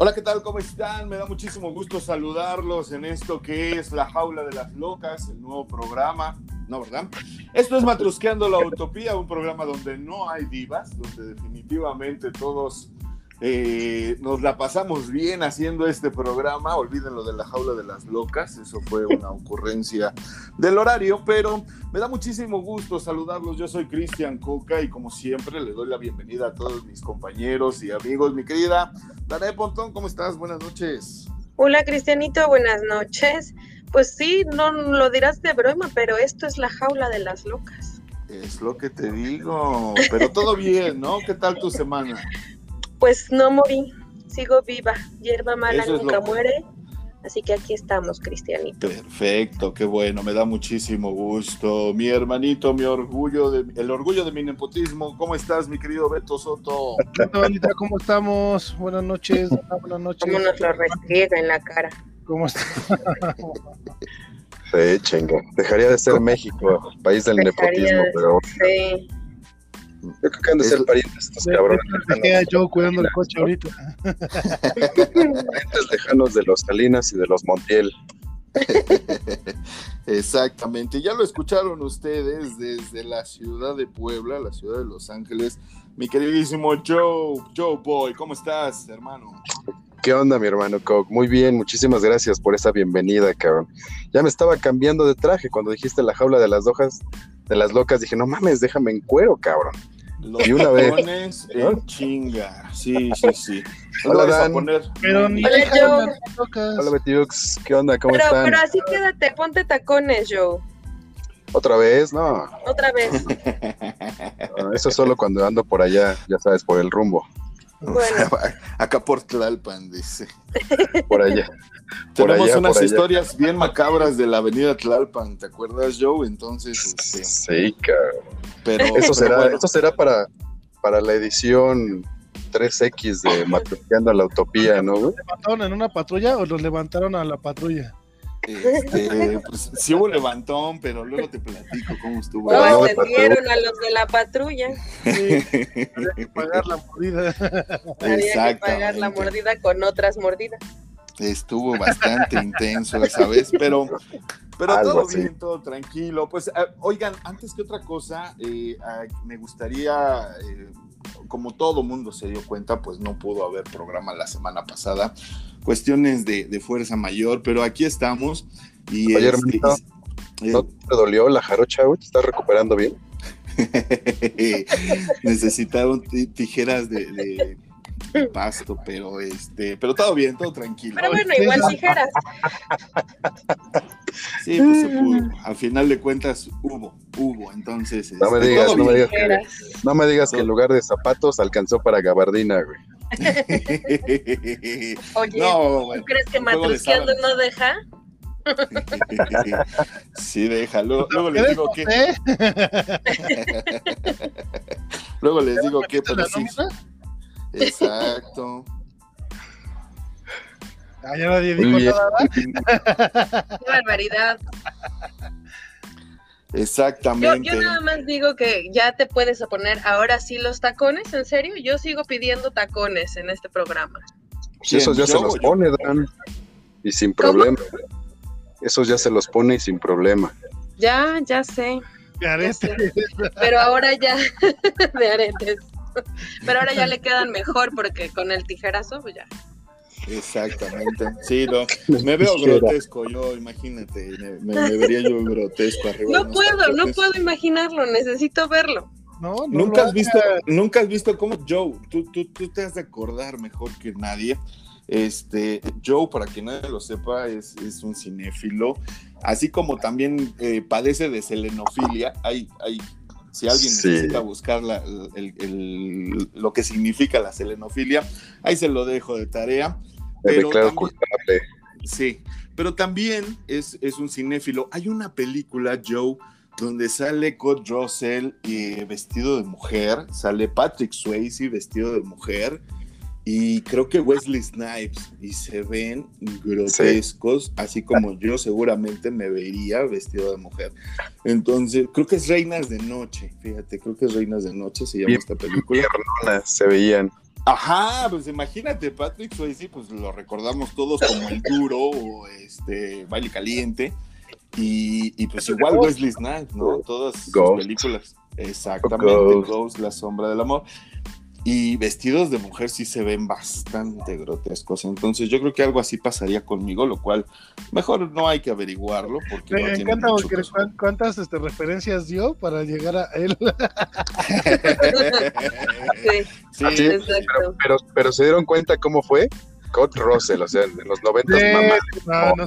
Hola, ¿qué tal? ¿Cómo están? Me da muchísimo gusto saludarlos en esto que es La Jaula de las Locas, el nuevo programa. No, ¿verdad? Esto es Matrusqueando la Utopía, un programa donde no hay divas, donde definitivamente todos eh, nos la pasamos bien haciendo este programa. Olviden lo de la jaula de las locas, eso fue una ocurrencia del horario, pero me da muchísimo gusto saludarlos. Yo soy Cristian Coca y como siempre le doy la bienvenida a todos mis compañeros y amigos. Mi querida Danae Pontón, ¿cómo estás? Buenas noches. Hola Cristianito, buenas noches. Pues sí, no lo dirás de broma, pero esto es la jaula de las locas. Es lo que te digo, pero todo bien, ¿no? ¿Qué tal tu semana? Pues no morí, sigo viva. Hierba mala nunca muere. Así que aquí estamos, Cristianito. Perfecto, qué bueno, me da muchísimo gusto. Mi hermanito, mi orgullo, de, el orgullo de mi nepotismo. ¿Cómo estás, mi querido Beto Soto? Hola, ¿cómo estamos? Buenas noches. Buenas noches. ¿Cómo nos lo restriega en la cara? ¿Cómo estás? sí, chinga. Dejaría de ser México, país del nepotismo, pero. Sí. Yo creo que han de ser parientes estos cabrones. queda yo cuidando el coche ahorita. parientes lejanos de los Salinas y de los Montiel. Exactamente, ya lo escucharon ustedes desde la ciudad de Puebla, la ciudad de Los Ángeles. Mi queridísimo Joe, Joe Boy, ¿cómo estás, hermano? ¿Qué onda, mi hermano Coke? Muy bien, muchísimas gracias por esa bienvenida, cabrón. Ya me estaba cambiando de traje cuando dijiste la jaula de las hojas, de las locas. Dije, no mames, déjame en cuero, cabrón. Los y una vez. en chinga. Sí, sí, sí. Hola, Dan. Pero ni Hola, Joe. Hola, Betiux. ¿Qué onda? ¿Cómo pero, están? Pero así quédate, ponte tacones, Joe. ¿Otra vez? No. Otra vez. eso solo cuando ando por allá, ya sabes, por el rumbo. Bueno. Acá por Tlalpan, dice. Por allá. Tenemos unas historias bien macabras de la avenida Tlalpan, ¿te acuerdas, Joe? Entonces, este... sí, cabrón. Pero, eso será, eso será para, para la edición 3X de Matriciando a la Utopía, ¿no? ¿Los levantaron en una patrulla o los levantaron a la patrulla? Este, pues sí hubo levantón, pero luego te platico cómo estuvo. No, dieron a los de la patrulla. Sí, había que pagar la mordida. Había que pagar la mordida con otras mordidas. Estuvo bastante intenso esa vez, pero, pero todo bien, todo tranquilo. Pues, uh, oigan, antes que otra cosa, eh, me gustaría, eh, como todo mundo se dio cuenta, pues no pudo haber programa la semana pasada cuestiones de, de fuerza mayor, pero aquí estamos. Y Oye, este, ¿no te dolió la jarocha, ¿Te estás recuperando bien? Necesitaron tijeras de, de, pasto, pero este, pero todo bien, todo tranquilo. Pero bueno, igual tijeras. Sí, pues se pudo. Al final de cuentas hubo, hubo, entonces. No me este, digas, no me digas, que, no me digas que en lugar de zapatos alcanzó para gabardina, güey. Oye, no, ¿tú crees que Matrusqueando no deja? sí, deja. Luego, luego les digo que. luego les digo que, pero sí. Exacto. Ah, ya nadie dijo nada. Qué barbaridad. Exactamente. Yo, yo, nada más digo que ya te puedes poner ahora sí los tacones, ¿en serio? Yo sigo pidiendo tacones en este programa. Pues esos ya yo, se los yo, pone, Dan, y sin problema. ¿Cómo? Esos ya se los pone y sin problema. Ya, ya sé. De aretes. Ya sé. Pero ahora ya, de aretes. Pero ahora ya le quedan mejor porque con el tijerazo, pues ya. Exactamente. Sí, no, me veo grotesco yo, imagínate, me, me, vería yo grotesco arriba. No puedo, no puedo imaginarlo, necesito verlo. No, no nunca has visto, nunca has visto cómo Joe, tú, tú, tú te has de acordar mejor que nadie. Este, Joe, para que nadie lo sepa, es, es un cinéfilo, así como también eh, padece de selenofilia. Hay, hay si alguien sí. necesita buscar la, el, el, lo que significa la selenofilia, ahí se lo dejo de tarea. Pero también, culpable. Sí, pero también es, es, un cinéfilo. Hay una película, Joe, donde sale Kurt Russell eh, vestido de mujer, sale Patrick Swayze vestido de mujer, y creo que Wesley Snipes, y se ven grotescos, sí. así como yo seguramente me vería vestido de mujer. Entonces, creo que es Reinas de Noche, fíjate, creo que es Reinas de Noche, se llama bien, esta película. Bien, se veían. Ajá, pues imagínate, Patrick Swayze, pues lo recordamos todos como el duro o este baile caliente. Y, pues igual Wesley Snipes, ¿no? Todas sus películas. Exactamente, Ghost, La Sombra del Amor. Y vestidos de mujer sí se ven bastante grotescos. Entonces yo creo que algo así pasaría conmigo, lo cual mejor no hay que averiguarlo. Porque Me encanta porque cuántas este, referencias dio para llegar a él. sí, sí, pero, pero, se dieron cuenta cómo fue. Scott Russell, o sea, en los noventas, mamá. No, no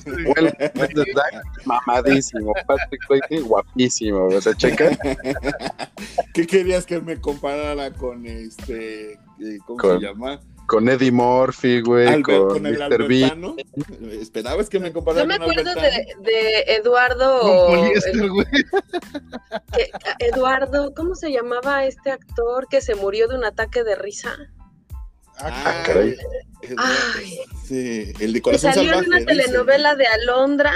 mamadísimo. Patrick Swayze, guapísimo. O sea, checa. ¿Qué querías que me comparara con este, eh, ¿cómo se llama? Con Eddie Murphy, güey, con, con el Mr. B. Esperabas que me comparara Yo me acuerdo de, de, Eduardo. Poliéster, güey. Eduardo, ¿cómo se llamaba este actor que se murió de un ataque de risa? Ah, caray. Ay, sí, el de Corazón salió en una telenovela de Alondra.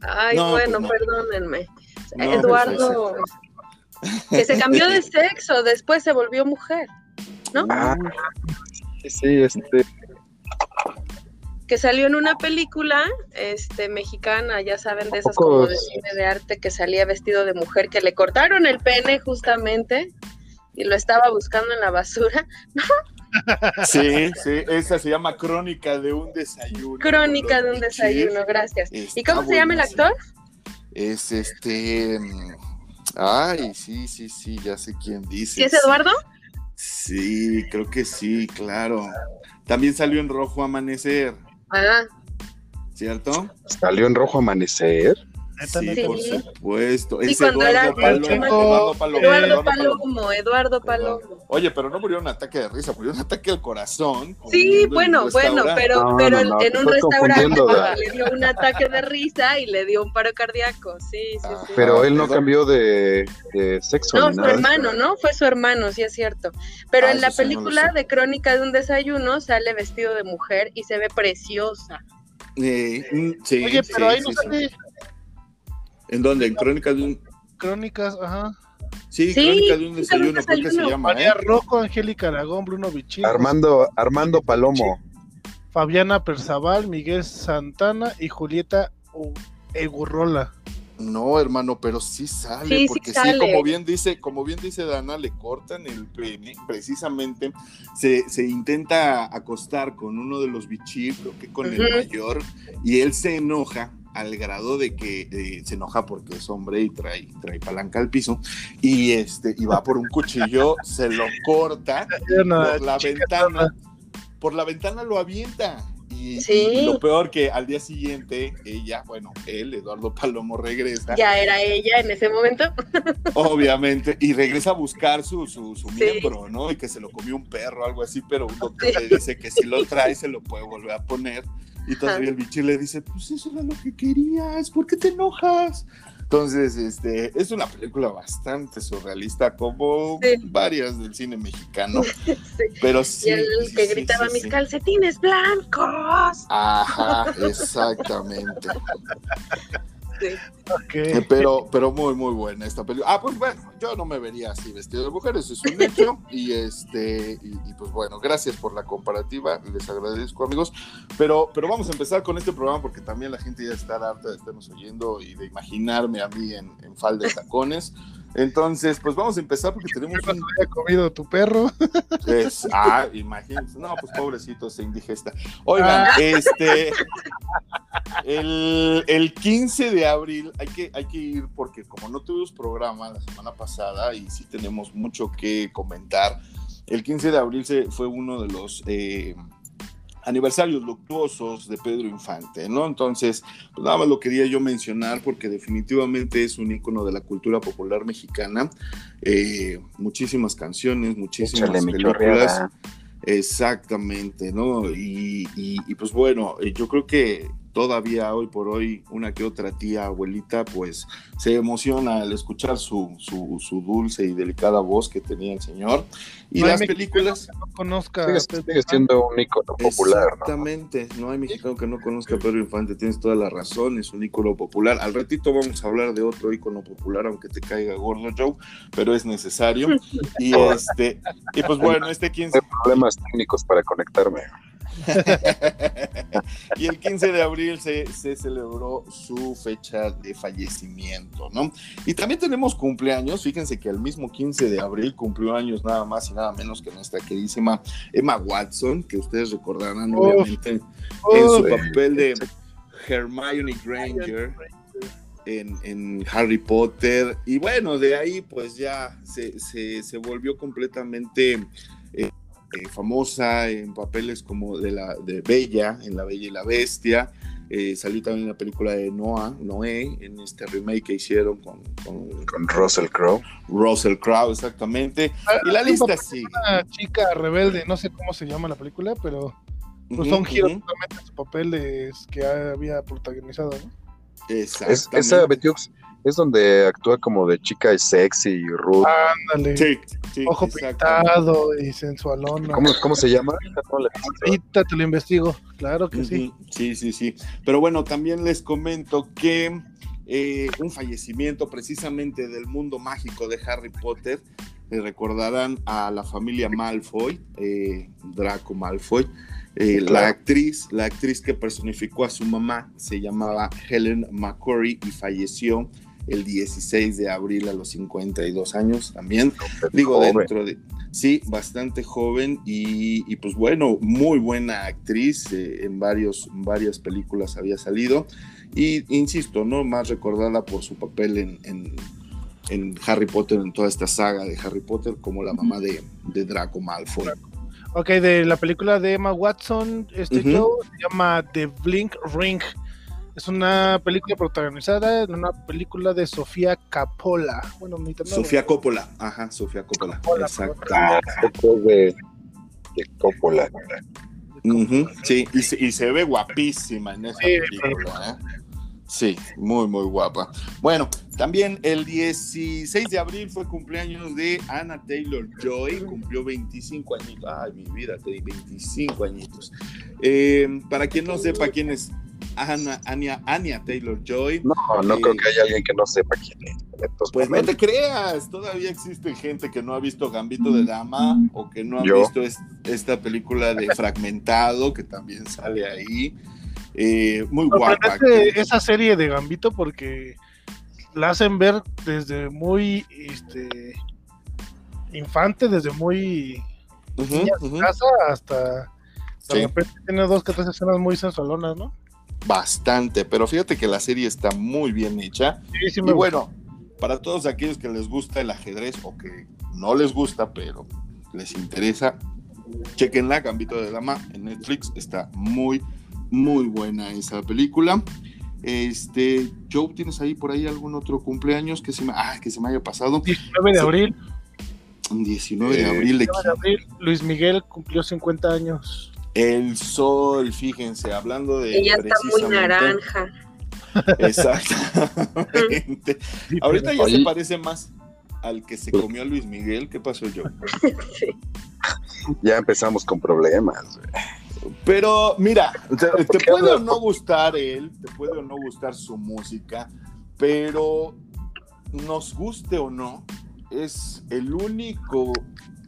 ay, bueno, pues perdónenme. Pues Eduardo, que se cambió de sexo, después se volvió mujer, ¿no? Ah, sí, este. Que salió en una película este, mexicana, ya saben, de esas como de cine de arte, que salía vestido de mujer, que le cortaron el pene justamente y lo estaba buscando en la basura, Sí, sí, esa se llama Crónica de un desayuno. Crónica de un desayuno, gracias. ¿Y cómo se llama el actor? Es este. Ay, sí, sí, sí, ya sé quién dice. ¿Sí es Eduardo? Sí, creo que sí, claro. También salió en Rojo Amanecer. Ah. ¿Cierto? ¿Salió en Rojo Amanecer? Sí, por supuesto. Sí, cuando Eduardo, Palomo, Eduardo Palomo. Eduardo Palomo. Eduardo Palomo. Oye, pero no murió un ataque de risa, murió un ataque al corazón. Sí, bueno, bueno, pero, pero en un restaurante le dio un ataque de risa y le dio un paro cardíaco. Sí, sí, ah, sí. Pero él no cambió de, sexo. No, su hermano, ¿no? Fue su hermano, sí es cierto. Pero ah, en la película de Crónica de un desayuno sale vestido de mujer y se ve preciosa. Eh, mm, sí, Oye, pero ahí no sale ¿En dónde? ¿En Crónicas de un...? Crónicas, ajá. Sí, Crónicas de un desayuno, creo que se llama. María ¿eh? Rocco, Angélica Aragón, Bruno Bichín. Armando, Armando Palomo. Fabiana Perzaval, Miguel Santana y Julieta Egurrola. No, hermano, pero sí sale, porque sí, como bien dice, como bien dice Dana, le cortan el pene, precisamente se, se intenta acostar con uno de los bichis, creo que con el mayor, y él se enoja al grado de que eh, se enoja porque es hombre y trae, trae palanca al piso y este y va por un cuchillo, se lo corta por la ventana, por la ventana lo avienta. Y, lo peor que al día siguiente ella, bueno, él, Eduardo Palomo, regresa. Ya era ella en ese momento. Obviamente, y regresa a buscar su, su, miembro, ¿no? Y que se lo comió un perro, algo así, pero un doctor le dice que si lo trae se lo puede volver a poner y todavía el bicho le dice, pues eso era lo que querías, ¿por qué te enojas? Entonces, este, es una película bastante surrealista, como varias del cine mexicano. Pero sí. Y el que gritaba mis calcetines blancos. Ajá, exactamente. Eh, pero, pero muy, muy buena esta película. Ah, pues bueno, yo no me vería así vestido de mujer, eso es un hecho. y este, y, pues bueno, gracias por la comparativa, les agradezco, amigos. Pero, pero vamos a empezar con este programa porque también la gente ya está harta de estarnos oyendo y de imaginarme a mí en, en falda de tacones. Entonces, pues vamos a empezar porque tenemos un... había comido tu perro? Es, ah, imagínense. No, pues pobrecito, se indigesta. Oigan, ah. este... El, el, 15 de abril hay que, hay que ir porque como no tuvimos programa la semana pasada y sí tenemos mucho que comentar, el 15 de abril se, fue uno de los... Eh, aniversarios luctuosos de Pedro Infante, ¿no? Entonces, pues nada más lo quería yo mencionar porque definitivamente es un ícono de la cultura popular mexicana. Eh, muchísimas canciones, muchísimas películas. Exactamente, ¿no? Y, y, pues bueno, eh, yo creo que todavía hoy por hoy una que otra tía, abuelita, pues se emociona al escuchar su, su, dulce y delicada voz que tenía el señor. Y las películas... no conozca sigue, siendo un ícono popular. Exactamente, ¿no? hay mexicano que no conozca a Pedro Infante, tienes toda la razón, es un ícono popular. Al ratito vamos a hablar de otro ícono popular, aunque te caiga gordo Joe, pero es necesario. Y este, y pues bueno, este 15... Hay problemas técnicos para conectarme. y el 15 de abril se, celebró su fecha de fallecimiento, ¿no? Y también tenemos cumpleaños, fíjense que el mismo 15 de abril cumplió años nada más y nada menos que nuestra queridísima Emma Watson, que ustedes recordarán obviamente en su papel de Hermione Granger. En, Harry Potter y bueno de ahí pues ya se, se volvió completamente eh, eh, famosa en papeles como de la de Bella, en La Bella y la Bestia. Eh, salió también en la película de Noah, Noé, en este remake que hicieron con, con, Russell Crowe. Russell Crowe, exactamente. Ah, y la lista sí. Una chica rebelde, no sé cómo se llama la película, pero pues son giros totalmente su papel que había protagonizado, ¿no? Exactamente. esa es donde actúa como de chica sexy y ruda. Ándale. Sí, Ojo pintado y sensualón. ¿Cómo, ¿Cómo, se llama? Ahorita te lo investigo, claro que sí. Sí, sí, sí. Pero bueno, también les comento que eh, un fallecimiento precisamente del mundo mágico de Harry Potter. Le recordarán a la familia Malfoy, eh, Draco Malfoy. Eh, la actriz, la actriz que personificó a su mamá se llamaba Helen McCurry y falleció el 16 de abril a los 52 años también. Digo, dentro de... Sí, bastante joven y, pues bueno, muy buena actriz, eh, en, varios, varias películas había salido y insisto, ¿no? Más recordada por su papel en, en, Harry Potter, en toda esta saga de Harry Potter, como la mamá de, de Draco Malfoy. Ok, de la película de Emma Watson, este show se llama The Blink Ring. Es una película protagonizada en una película de Sofía Coppola. Bueno, mi Sofía Coppola, ajá, Sofía Coppola. Exactamente. Ah, de, de Coppola. Sí, y se, y se, ve guapísima en esa película. ¿eh? Sí, muy, muy guapa. Bueno, también el 16 de abril fue cumpleaños de Anna Taylor Joy, cumplió 25 añitos. Ay, mi vida, 25 añitos. Eh, para quien no sepa quién es Anya, Anya, Taylor Joy. No, no creo que haya alguien que no sepa quién es. Pues no te creas, todavía existe gente que no ha visto Gambito de Dama o que no ha visto esta película de Fragmentado que también sale ahí. Eh, muy guapa. esa serie de Gambito porque la hacen ver desde muy este, infante, desde muy casa hasta de repente tiene dos que tres escenas muy sensualonas, ¿no? Bastante, pero fíjate que la serie está muy bien hecha. y bueno, para todos aquellos que les gusta el ajedrez o que no les gusta, pero les interesa, chequenla, Gambito de Dama en Netflix, está muy, muy buena esa película. Este, Joe, ¿tienes ahí por ahí algún otro cumpleaños que se me, ah, que se me haya pasado? 19 de abril. 19 de abril. 19 de abril, Luis Miguel cumplió 50 años. El sol, fíjense, hablando de. Ella está muy naranja. Exactamente. Ahorita ya se parece más al que se comió a Luis Miguel. ¿Qué pasó yo? Ya empezamos con problemas. Pero mira, te, te puede o no gustar él, te puede o no gustar su música, pero nos guste o no, es el único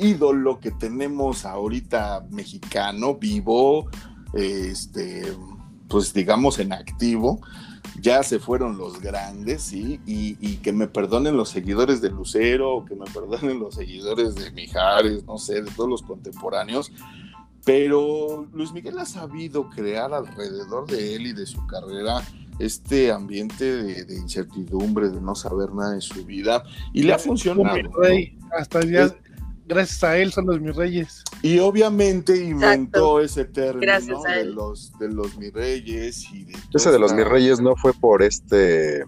ídolo que tenemos ahorita mexicano, vivo, este, pues digamos en activo. Ya se fueron los grandes, ¿sí? Y, que me perdonen los seguidores de Lucero, que me perdonen los seguidores de Mijares, no sé, de todos los contemporáneos. Pero Luis Miguel ha sabido crear alrededor de él y de su carrera este ambiente de, incertidumbre, de no saber nada de su vida, y le ha funcionado. hasta el día, gracias a él son los mis reyes. Y obviamente inventó ese término de los, de los mis reyes. Y ese de los mis reyes no fue por este...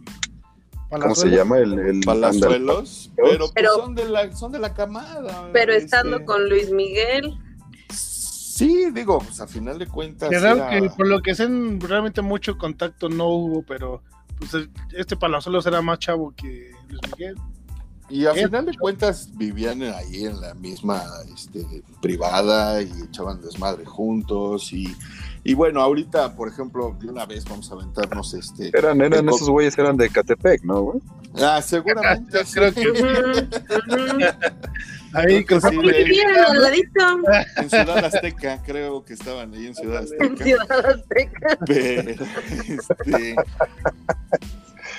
¿Cómo se llama? El, el Palazuelos, pero, pues son, de la, son de la camada. Pero estando este. con Luis Miguel. Sí, digo, pues a final de cuentas. que por lo que hacen realmente mucho contacto no hubo, pero pues este Palazuelos era más chavo que Luis Miguel. Y a final de cuentas vivían ahí en la misma este, privada y echaban desmadre juntos y, y bueno, ahorita, por ejemplo, de una vez vamos a aventarnos este... Eran, eran esos güeyes eran de Catepec, ¿no, güey? Ah, seguramente. creo que... Ahí que sí, al ladito. En Ciudad Azteca, creo que estaban ahí en Ciudad Azteca. En Ciudad Azteca. Pero, este,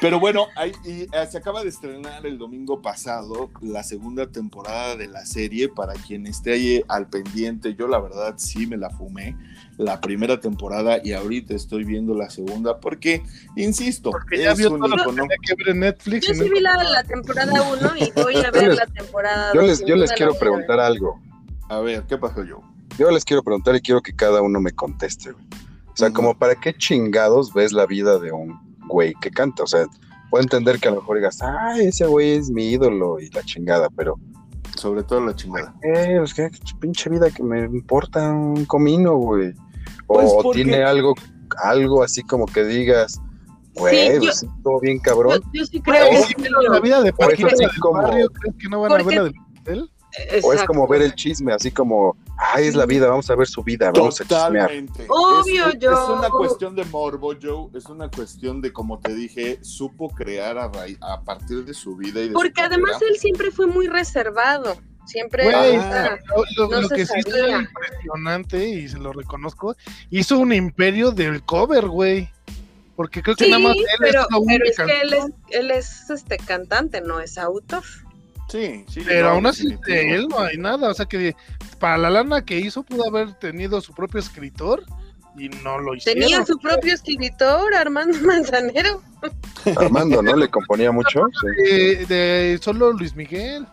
pero bueno, eh, se acaba de estrenar el domingo pasado la segunda temporada de la serie. Para quien esté ahí al pendiente, yo la verdad sí me la fumé la primera temporada y ahorita estoy viendo la segunda porque, insisto, es un icono. Netflix. Yo sí vi la, temporada 1 y voy a ver la temporada 2. Yo les, yo les quiero preguntar algo. A ver, ¿qué pasó yo? Yo les quiero preguntar y quiero que cada uno me conteste. O sea, como para qué chingados ves la vida de un güey que canta. O sea, puedo entender que a lo mejor digas, ay, ese güey es mi ídolo y la chingada, pero. Sobre todo la chingada. Eh, pues qué pinche vida que me importa un comino, güey. Pues o tiene algo, algo así como que digas, güey, sí, todo bien cabrón. Yo, sí creo que la vida de Paquita como... ¿crees que no van a ver la del O es como ver el chisme, así como, ay, es la vida, vamos a ver su vida, vamos a chismear. Obvio, es, yo. Es una cuestión de morbo, Joe, es una cuestión de, como te dije, supo crear a, a partir de su vida y de Porque además él siempre fue muy reservado. Siempre lo, que sí es impresionante y se lo reconozco, hizo un imperio del cover, güey. Porque creo que nada más él pero, es, pero es que él es, él es este cantante, no es autor. Sí, sí. Pero aún así de él no hay nada. O sea que para la lana que hizo pudo haber tenido su propio escritor y no lo hicieron. Tenía su propio escritor, Armando Manzanero. Armando, ¿no? Le componía mucho. de solo Luis Miguel.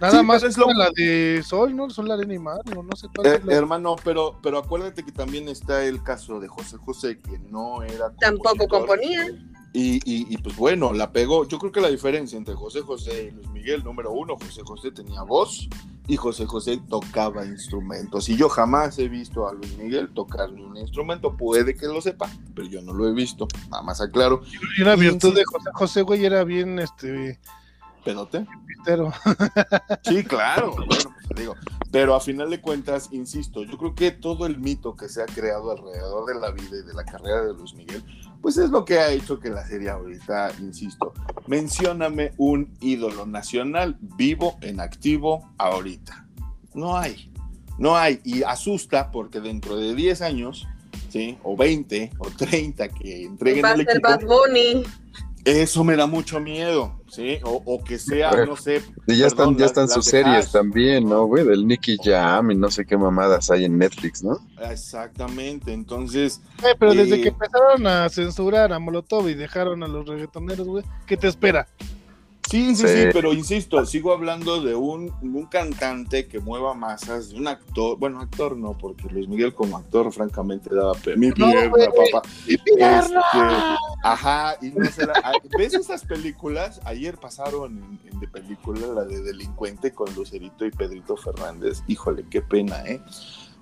Nada más es lo... la de Sol, ¿no? Son la Arena y Mar, no, no sé cuál es la... Hermano, pero, pero acuérdate que también está el caso de José José, que no era. Tampoco componía. Y, y, y, pues bueno, la pegó. Yo creo que la diferencia entre José José y Luis Miguel, número uno, José José tenía voz y José José tocaba instrumentos. Y yo jamás he visto a Luis Miguel tocar un instrumento. Puede que lo sepa, pero yo no lo he visto. Nada más aclaro. Y una virtud de José José, güey, era bien, este pedote. Sí, claro. Bueno, pues digo. Pero a final de cuentas, insisto, yo creo que todo el mito que se ha creado alrededor de la vida y de la carrera de Luis Miguel, pues es lo que ha hecho que la serie ahorita, insisto, mencióname un ídolo nacional vivo, en activo, ahorita. No hay. No hay. Y asusta porque dentro de 10 años, ¿sí? O 20 o 30 que entreguen el equipo. Bad Bunny eso me da mucho miedo, ¿sí? O, que sea, no sé. Y ya están, ya están sus series también, ¿no, güey? Del Nicky Jam y no sé qué mamadas hay en Netflix, ¿no? Exactamente, entonces. Eh, pero desde que eh, empezaron a censurar a Molotov y dejaron a los reggaetoneros, güey, ¿qué te espera? Sí, sí, sí, pero insisto, sigo hablando de un, un, cantante que mueva masas, de un actor, bueno, actor no, porque Luis Miguel como actor, francamente, daba mi pierna, papá. Este, ajá, y no será, ¿ves esas películas? Ayer pasaron en, de película la de Delincuente con Lucerito y Pedrito Fernández. Híjole, qué pena, ¿eh?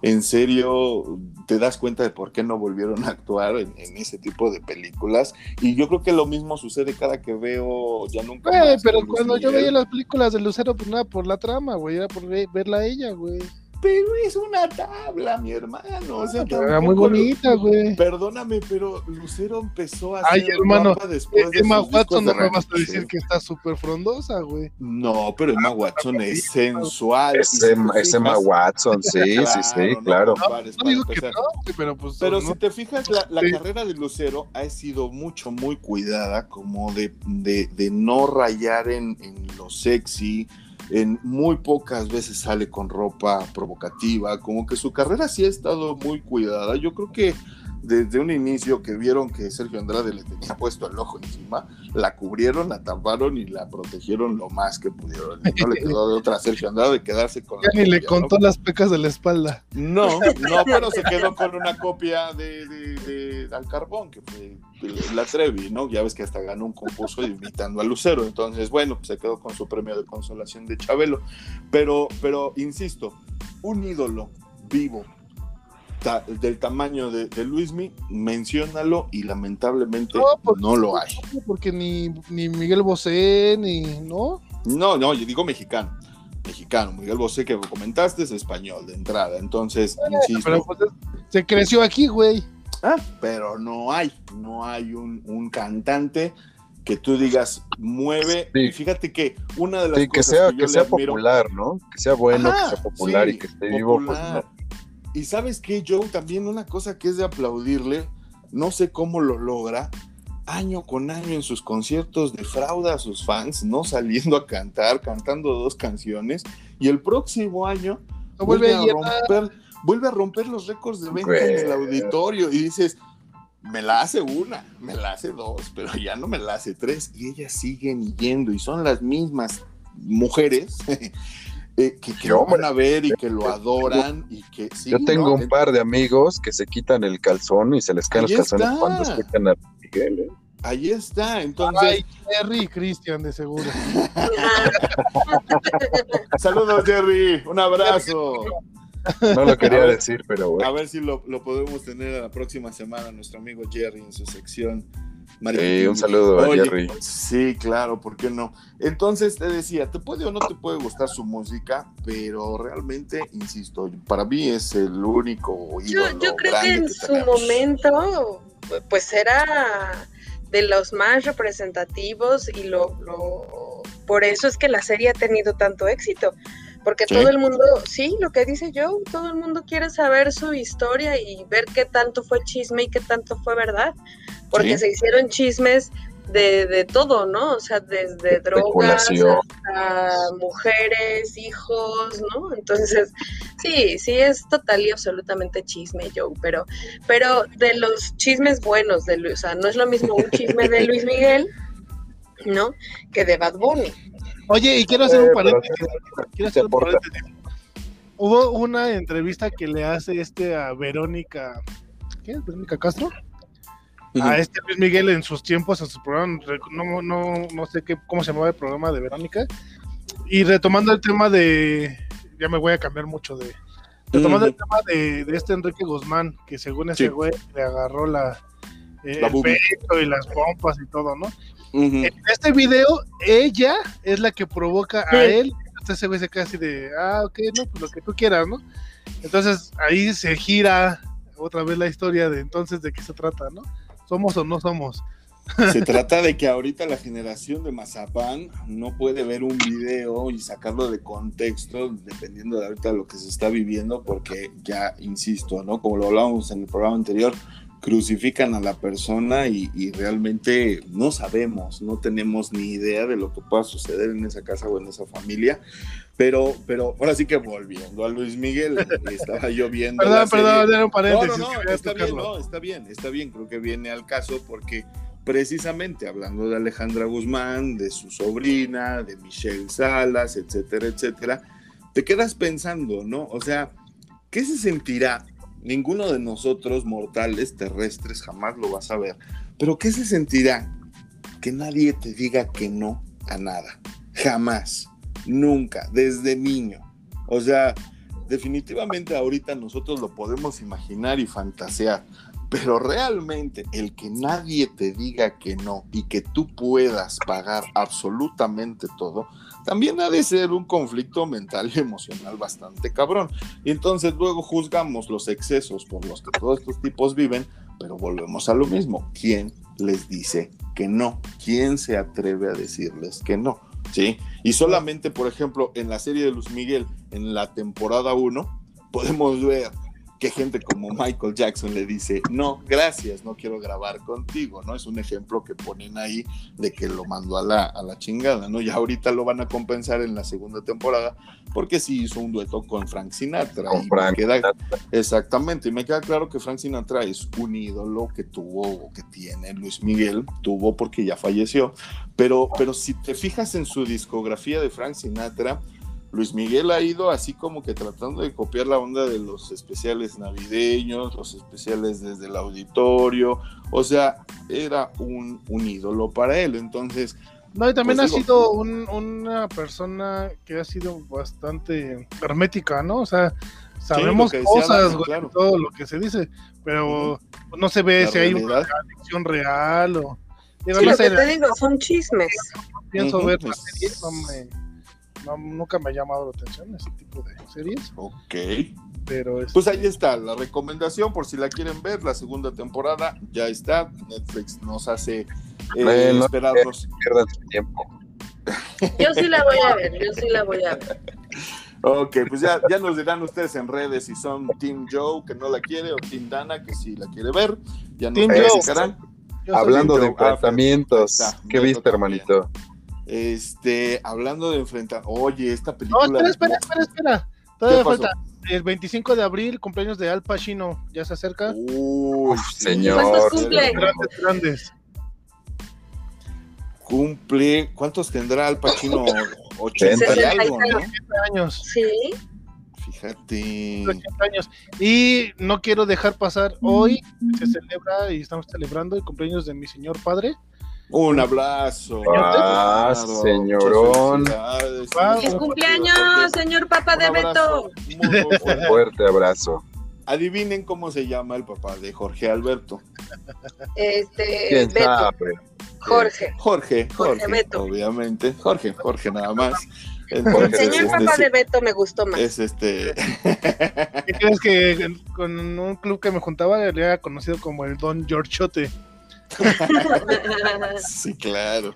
En serio te das cuenta de por qué no volvieron a actuar en, ese tipo de películas. Y yo creo que lo mismo sucede cada que veo ya nunca. pero cuando yo veía las películas de Lucero, pues nada, por la trama, güey, era por verla a ella, güey pero es una tabla, mi hermano. O sea, era muy bonita, güey. Perdóname, pero Lucero empezó a ser Ay, hermano, después de Emma Watson no me vas a decir que está súper frondosa, güey. No, pero Emma Watson es sensual. Es, Emma, Watson, sí, sí, sí, claro. No, digo que no, pero pues. Pero si te fijas, la, carrera de Lucero ha sido mucho, muy cuidada, como de, de, de no rayar en, en lo sexy en muy pocas veces sale con ropa provocativa, como que su carrera sí ha estado muy cuidada. Yo creo que desde un inicio que vieron que Sergio Andrade le tenía puesto el ojo encima, la cubrieron, la taparon y la protegieron lo más que pudieron. no le quedó de otra a Sergio Andrade de quedarse con ya ni le contó las pecas de la espalda. No, no, pero se quedó con una copia de, de, Al Carbón, que fue la Trevi, ¿no? Ya ves que hasta ganó un concurso invitando a Lucero. Entonces, bueno, se quedó con su premio de consolación de Chabelo. Pero, pero, insisto, un ídolo vivo del tamaño de, de Luismi, menciónalo y lamentablemente no, lo hay. Porque ni, ni Miguel Bosé, ni, ¿no? No, no, yo digo mexicano. Mexicano, Miguel Bosé que comentaste es español de entrada, entonces, insisto. Pues, se creció aquí, güey. Ah, pero no hay, no hay un, un cantante que tú digas mueve. Y fíjate que una de las sí, cosas que sea, que, sea popular, ¿no? Que sea bueno, que sea popular y que esté vivo, pues Y sabes qué, Joe, también una cosa que es de aplaudirle, no sé cómo lo logra, año con año en sus conciertos defrauda a sus fans, no saliendo a cantar, cantando dos canciones, y el próximo año vuelve, a, romper, vuelve a romper los récords de venta en el auditorio y dices, me la hace una, me la hace dos, pero ya no me la hace tres. Y ellas siguen yendo y son las mismas mujeres eh, que, lo van a ver y que lo adoran. y que Yo tengo un par de amigos que se quitan el calzón y se les caen los calzones cuando escuchan a Miguel. ¿eh? Ahí está, entonces. Jerry y Cristian, de seguro. Saludos, Jerry. Un abrazo. No lo quería decir, pero bueno. A ver si lo, podemos tener la próxima semana, nuestro amigo Jerry en su sección. Sí, un saludo a Jerry. Sí, claro, ¿por qué no? Entonces te decía, te puede o no te puede gustar su música, pero realmente, insisto, para mí es el único Yo, yo creo que en su momento, pues era de los más representativos y lo, lo, por eso es que la serie ha tenido tanto éxito porque todo el mundo, sí, lo que dice Joe, todo el mundo quiere saber su historia y ver qué tanto fue chisme y qué tanto fue verdad, porque se hicieron chismes de, de, todo, ¿no? O sea, desde drogas hasta mujeres, hijos, ¿no? Entonces, sí, sí es total y absolutamente chisme, Joe, pero, pero de los chismes buenos de Luis, o sea, no es lo mismo un chisme de Luis Miguel, ¿no? Que de Bad Bunny. Oye, y quiero hacer un paréntesis. Quiero hacer un paréntesis. Hubo una entrevista que le hace este a Verónica, ¿qué es? Verónica Castro. A este Luis Miguel en sus tiempos, en su programa, no, no, no sé qué, cómo se llamaba el programa de Verónica. Y retomando el tema de, ya me voy a cambiar mucho de, retomando el tema de, de, este Enrique Guzmán, que según ese güey le agarró la, eh, el pecho y las pompas y todo, ¿no? En este video, ella es la que provoca a él. Entonces se ve casi de, ah, ok, no, pues lo que tú quieras, ¿no? Entonces ahí se gira otra vez la historia de entonces de qué se trata, ¿no? ¿Somos o no somos? Se trata de que ahorita la generación de Mazapán no puede ver un video y sacarlo de contexto, dependiendo de ahorita lo que se está viviendo, porque ya, insisto, ¿no? Como lo hablábamos en el programa anterior, crucifican a la persona y, realmente no sabemos, no tenemos ni idea de lo que pueda suceder en esa casa o en esa familia. Pero, pero ahora sí que volviendo a Luis Miguel, estaba yo viendo. perdón, perdón, era un paréntesis. No, no, está bien, no, está bien, está bien, creo que viene al caso porque precisamente hablando de Alejandra Guzmán, de su sobrina, de Michelle Salas, etcétera, etcétera, te quedas pensando, ¿no? O sea, ¿qué se sentirá Ninguno de nosotros mortales terrestres jamás lo vas a ver. Pero ¿qué se sentirá? Que nadie te diga que no a nada. Jamás. Nunca. Desde niño. O sea, definitivamente ahorita nosotros lo podemos imaginar y fantasear. Pero realmente el que nadie te diga que no y que tú puedas pagar absolutamente todo, también ha de ser un conflicto mental y emocional bastante cabrón. Y entonces luego juzgamos los excesos por los que todos estos tipos viven, pero volvemos a lo mismo. ¿Quién les dice que no? ¿Quién se atreve a decirles que no? ¿Sí? Y solamente, por ejemplo, en la serie de Luz Miguel, en la temporada 1, podemos ver que gente como Michael Jackson le dice, no, gracias, no quiero grabar contigo, ¿no? Es un ejemplo que ponen ahí de que lo mandó a la, a la chingada, ¿no? Y ahorita lo van a compensar en la segunda temporada porque sí hizo un dueto con Frank Sinatra. queda, Exactamente, y me queda claro que Frank Sinatra es un ídolo que tuvo o que tiene Luis Miguel, tuvo porque ya falleció, pero, pero si te fijas en su discografía de Frank Sinatra, Luis Miguel ha ido así como que tratando de copiar la onda de los especiales navideños, los especiales desde el auditorio, o sea, era un, ídolo para él, entonces... No, y también pues ha sido una persona que ha sido bastante hermética, ¿no? O sea, sabemos cosas, todo lo que se dice, pero no se ve si hay una adicción real o... Digo, sí, lo que te digo, son chismes. Pienso ver la serie, no me, no, nunca me ha llamado la atención ese tipo de series. Ok. Pero Pues ahí está la recomendación por si la quieren ver, la segunda temporada ya está. Netflix nos hace eh, esperarnos. Pierdan su tiempo. Yo sí la voy a ver, yo sí la voy a ver. Ok, pues ya, ya nos dirán ustedes en redes si son Team Joe que no la quiere o Team Dana que sí la quiere ver. Ya nos explicarán. Hablando de enfrentamientos, ¿qué viste, hermanito? Este, hablando de enfrentamientos, oye, esta película. No, espera, espera, espera, Todavía falta. El 25 de abril, cumpleaños de Al Pacino, ya se acerca. Uy, señor. ¿Cuántos cumple? Grandes, grandes. Cumple, ¿cuántos tendrá Al Pacino? 80 y algo, ¿no? años. Sí. Fíjate. 80 años. Y no quiero dejar pasar, hoy se celebra y estamos celebrando el cumpleaños de mi señor padre. Un abrazo. Ah, señorón. ¡Feliz cumpleaños, señor papá de Beto! Un fuerte abrazo. Adivinen cómo se llama el papá de Jorge Alberto. Este, ¿Quién Beto. sabe? Jorge. Jorge, Jorge Jorge, Beto. obviamente. Jorge, Jorge nada más. El señor este, papá de Beto me gustó más. es este. ¿Qué crees que con un club que me juntaba le era conocido como el Don Giorgiote? Sí, claro.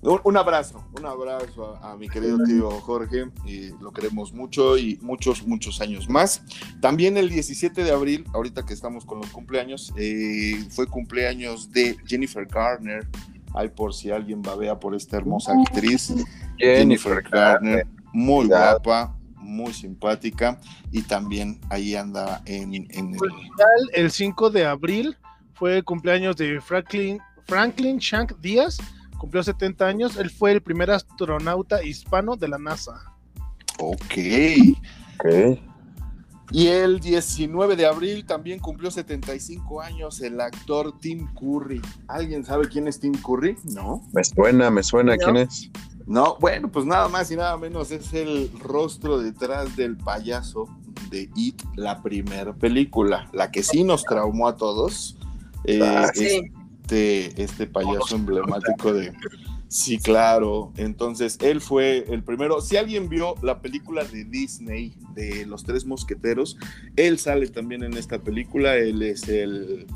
Un, un abrazo, un abrazo a, a mi querido tío Jorge, y lo queremos mucho y muchos, muchos años más. También el 17 de abril, ahorita que estamos con los cumpleaños, eh, fue cumpleaños de Jennifer Garner. Ay, por si alguien babea por esta hermosa actriz. Jennifer Garner, muy Cuidado. guapa, muy simpática y también ahí anda en, en el... El 5 de abril fue el cumpleaños de Franklin, Franklin Shank Díaz, cumplió 70 años. Él fue el primer astronauta hispano de la NASA. Ok. Ok. Y el 19 de abril también cumplió 75 años el actor Tim Curry. ¿Alguien sabe quién es Tim Curry? No. Me suena, me suena. No. ¿Quién es? No, bueno, pues nada más y nada menos es el rostro detrás del payaso de It, la primera película, la que sí nos traumó a todos. Eh, Ah, sí. este, este payaso emblemático de... Sí, claro. Entonces, él fue el primero. Si alguien vio la película de Disney de Los Tres Mosqueteros, él sale también en esta película. Él es el,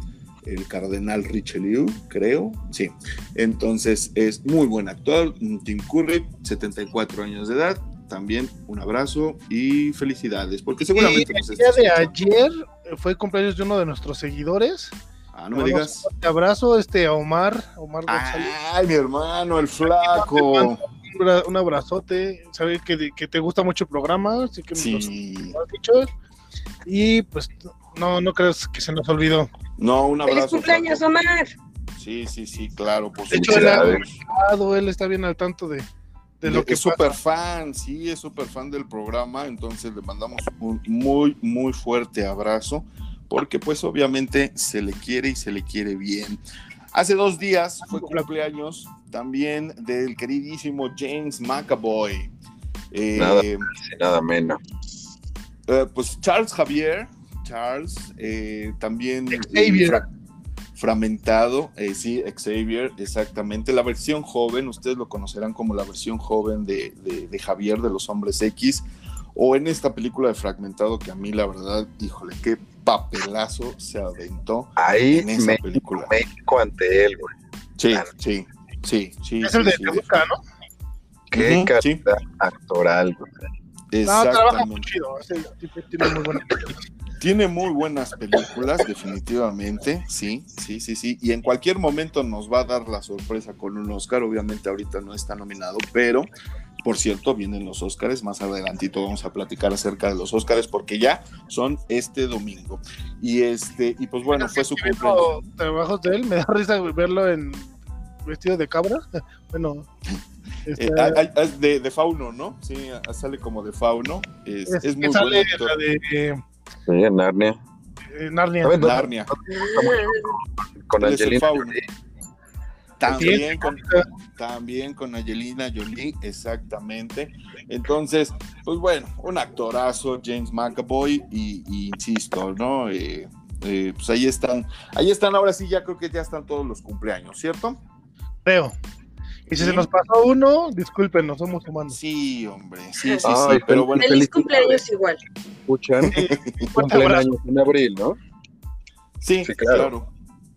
el cardenal Richelieu, creo. Sí. Entonces, es muy buen actor. Tim Curry, 74 años de edad. También un abrazo y felicidades, porque seguramente el día de escuchando. ayer fue cumpleaños de uno de nuestros seguidores. Ah, no me digas. Un abrazo este, a Omar, Omar González. Ay, mi hermano, el flaco. Un bra- Un abrazote, sabe que, que te gusta mucho el programa, así que Sí. lo has dicho. Y pues no, no crees que se nos olvidó. No, un abrazo. ¡Feliz cumpleaños, flaco. Omar! Sí, sí, sí, claro, por De hecho, supuesto. él, ha- él está bien al tanto de, de lo que es súper fan, sí, es súper fan del programa, entonces le mandamos un muy, muy fuerte abrazo, porque pues obviamente se le quiere y se le quiere bien. Hace dos días fue cumpleaños también del queridísimo James McAvoy. Eh, Nada. Nada menos. eh, pues Charles Javier, Charles, eh, también Xavier. fra- fragmentado, eh, sí, Xavier, exactamente. La versión joven, ustedes lo conocerán como la versión joven de, de- de Javier de los Hombres X, o en esta película de Fragmentado, que a mí la verdad, híjole, qué papelazo se aventó Ahí en esa me película. México ante él, güey. Sí, sí, sí, sí. Es el de sí, Temuca, ¿no? Qué calidad actoral, güey. No, trabaja muy chido. tiene muy Tiene muy buenas películas, definitivamente, sí, sí, sí, sí. Y en cualquier momento nos va a dar la sorpresa con un Oscar. Obviamente ahorita no está nominado, pero por cierto, vienen los Oscars. Más adelantito vamos a platicar acerca de los Oscars porque ya son este domingo. Y este, y pues bueno, fue su cumpleaños. trabajos de él, me da risa verlo en vestido de cabra. Bueno, Eh, hay- es de, de Fauno, ¿no? Sí, sale como de Fauno. Es, es, es que muy sale la de eh, Sí, en Narnia. eh, Narnia. ¿Sabes dónde? Narnia. Con Angelina. También con, también con Angelina Jolie, exactamente. Entonces, pues bueno, un actorazo, James McAvoy, y, insisto, ¿no? Eh, eh, pues ahí están, ahí están, ahora sí, ya creo que ya están todos los cumpleaños, ¿cierto? Creo. Y si se nos pasó uno, disculpen, no somos humanos. Sí, hombre, sí, sí, sí, pero bueno. Feliz cumpleaños igual. Escuchan, cumpleaños en abril, ¿no? Sí, claro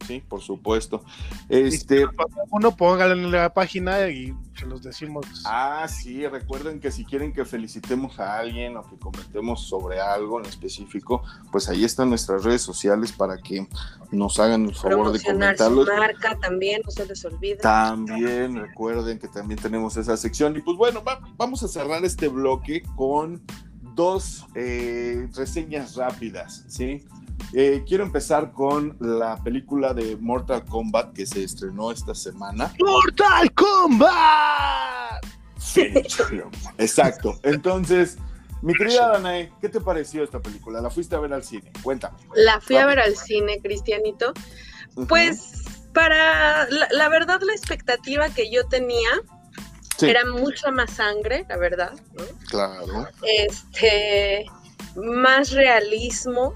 sí, por supuesto. Este, uno póngale en la página y se los decimos. Ah, sí, recuerden que si quieren que felicitemos a alguien o que comentemos sobre algo en específico, pues ahí están nuestras redes sociales para que nos hagan el favor de comentarlo. marca también, no se les olvide. También recuerden que también tenemos esa sección y pues bueno, vamos a cerrar este bloque con dos eh, reseñas rápidas, ¿sí? Eh, quiero empezar con la película de Mortal Kombat que se estrenó esta semana. ¡Mortal Kombat! Sí, exacto. Entonces, mi querida Danae, ¿qué te pareció esta película? ¿La fuiste a ver al cine? Cuéntame. La fui a ver al cine, Cristianito. Pues, para la, verdad, la expectativa que yo tenía era mucha más sangre, la verdad. Claro. Este, más realismo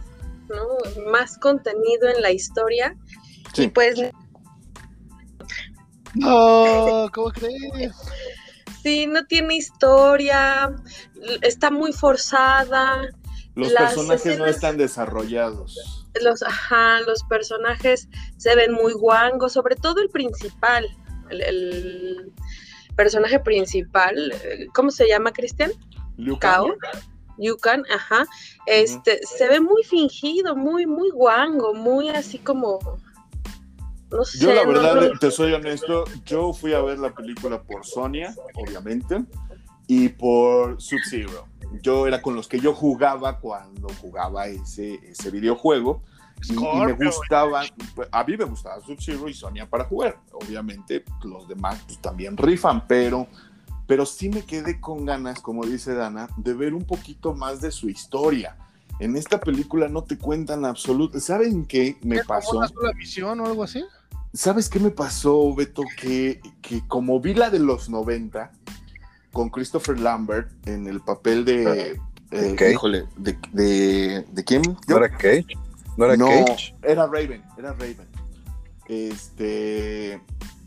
¿no? Más contenido en la historia. Y pues. No, ¿cómo crees? Sí, no tiene historia, está muy forzada. Los personajes no están desarrollados. Los, ajá, los personajes se ven muy guangos, sobre todo el principal, el, personaje principal, ¿cómo se llama, Cristian? Cao. Yukan, ajá, este, se ve muy fingido, muy, muy guango, muy así como, no sé. Yo la verdad, te soy honesto, yo fui a ver la película por Sonia, obviamente, y por Sub-Zero. Yo era con los que yo jugaba cuando jugaba ese, ese videojuego. Y, me gustaba, a mí me gustaba Sub-Zero y Sonia para jugar. Obviamente los demás pues, también rifan, pero pero sí me quedé con ganas, como dice Dana, de ver un poquito más de su historia. En esta película no te cuentan absolutamente. ¿Saben qué me pasó? la visión o algo así? ¿Sabes qué me pasó, Beto? Que, que como vi la de los 90 con Christopher Lambert en el papel de. Eh, híjole, de, de, quién? ¿No era Cage? ¿No era Cage? Era Raven, era Raven. Este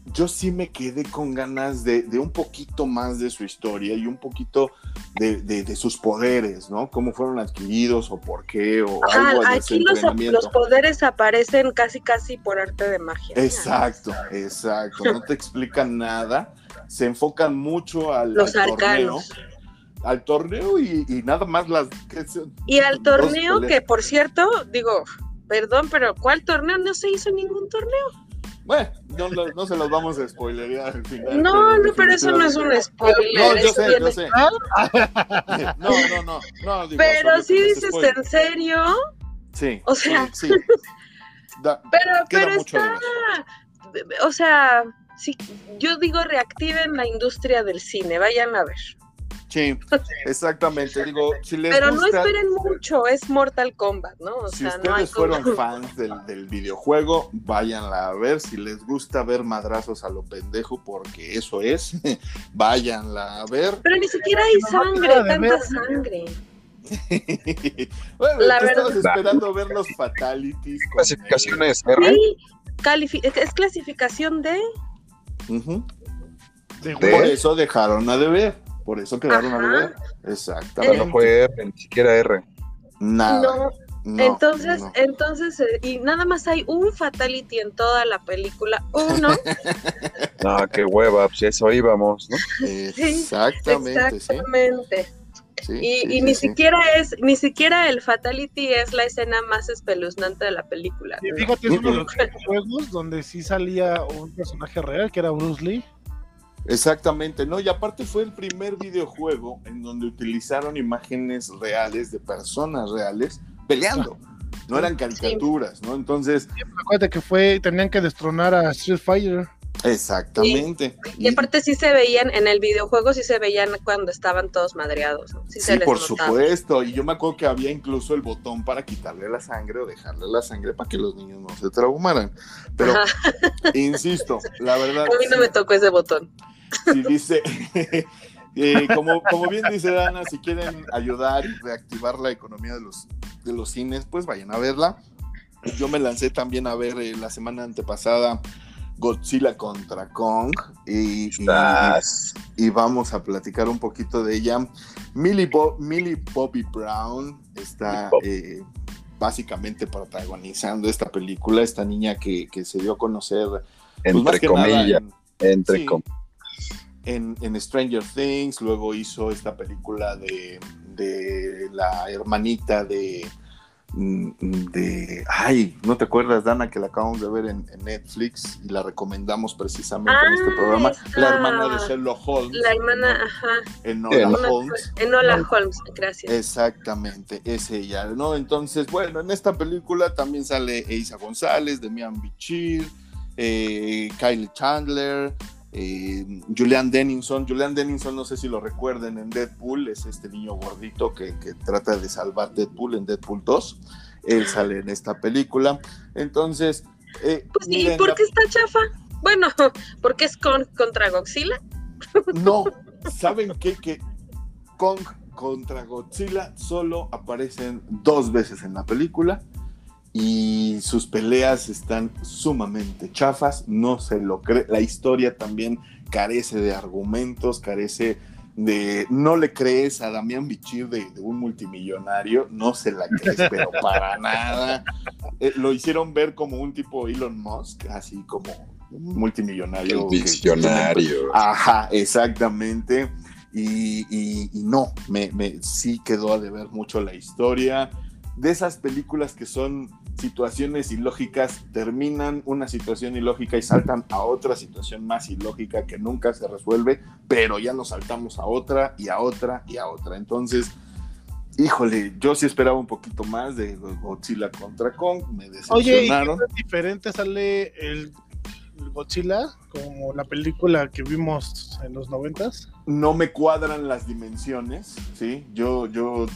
yo sí me quedé con ganas de, un poquito más de su historia y un poquito de, sus poderes, ¿no? Cómo fueron adquiridos o por qué o algo Aquí los, los, poderes aparecen casi casi por arte de magia. Exacto, exacto. No te explican nada. Se enfocan mucho al, los torneo. Al torneo y, nada más las... y al torneo que, por cierto, digo, perdón, pero ¿cuál torneo? No se hizo ningún torneo. Bueno, no, no, se los vamos a spoilerear al final. No, no, pero eso no es un spoiler. No, yo sé, yo sé. No, no, no. no pero si dices en serio. Sí. O sea. Sí, pero pero está. O sea, sí, yo digo reactiven la industria del cine, vayan a ver. Sí, exactamente. Digo, si les Pero no esperen mucho, es Mortal Kombat, ¿no? O si ustedes fueron fans del, videojuego, váyanla a ver. Si les gusta ver madrazos a lo pendejo, porque eso es, váyanla a ver. Pero ni siquiera hay sangre, tanta sangre. bueno, la estabas esperando ver los fatalities. Clasificaciones R. Sí, es clasificación de. Por eso dejaron a deber. Por eso quedaron a ver. Exactamente. No fue R, ni siquiera R. Nada. No. entonces, entonces, eh, y nada más hay un fatality en toda la película, uno. no, qué hueva, pues eso íbamos, ¿no? Exactamente. exactamente. y, ni siquiera es, ni siquiera el fatality es la escena más espeluznante de la película. Y fíjate, es uno de los juegos donde sí salía un personaje real que era Bruce Lee. Exactamente, ¿no? Y aparte fue el primer videojuego en donde utilizaron imágenes reales de personas reales peleando. No eran caricaturas, ¿no? Entonces. Acuérdate que fue, tenían que destronar a Street Fighter. Exactamente. Y, aparte sí se veían, en el videojuego sí se veían cuando estaban todos madreados. Sí, por supuesto. Y yo me acuerdo que había incluso el botón para quitarle la sangre o dejarle la sangre para que los niños no se traumaran. Pero, insisto, la verdad... A mí no me tocó ese botón. Sí, dice... Eh, como, como bien dice Dana, si quieren ayudar y reactivar la economía de los, de los cines, pues vayan a verla. Yo me lancé también a ver eh, la semana antepasada Godzilla contra Kong y, y, vamos a platicar un poquito de ella. Millie, Bobby Brown está eh, básicamente protagonizando esta película, esta niña que, se dio a conocer pues, entre comillas, entre en, en, Stranger Things, luego hizo esta película de, de la hermanita de Mm, de, ay, ¿no te acuerdas, Dana, que la acabamos de ver en, Netflix y la recomendamos precisamente en este programa? La hermana de Sherlock Holmes. La hermana, ajá. En Holmes. En Holmes, gracias. Exactamente, es ella, ¿no? Entonces, bueno, en esta película también sale Isa González, Demian Bichir, eh, Kylie Chandler, eh, Julian Dennison. Julian Dennison, no sé si lo recuerden en Deadpool, es este niño gordito que, trata de salvar Deadpool en Deadpool 2. Él sale en esta película. Entonces. Eh, pues, ¿y por qué está chafa? Bueno, porque es con, contra Godzilla. No, ¿saben qué? Que Kong contra Godzilla solo aparecen dos veces en la película y sus peleas están sumamente chafas, no se lo cree, la historia también carece de argumentos, carece de, no le crees a Damián Bichir de, un multimillonario, no se la crees, pero para nada. Eh, lo hicieron ver como un tipo Elon Musk, así como un multimillonario. visionario. ajá, exactamente. Y, no, me, me, sí quedó a deber mucho la historia de esas películas que son situaciones ilógicas, terminan una situación ilógica y saltan a otra situación más ilógica que nunca se resuelve, pero ya nos saltamos a otra y a otra y a otra. Entonces, híjole, yo sí esperaba un poquito más de Godzilla contra Kong, me decepcionaron. Oye, ¿y diferente sale el Godzilla, como la película que vimos en los noventas. No me cuadran las dimensiones, ¿sí? Yo, yo,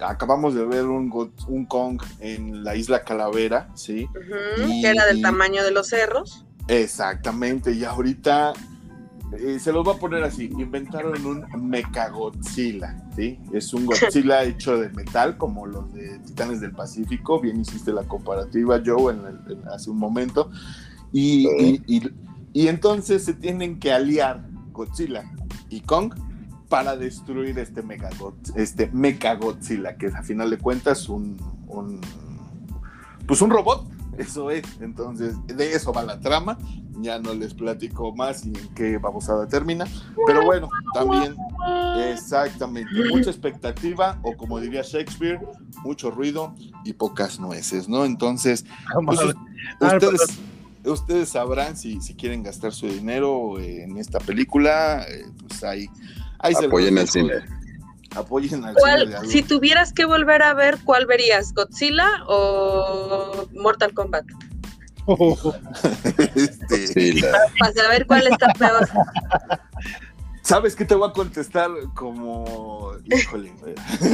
acabamos de ver un, un Kong en la isla Calavera, ¿sí? que era del tamaño de los cerros. Exactamente, y ahorita eh, se los voy a poner así, inventaron un Mechagodzilla, ¿sí? Es un Godzilla hecho de metal, como los de Titanes del Pacífico, bien hiciste la comparativa, Joe, en hace un momento, y, entonces se tienen que aliar Godzilla y Kong para destruir este Mega, este Godzilla, que a final de cuentas un, un pues un robot, eso es. Entonces, de eso va la trama. Ya no les platico más y en qué babosada termina. Pero bueno, también, exactamente, mucha expectativa, o como diría Shakespeare, mucho ruido y pocas nueces, ¿no? Entonces, pues, ah, ustedes ustedes sabrán si, si quieren gastar su dinero en esta película, eh, pues ahí, ahí Apoyen al cine. Apoyen al cine. si tuvieras que volver a ver, ¿cuál verías? ¿Godzilla o Mortal Kombat? este... Para saber cuál está peor. ¿Sabes qué te voy a contestar? Como, híjole,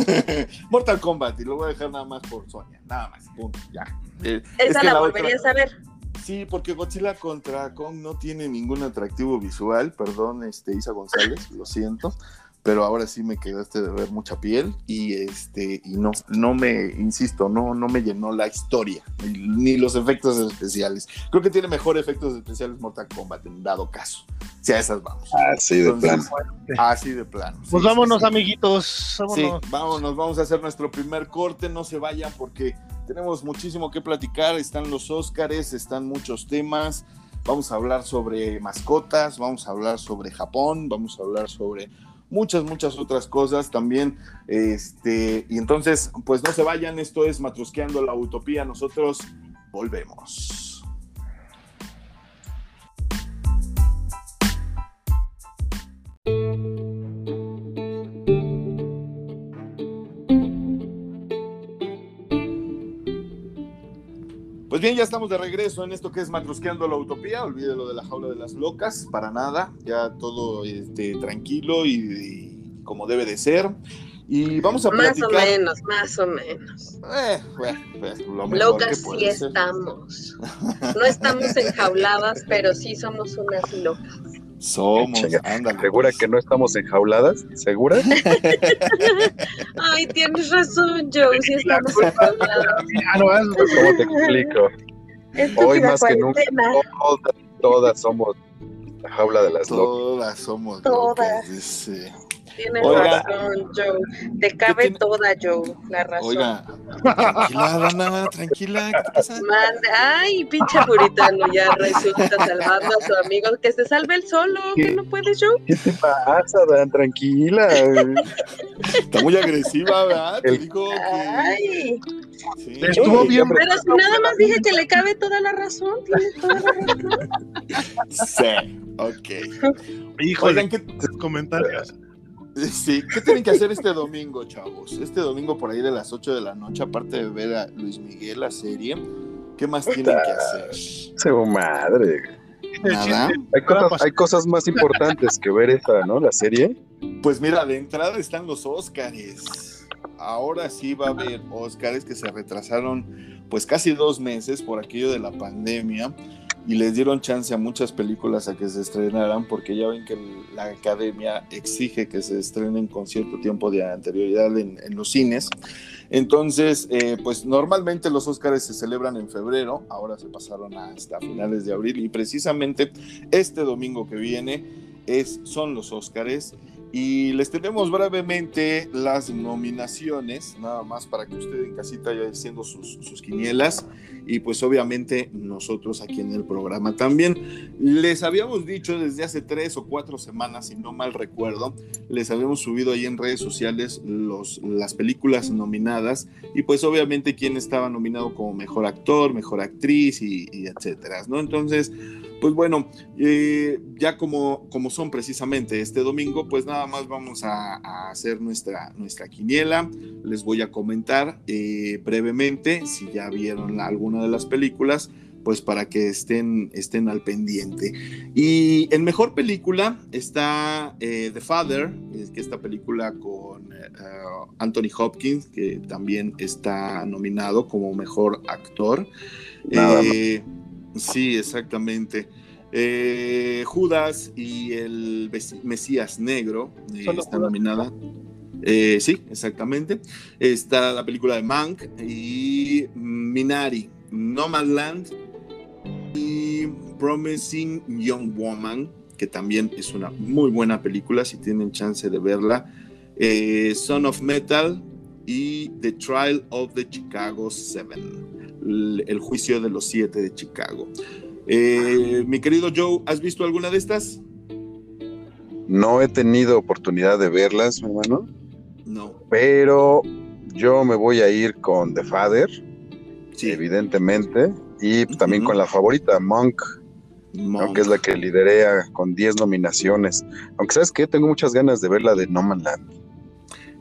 Mortal Kombat y lo voy a dejar nada más por Sonia, nada más, punto, ya. Eh, Esa la, volverías a ver. Sí, porque Godzilla contra Kong no tiene ningún atractivo visual, perdón, este Isa González, lo siento, pero ahora sí me quedaste de ver mucha piel y este y no no me insisto, no no me llenó la historia ni, los efectos especiales. Creo que tiene mejor efectos especiales Mortal Kombat en dado caso. Si a esas vamos. Así de plano. Así de plano. Pues vámonos, amiguitos. Vámonos. Sí, vámonos, vamos a hacer nuestro primer corte, no se vayan porque tenemos muchísimo que platicar, están los Óscares, están muchos temas. Vamos a hablar sobre mascotas, vamos a hablar sobre Japón, vamos a hablar sobre muchas, muchas otras cosas también. Este, y entonces, pues no se vayan, esto es Matrusqueando la Utopía. Nosotros volvemos. Pues bien, ya estamos de regreso en esto que es Matrusqueando la Utopía. Olvídelo de la jaula de las locas, para nada. Ya todo este, tranquilo y, como debe de ser. Y vamos a platicar. Más o menos, más o menos. Eh, pues, locas sí estamos. No estamos enjauladas, pero sí somos unas locas. Somos, ándale. ¿Segura pues. que no estamos enjauladas? ¿Segura? Ay, tienes razón, Joe, sí estamos enjauladas. ¿Cómo te explico? Hoy más que nunca, todas, todas somos la jaula de las locas. Todas somos todas. Tienes razón, Joe. Te cabe toda, Joe, la razón. Oiga, tranquila, Dana, tranquila, ¿qué te pasa? ay, pinche puritano, ya resulta salvando a su amigo. Que se salve el solo, que no puedes, Joe. ¿Qué te pasa, Dan? Tranquila. Está muy agresiva, ¿verdad? Te digo que... Ay. Sí. Estuvo bien. Pero si nada más dije que le cabe toda la razón, tiene toda la razón. Sí, ok. Híjole, ¿qué comentarios? Sí, ¿qué tienen que hacer este domingo, chavos? Este domingo por ahí de las 8 de la noche, aparte de ver a Luis Miguel la serie, ¿qué más tienen que hacer? Su madre. ¿Nada? Hay cosas, más importantes que ver esta, ¿no? La serie. Pues mira, de entrada están los Óscares. Ahora sí va a haber Óscares que se retrasaron pues casi dos meses por aquello de la pandemia y les dieron chance a muchas películas a que se estrenaran porque ya ven que la academia exige que se estrenen con cierto tiempo de anterioridad en, los cines. Entonces, eh, pues normalmente los Óscares se celebran en febrero, ahora se pasaron hasta finales de abril y precisamente este domingo que viene es, son los Óscares y les tenemos brevemente las nominaciones, nada más para que usted en casita vaya diciendo sus, sus, quinielas y pues obviamente nosotros aquí en el programa también. Les habíamos dicho desde hace tres o cuatro semanas, si no mal recuerdo, les habíamos subido ahí en redes sociales los, las películas nominadas y pues obviamente quién estaba nominado como mejor actor, mejor actriz y, y etcétera, ¿no? Entonces pues bueno, eh, ya como, como son precisamente este domingo, pues nada más vamos a, hacer nuestra, nuestra quiniela. Les voy a comentar eh, brevemente si ya vieron alguna de las películas pues para que estén, estén al pendiente. Y en mejor película está eh, The Father, que esta película con Anthony Hopkins, que también está nominado como mejor actor. Sí, exactamente. Eh, Judas y el Mesías Negro eh, está nominada. Eh, sí, exactamente. Está la película de Mank y Minari, Nomadland y Promising Young Woman, que también es una muy buena película si tienen chance de verla. Son of Metal y The Trial of the Chicago Seven el juicio de los siete de Chicago. Eh, mi querido Joe, ¿has visto alguna de estas? No he tenido oportunidad de verlas, mi hermano. No. Pero yo me voy a ir con The Father, sí. evidentemente, y también con la favorita, Monk, que es la que liderea con 10 nominaciones. Aunque sabes que tengo muchas ganas de ver la de No Man Land.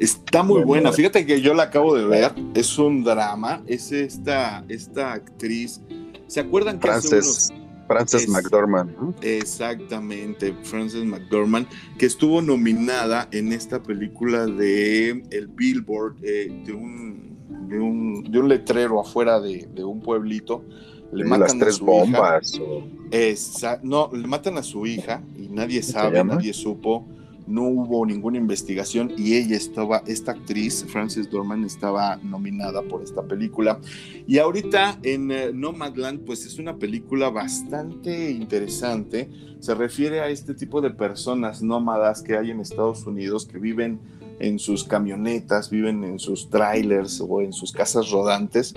Está muy buena. Fíjate que yo la acabo de ver. Es un drama. Es esta, esta actriz. ¿Se acuerdan que Frances, Frances McDormand. Exactamente, Frances McDormand, que estuvo nominada en esta película de El Billboard, eh, de, un, de, un, de, un, letrero afuera de, de un pueblito. Le matan las tres bombas. no, le matan a su hija y nadie sabe, nadie supo no hubo ninguna investigación y ella estaba, esta actriz, Frances Dorman, estaba nominada por esta película. Y ahorita en eh, Nomadland, pues es una película bastante interesante. Se refiere a este tipo de personas nómadas que hay en Estados Unidos que viven en sus camionetas, viven en sus trailers o en sus casas rodantes.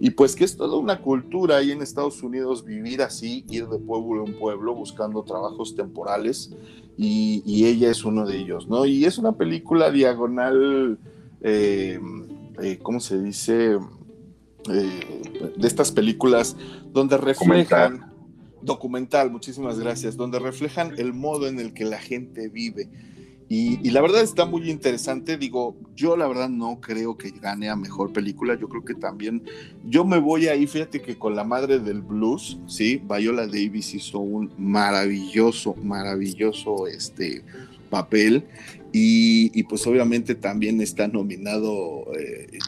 Y pues que es toda una cultura ahí en Estados Unidos vivir así, ir de pueblo en pueblo buscando trabajos temporales y, ella es uno de ellos, ¿no? Y es una película diagonal, eh, eh, ¿cómo se dice? Eh, de estas películas donde reflejan, documental. muchísimas gracias, donde reflejan el modo en el que la gente vive. Y, la verdad está muy interesante. Digo, yo la verdad no creo que gane a mejor película. Yo creo que también, yo me voy ahí, fíjate que con la madre del blues, ¿sí? Viola Davis hizo un maravilloso, maravilloso este, papel. Y, pues obviamente también está nominado eh,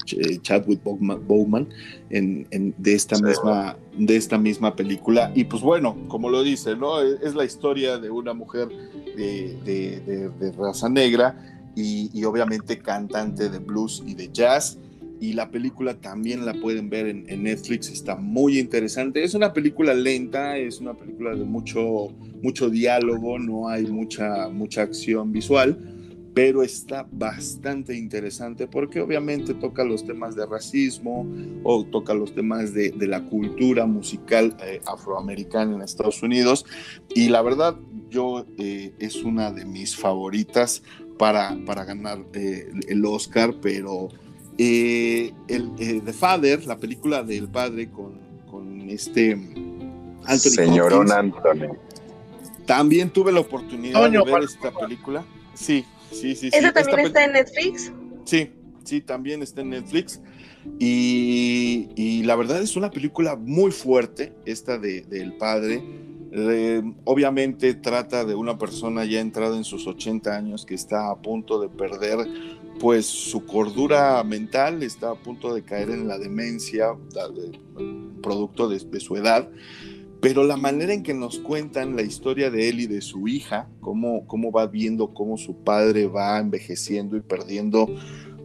Chadwick Bowman en, de, esta misma, de esta misma película. Y pues bueno, como lo dice, ¿no? Es, la historia de una mujer de, raza negra y, obviamente cantante de blues y de jazz. Y la película también la pueden ver en, en, Netflix, está muy interesante. Es una película lenta, es una película de mucho, mucho diálogo, no hay mucha, mucha acción visual pero está bastante interesante porque obviamente toca los temas de racismo o toca los temas de, la cultura musical eh, afroamericana en Estados Unidos y la verdad yo eh, es una de mis favoritas para, para ganar eh, el Oscar, pero el, The Father, la película del padre con, con este Anthony Señorón Anthony. También tuve la oportunidad de ver esta película. Sí, Sí, sí, ¿Esa también está en Netflix? Sí, sí, también está en Netflix. Y, la verdad es una película muy fuerte, esta de, del padre. Eh, obviamente trata de una persona ya entrada en sus 80 años que está a punto de perder pues su cordura mental, está a punto de caer en la demencia, producto de, de su edad pero la manera en que nos cuentan la historia de él y de su hija, cómo, cómo va viendo cómo su padre va envejeciendo y perdiendo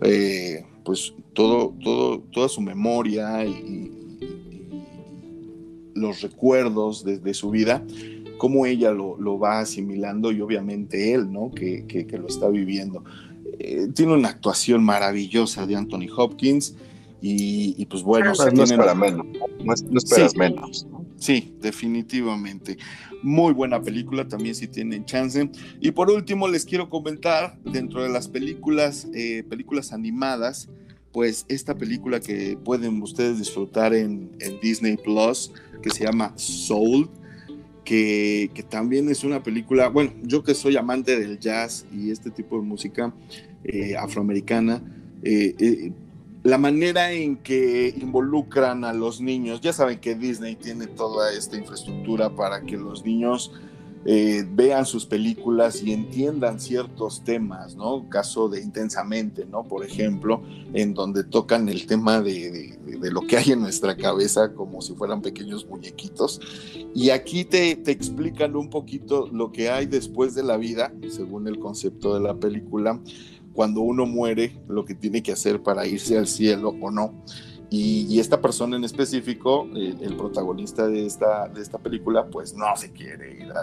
eh, pues todo, todo, toda su memoria y, los recuerdos de, su vida, cómo ella lo, va asimilando y obviamente él, ¿no? Que, lo está viviendo. Eh, tiene una actuación maravillosa de Anthony Hopkins y, pues bueno, no, es para menos, no, esperas menos. Sí, definitivamente. Muy buena película también si tienen chance. Y por último les quiero comentar dentro de las películas, eh, películas animadas, pues esta película que pueden ustedes disfrutar en, Disney Plus, que se llama Soul, que, también es una película, bueno, yo que soy amante del jazz y este tipo de música eh, afroamericana, eh, la manera en que involucran a los niños, ya saben que Disney tiene toda esta infraestructura para que los niños eh, vean sus películas y entiendan ciertos temas, ¿no? Caso de Intensamente, ¿no? Por ejemplo, en donde tocan el tema de, lo que hay en nuestra cabeza como si fueran pequeños muñequitos. Y aquí te, te explican un poquito lo que hay después de la vida, según el concepto de la película cuando uno muere, lo que tiene que hacer para irse al cielo o no. Y, esta persona en específico, el, protagonista de esta, de esta película, pues no se quiere ir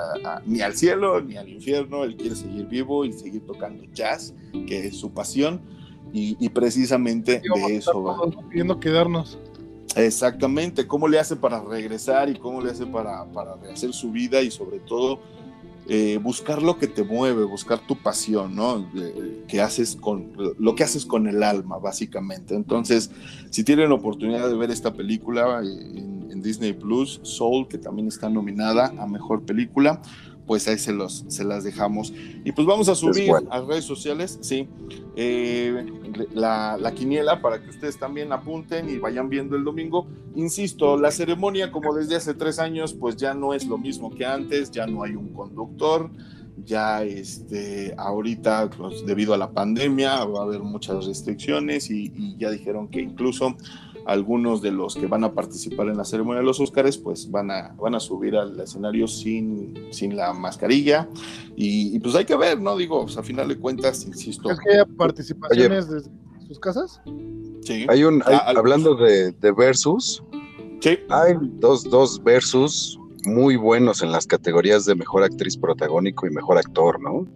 ni al cielo ni al infierno, él quiere seguir vivo y seguir tocando jazz, que es su pasión, y, precisamente de eso va. Pidiendo quedarnos. Exactamente, cómo le hace para regresar y cómo le hace para, para rehacer su vida y sobre todo eh, buscar lo que te mueve, buscar tu pasión, ¿no? que haces con, lo que haces con el alma, básicamente. Entonces, si tienen oportunidad de ver esta película eh, en, en Disney Plus, Soul, que también está nominada a Mejor Película, pues ahí se, los, se las dejamos. Y pues vamos a subir a redes sociales, sí, eh, la, la, quiniela para que ustedes también apunten y vayan viendo el domingo. Insisto, la ceremonia como desde hace tres años, pues ya no es lo mismo que antes, ya no hay un conductor, ya este, ahorita, pues, debido a la pandemia, va a haber muchas restricciones y, y ya dijeron que incluso algunos de los que van a participar en la ceremonia de los Óscares, pues van a, van a subir al escenario sin, sin la mascarilla. Y, pues hay que ver, ¿no? Digo, pues, a final de cuentas, insisto. ¿Es que hay participaciones de sus casas? Sí. Hay un, ah, hablando de, de, versus, sí. hay dos, dos versus muy buenos en las categorías de mejor actriz protagónico y mejor actor, ¿no?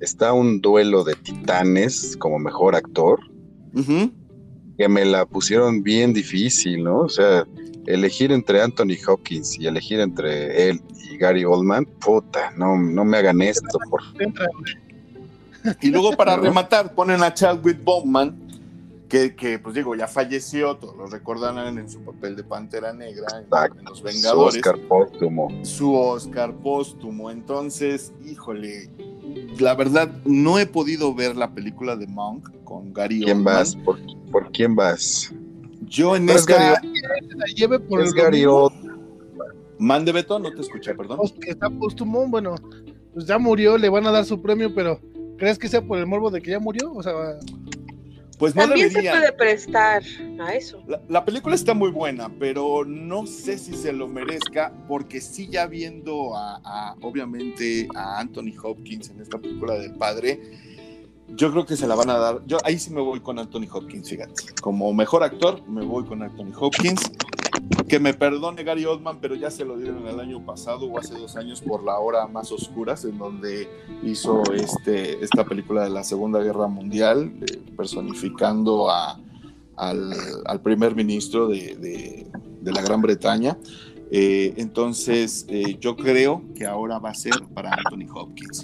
Está un duelo de titanes como mejor actor que me la pusieron bien difícil, ¿no? O sea, elegir entre Anthony Hopkins y elegir entre él y Gary Oldman, puta, no, no me hagan esto, por Y luego para rematar ponen a Chadwick Bowman, que, que, pues digo, ya falleció, todos lo recordarán en su papel de Pantera Negra en, Los Vengadores. Su Oscar póstumo. Su Oscar póstumo. Entonces, híjole, la verdad, no he podido ver la película de Monk con Gary ¿Quién vas? ¿Por, quién vas? Yo en esta... lleve por es Gary Mande Beto, no te escuché, perdón. Pues está póstumo, bueno, pues ya murió, le van a dar su premio, pero ¿crees que sea por el morbo de que ya murió? O sea, pues También se puede prestar a eso. La, película está muy buena, pero no sé si se lo merezca, porque sí ya viendo a, obviamente a Anthony Hopkins en esta película del padre, yo creo que se la van a dar. Yo ahí sí me voy con Anthony Hopkins, fíjate. Como mejor actor, me voy con Anthony Hopkins. Que me perdone Gary Oldman, pero ya se lo dieron el año pasado o hace dos años por La Hora Más Oscuras, en donde hizo este, esta película de la Segunda Guerra Mundial, personificando a, al, primer ministro de, de la Gran Bretaña. Eh, entonces, eh, yo creo que ahora va a ser para Anthony Hopkins.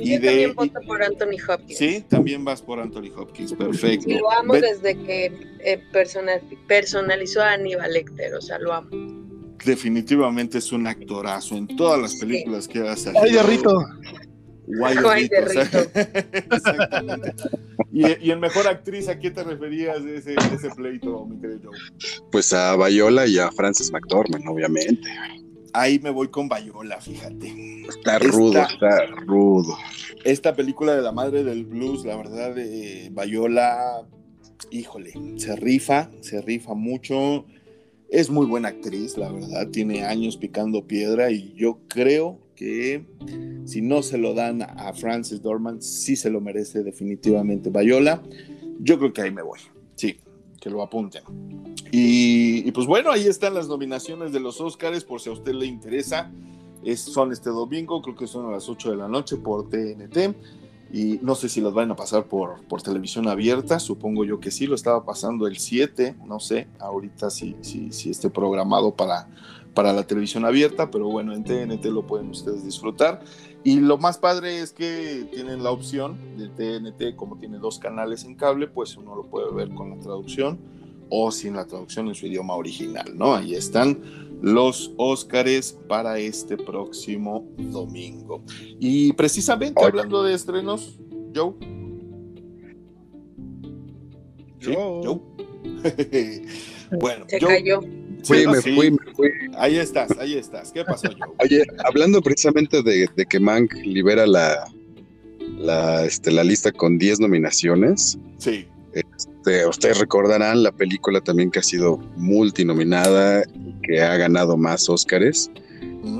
Y también voto por Anthony Hopkins. Sí, también vas por Anthony Hopkins, perfecto. Y lo amo desde que eh, personalizó a Aníbal Lecter, o sea, lo amo. Definitivamente es un actorazo en todas las películas que hace. ¡Ay, Rito! Guay de Exactamente. ¿Y, en mejor actriz a qué te referías de ese, pleito, mi querido Pues a Viola y a Frances McDormand, obviamente. Ahí me voy con Viola, fíjate. Está rudo, está rudo. Esta película de la madre del blues, la verdad, de Viola, híjole, se rifa, se rifa mucho. Es muy buena actriz, la verdad, tiene años picando piedra y yo creo que si no se lo dan a Francis Dorman, sí se lo merece definitivamente Bayola. Yo creo que ahí me voy, sí, que lo apunten. Y, pues bueno, ahí están las nominaciones de los Oscars, por si a usted le interesa. Es, son este domingo, creo que son a las 8 de la noche por TNT. Y no sé si los van a pasar por, por televisión abierta, supongo yo que sí, lo estaba pasando el 7, no sé, ahorita si, si, si esté programado para, para la televisión abierta, pero bueno, en TNT lo pueden ustedes disfrutar. Y lo más padre es que tienen la opción de TNT, como tiene dos canales en cable, pues uno lo puede ver con la traducción o sin la traducción en su idioma original, ¿no? Ahí están los Óscares para este próximo domingo. Y precisamente hablando de estrenos, Joe. ¿Sí? Joe. bueno, Se cayó. Fui, me fui, me fui. Ahí estás, ahí estás. ¿Qué pasó, Joe? Oye, hablando precisamente de, que Mank libera la, la, este, la lista con 10 nominaciones. Sí. Este, ustedes recordarán la película también que ha sido multinominada, que ha ganado más Óscares.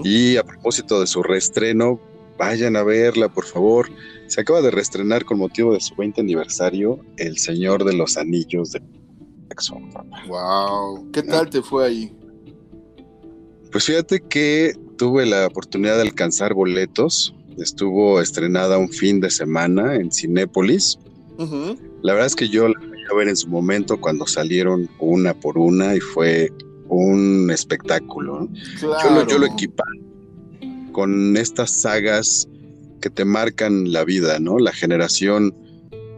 Y a propósito de su reestreno, vayan a verla, por favor. Se acaba de reestrenar con motivo de su 20 aniversario El Señor de los Anillos de Wow, ¿qué tal te fue ahí? Pues fíjate que tuve la oportunidad de alcanzar boletos. Estuvo estrenada un fin de semana en Cinépolis. La verdad es que yo la fui a ver en su momento cuando salieron una por una y fue un espectáculo. Yo, lo, yo con estas sagas que te marcan la vida, ¿no? La generación,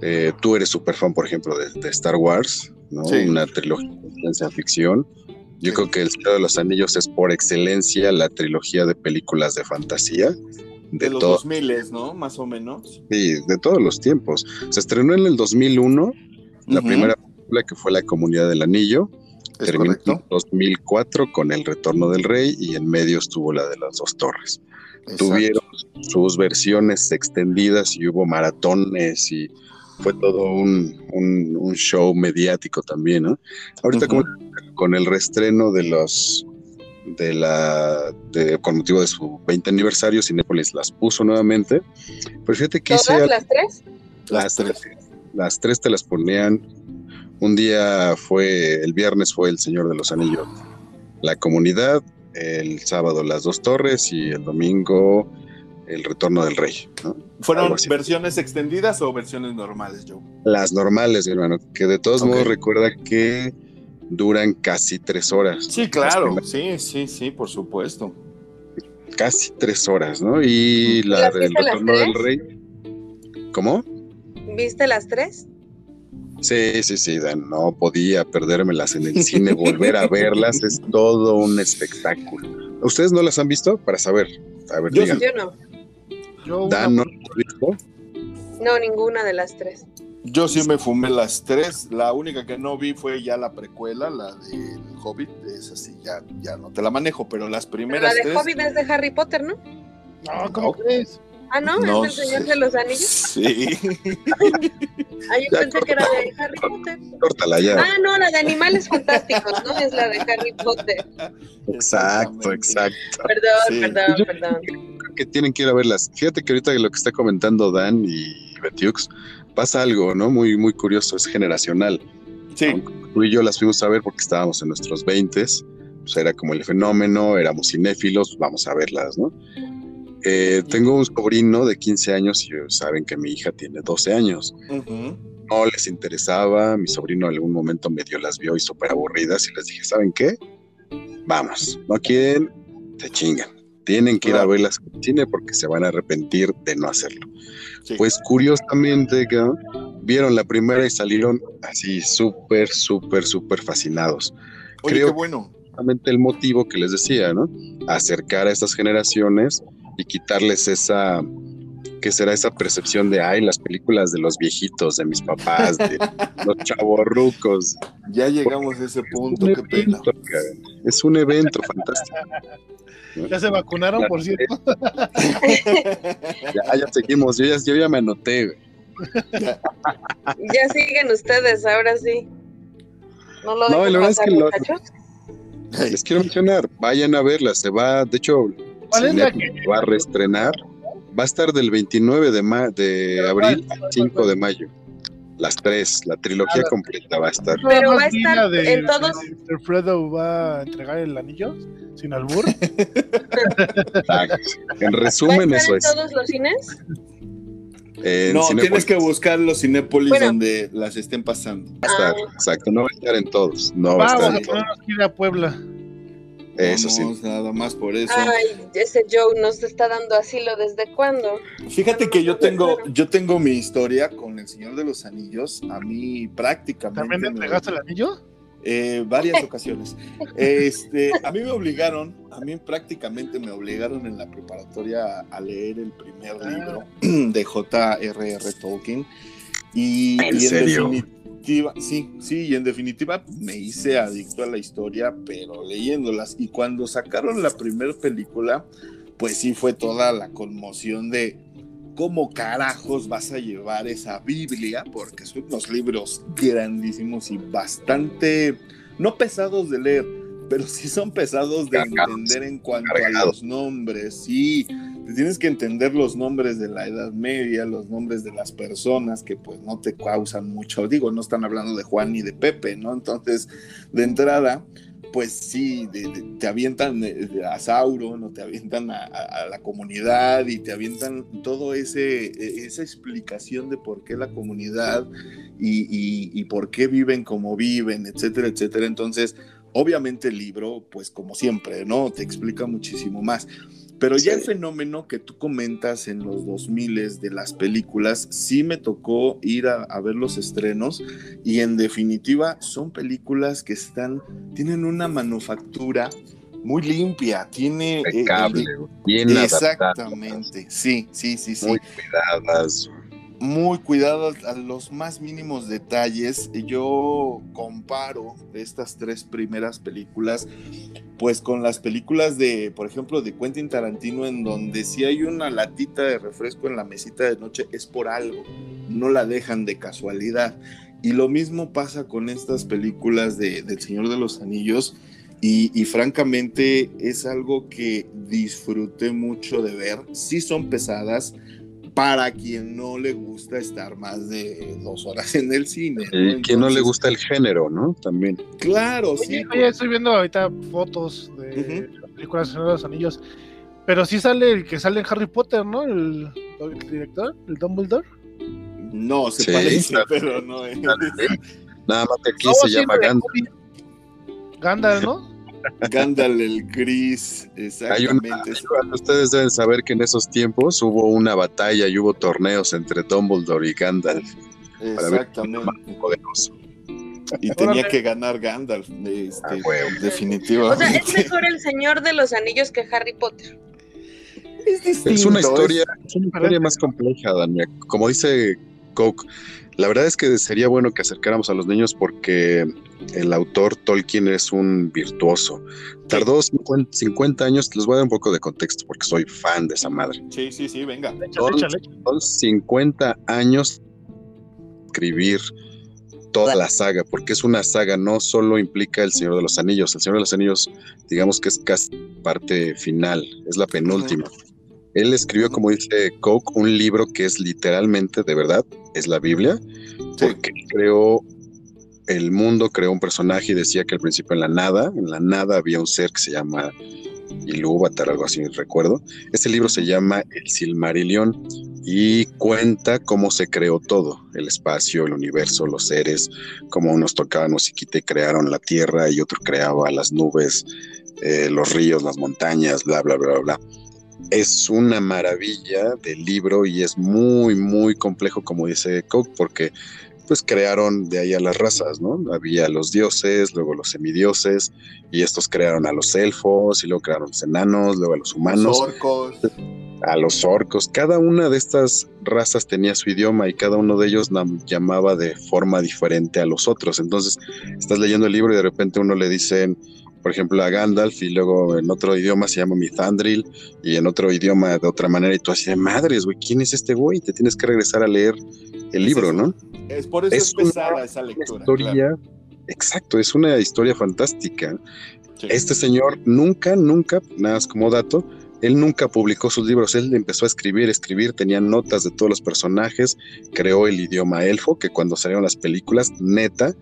eh, tú eres súper fan, por ejemplo, de, Star Wars, ¿no? Una trilogía de ciencia ficción. Yo creo que El Señor de los Anillos es por excelencia la trilogía de películas de fantasía. De, los 2000, ¿no? Más o menos. Sí, de todos los tiempos. Se estrenó en el 2001, la primera película que fue La Comunidad del Anillo. terminó en 2004 con El Retorno del Rey y en medio estuvo la de las dos torres. Tuvieron sus versiones extendidas y hubo maratones y fue todo un, show mediático también, ¿no? Ahorita con el reestreno de los de la de, con motivo de su 20 aniversario, Cinepolis las puso nuevamente. Pero fíjate que ¿Todas las tres? Las, tres. Las tres te las ponían. Un día fue, el viernes fue El Señor de los Anillos, La Comunidad, el sábado Las Dos Torres y el domingo el retorno del rey. ¿Fueron versiones extendidas o versiones normales, Joe? Las normales, hermano, que de todos modos recuerda que duran casi tres horas. Sí, claro, sí, sí, sí, por supuesto. Casi tres horas, ¿no? Y la del retorno del rey. ¿Cómo? ¿Viste las tres? Sí, sí, sí, Dan, no podía perdérmelas en el cine, volver a verlas, es todo un espectáculo. ¿Ustedes no las han visto? Para saber. A ver, yo, yo no. Dan no visto? No, ninguna de las tres. Yo sí me fumé las tres. La única que no vi fue ya la precuela, la del Hobbit. Es así, ya, ya no te la manejo, pero las primeras. Pero la de Hobbit es de Harry Potter, ¿no? No, ¿cómo crees? Ah, ¿no? ¿Es el Señor de los Anillos? Sí. ah, yo pensé que era de Harry Potter. Córtala ya. Ah, no, la de Animales Fantásticos, ¿no? Es la de Harry Potter. Exacto, exacto. Perdón, perdón, perdón. Creo que tienen que ir a verlas. Fíjate que ahorita lo que está comentando Dan y Betiux, pasa algo, ¿no? Muy, muy curioso, es generacional. Sí. Tú y yo las fuimos a ver porque estábamos en nuestros 20 pues era como el fenómeno, éramos cinéfilos, vamos a verlas, ¿no? Eh, tengo un sobrino de 15 años y saben que mi hija tiene 12 años. No les interesaba, mi sobrino en algún momento medio las vio y súper aburridas y les dije, ¿saben qué? Vamos, no quieren, te chingan. Tienen que ir a verlas en cine porque se van a arrepentir de no hacerlo. Pues curiosamente vieron la primera y salieron así súper, súper, súper fascinados. Creo qué bueno. el motivo que les decía, ¿no? Acercar a estas generaciones y quitarles esa, ¿qué será esa percepción de, ay, las películas de los viejitos, de mis papás, de los chavorrucos? Ya llegamos a ese punto, qué pena. Es un evento fantástico. Ya se vacunaron, por cierto. ya, ya seguimos, yo ya, yo ya me anoté. Ya. siguen ustedes, ahora sí. No lo no, la verdad es que lo, les quiero mencionar, vayan a verla, se va, de hecho, va a reestrenar. Va a estar del 29 de, de abril al 5 de mayo. Las tres, la trilogía ah, completa va a estar. Pero va a estar en todos. ¿Mr. Fredo va a entregar el anillo sin albur? en resumen, eso es. ¿En todos los cines? no, tienes que buscar los Cinépolis donde las estén pasando. Ah. exacto, no va a estar en todos. No va a estar en todos. a Puebla. Eso sí. Nada más por eso. Ay, ese Joe nos está dando asilo desde cuándo. Fíjate que yo tengo, yo tengo mi historia con el Señor de los Anillos. A mí prácticamente. ¿También le entregaste el anillo? Eh, varias ocasiones. Este, a mí me obligaron, a mí prácticamente me obligaron en la preparatoria a leer el primer ah. libro de J.R.R. Tolkien. Y, ¿En serio? Sí, sí, y en definitiva me hice adicto a la historia, pero leyéndolas. Y cuando sacaron la primera película, pues sí fue toda la conmoción de cómo carajos vas a llevar esa Biblia, porque son unos libros grandísimos y bastante, no pesados de leer, pero sí son pesados de entender en cuanto a los nombres, sí tienes que entender los nombres de la Edad Media, los nombres de las personas que pues no te causan mucho, digo, no están hablando de Juan ni de Pepe, ¿no? Entonces, de entrada, pues sí, te avientan a Sauron, no te avientan a, la comunidad y te avientan todo ese esa explicación de por qué la comunidad y por qué viven como viven, etcétera, etcétera. Entonces, obviamente el libro, pues como siempre, ¿no? Te explica muchísimo más. Pero ya el fenómeno que tú comentas en los 2000 de las películas, sí me tocó ir a, ver los estrenos y en definitiva son películas que están, tienen una manufactura muy limpia, tiene... Eh, eh, bien Exactamente, sí, sí, sí, sí. Muy cuidadas muy cuidado a los más mínimos detalles. Yo comparo estas tres primeras películas, pues con las películas de, por ejemplo, de Quentin Tarantino, en donde si hay una latita de refresco en la mesita de noche es por algo, no la dejan de casualidad. Y lo mismo pasa con estas películas de, del Señor de los Anillos. Y, y, francamente es algo que disfruté mucho de ver. Sí son pesadas, para quien no le gusta estar más de dos horas en el cine. ¿no? quien no le gusta el género, ¿no? También. Claro, sí. Oye, estoy viendo ahorita fotos de películas de los Anillos, pero sí sale el que sale en Harry Potter, ¿no? El, director, el Dumbledore. No, se parece, pero no es. Nada más que aquí se llama Gandalf. Gandalf, ¿no? Gandalf el gris, exactamente. ustedes deben saber que en esos tiempos hubo una batalla y hubo torneos entre Dumbledore y Gandalf. Exactamente. Y tenía que ganar Gandalf, este, ah, definitivamente. O sea, es mejor el Señor de los Anillos que Harry Potter. Es, una historia, es... una historia más compleja, Daniel. Como dice Coke, la verdad es que sería bueno que acercáramos a los niños porque el autor Tolkien es un virtuoso. Tardó 50, años, les voy a dar un poco de contexto porque soy fan de esa madre. Sí, sí, sí, venga. Son, 50 años escribir toda la saga, porque es una saga, no solo implica El Señor de los Anillos, El Señor de los Anillos, digamos que es casi parte final, es la penúltima. Él escribió, como dice Coke, un libro que es literalmente, de verdad, es la Biblia, porque creó el mundo, creó un personaje y decía que al principio en la nada, en la nada había un ser que se llama Ilúvatar, algo así recuerdo. Este libro se llama El Silmarillion y cuenta cómo se creó todo, el espacio, el universo, los seres, cómo unos tocaban musiquita y crearon la tierra y otro creaba las nubes, eh, los ríos, las montañas, bla, bla, bla, bla es una maravilla del libro y es muy, muy complejo, como dice Coke, porque pues crearon de ahí a las razas, ¿no? Había los dioses, luego los semidioses, y estos crearon a los elfos, y luego crearon los enanos, luego a los humanos. Los orcos. A los orcos. Cada una de estas razas tenía su idioma y cada uno de ellos llamaba de forma diferente a los otros. Entonces, estás leyendo el libro y de repente uno le dicen, por ejemplo, a Gandalf y luego en otro idioma se llama Mithandril y en otro idioma de otra manera y tú así de madres, güey, ¿quién es este güey? Te tienes que regresar a leer el libro, ¿no? Es por eso es, pesada esa lectura. Historia, Exacto, es una historia fantástica. Este señor nunca, nunca, nada más como dato, él nunca publicó sus libros, él empezó a escribir, escribir, tenía notas de todos los personajes, creó el idioma elfo, que cuando salieron las películas, neta,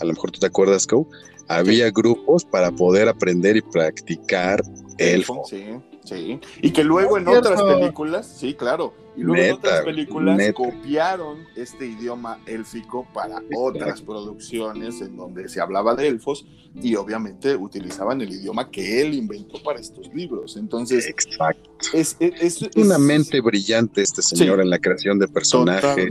a lo mejor tú te acuerdas, Cow, había grupos para poder aprender y practicar elfo. Sí, sí. Y que luego en otras películas, sí, claro, y luego en otras películas copiaron este idioma élfico para otras producciones en donde se hablaba de elfos y obviamente utilizaban el idioma que él inventó para estos libros. Entonces, Exacto. Es, una mente brillante este señor en la creación de personajes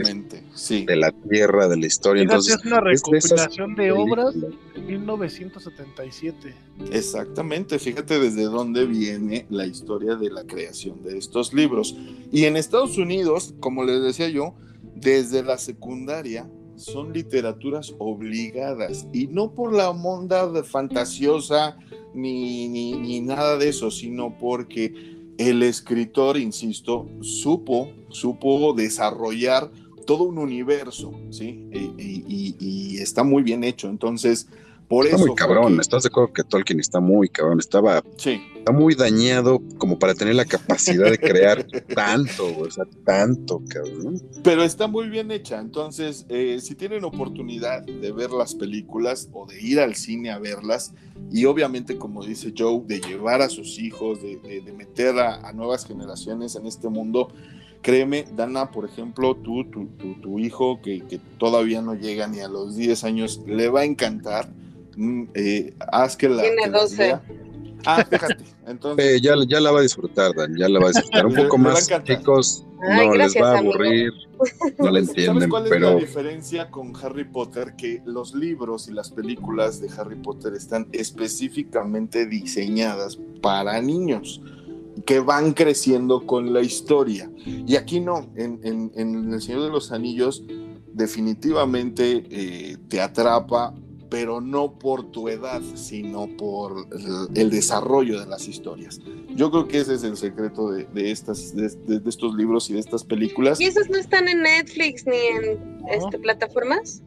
de la tierra, de la historia. Entonces, es una recopilación de, obras de 1977. Exactamente, fíjate desde dónde viene la historia de la creación de estos libros. Y en Estados Unidos, como les decía yo, desde la secundaria son literaturas obligadas y no por la onda de fantasiosa ni, ni, nada de eso, sino porque el escritor, insisto, supo, supo desarrollar todo un universo, ¿sí? Y, y está muy bien hecho. Entonces, está muy cabrón, ¿estás de acuerdo que Tolkien está muy cabrón? Estaba está muy dañado como para tener la capacidad de crear tanto, o sea, tanto, cabrón. Pero está muy bien hecha, entonces, eh, si tienen oportunidad de ver las películas o de ir al cine a verlas, y obviamente, como dice Joe, de llevar a sus hijos, de, meter a, nuevas generaciones en este mundo, créeme, Dana, por ejemplo, tú, tu, tu, hijo que, que, todavía no llega ni a los 10 años, le va a encantar Mm, eh, haz que la. Tiene 12. Ah, fíjate. Entonces. Eh, ya, ya, la va a disfrutar, Dan, ya la va a disfrutar. Un poco más, chicos, no les va a aburrir, no la entienden. ¿Sabes cuál pero... es la diferencia con Harry Potter? Que los libros y las películas de Harry Potter están específicamente diseñadas para niños que van creciendo con la historia. Y aquí no, en, en, en El Señor de los Anillos definitivamente eh, te atrapa pero no por tu edad, sino por el, desarrollo de las historias. Yo creo que ese es el secreto de, estas, de, estos libros y de estas películas. ¿Y esos no están en Netflix ni en este, plataformas?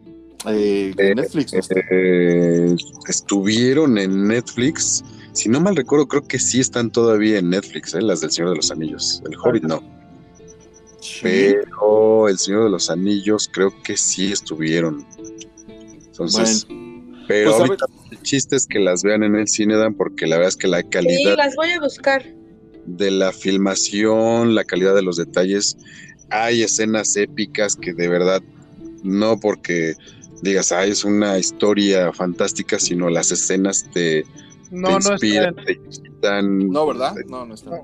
Eh, Netflix. Eh, estuvieron en Netflix. Si no mal recuerdo, creo que sí están todavía en Netflix, eh, las del Señor de los Anillos. El Hobbit no. Pero El Señor de los Anillos creo que sí estuvieron. Entonces, pero pues, ahorita el chiste es que las vean en el cine, Dan, porque la verdad es que la calidad. Sí, las voy a buscar. De la filmación, la calidad de los detalles. Hay escenas épicas que de verdad, no porque digas, ah, es una historia fantástica, sino las escenas te, no, inspiran, No, ¿verdad? No, no están.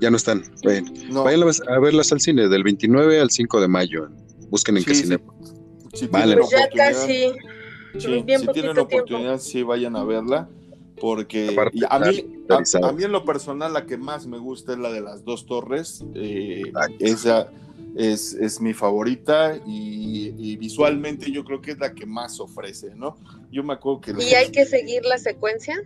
Ya no están. Vayan, a verlas al cine del 29 al 5 de mayo. Busquen en qué cine. vale. Pues ya casi. Sí, si tienen la oportunidad, sí vayan a verla, porque a mí A, mí en lo personal la que más me gusta es la de las dos torres. Eh, esa es, es, mi favorita y, visualmente yo creo que es la que más ofrece, ¿no? Yo me acuerdo que... ¿Y hay que seguir la secuencia?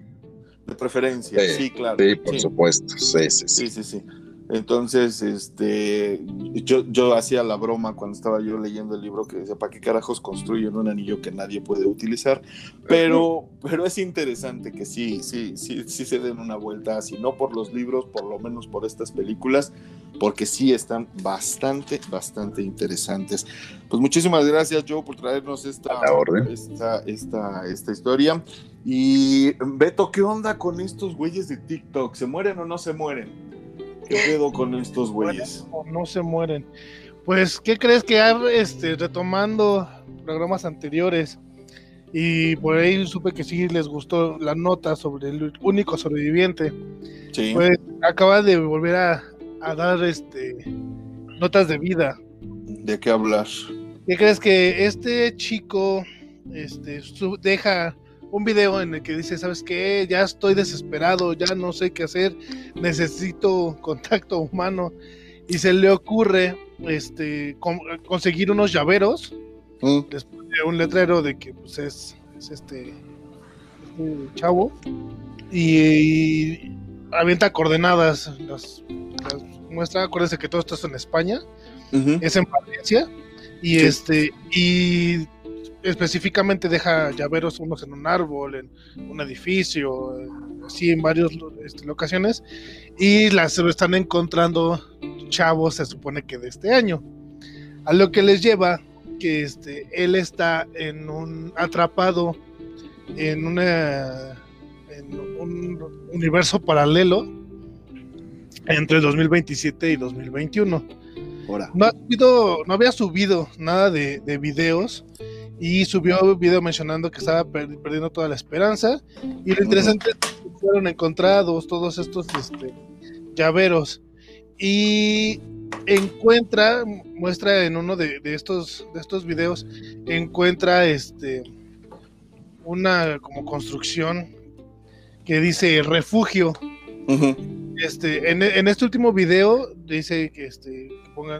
De preferencia, sí, claro. Sí, por supuesto, sí, sí, sí. Sí, sí, Entonces, este, yo, yo hacía la broma cuando estaba yo leyendo el libro que decía, ¿para qué carajos construyen un anillo que nadie puede utilizar? Pero, pero es interesante que sí, sí, sí, sí se den una vuelta, si no por los libros, por lo menos por estas películas, porque sí están bastante, bastante interesantes. Pues muchísimas gracias, Joe, por traernos esta, esta, esta, esta historia. Y Beto, ¿qué onda con estos güeyes de TikTok? ¿Se mueren o no se mueren? ¿Qué pedo con estos güeyes? O no se mueren. Pues, ¿qué crees que este, retomando programas anteriores? Y por ahí supe que sí les gustó la nota sobre el único sobreviviente. Sí. Pues acaba de volver a, a dar este notas de vida. ¿De qué hablar? ¿Qué crees que este chico este, deja un video en el que dice, ¿sabes qué? Ya estoy desesperado, ya no sé qué hacer, necesito contacto humano. Y se le ocurre este, conseguir unos llaveros, mm. después de un letrero de que pues, es, este, este, chavo, y, avienta coordenadas, las muestra, acuérdense que todo esto es en España, es en Valencia, y este, y específicamente deja llaveros unos en un árbol, en un edificio, así en varias este, locaciones, y las están encontrando chavos, se supone que de este año. A lo que les lleva que este, él está en un atrapado en una en un universo paralelo entre 2027 y 2021. No, ha subido, no había subido nada de, de, videos y subió un video mencionando que estaba perdiendo toda la esperanza. Y lo interesante es que fueron encontrados todos estos este, llaveros. Y encuentra, muestra en uno de, estos, de estos videos, encuentra este una como construcción que dice refugio. Este, en, este último video dice que este,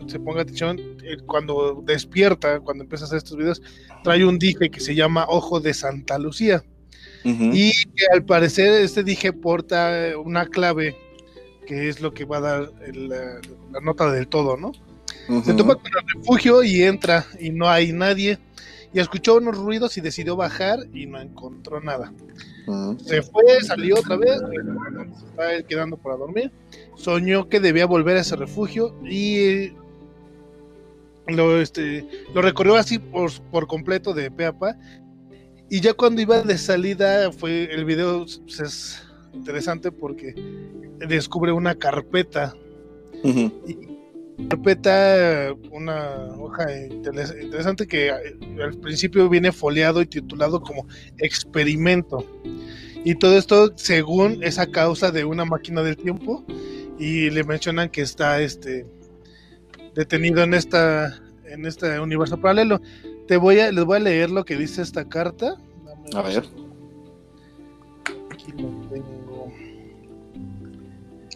se ponga atención eh, cuando despierta, cuando empieza a hacer estos videos, trae un dije que se llama Ojo de Santa Lucía. Y que al parecer este dije porta una clave que es lo que va a dar la, nota del todo, ¿no? Se toma con el refugio y entra y no hay nadie. Y escuchó unos ruidos y decidió bajar y no encontró nada. Se fue, salió otra vez, estaba quedando para dormir. Soñó que debía volver a ese refugio y lo, este, lo recorrió así por, por completo de pe a pa. Y ya cuando iba de salida, fue el video pues, es interesante porque descubre una carpeta. Carpeta, una hoja interesante que al principio viene foliado y titulado como experimento. Y todo esto según esa causa de una máquina del tiempo. Y le mencionan que está este detenido en esta en este universo paralelo. Te voy a, les voy a leer lo que dice esta carta. a ver. Aquí lo tengo.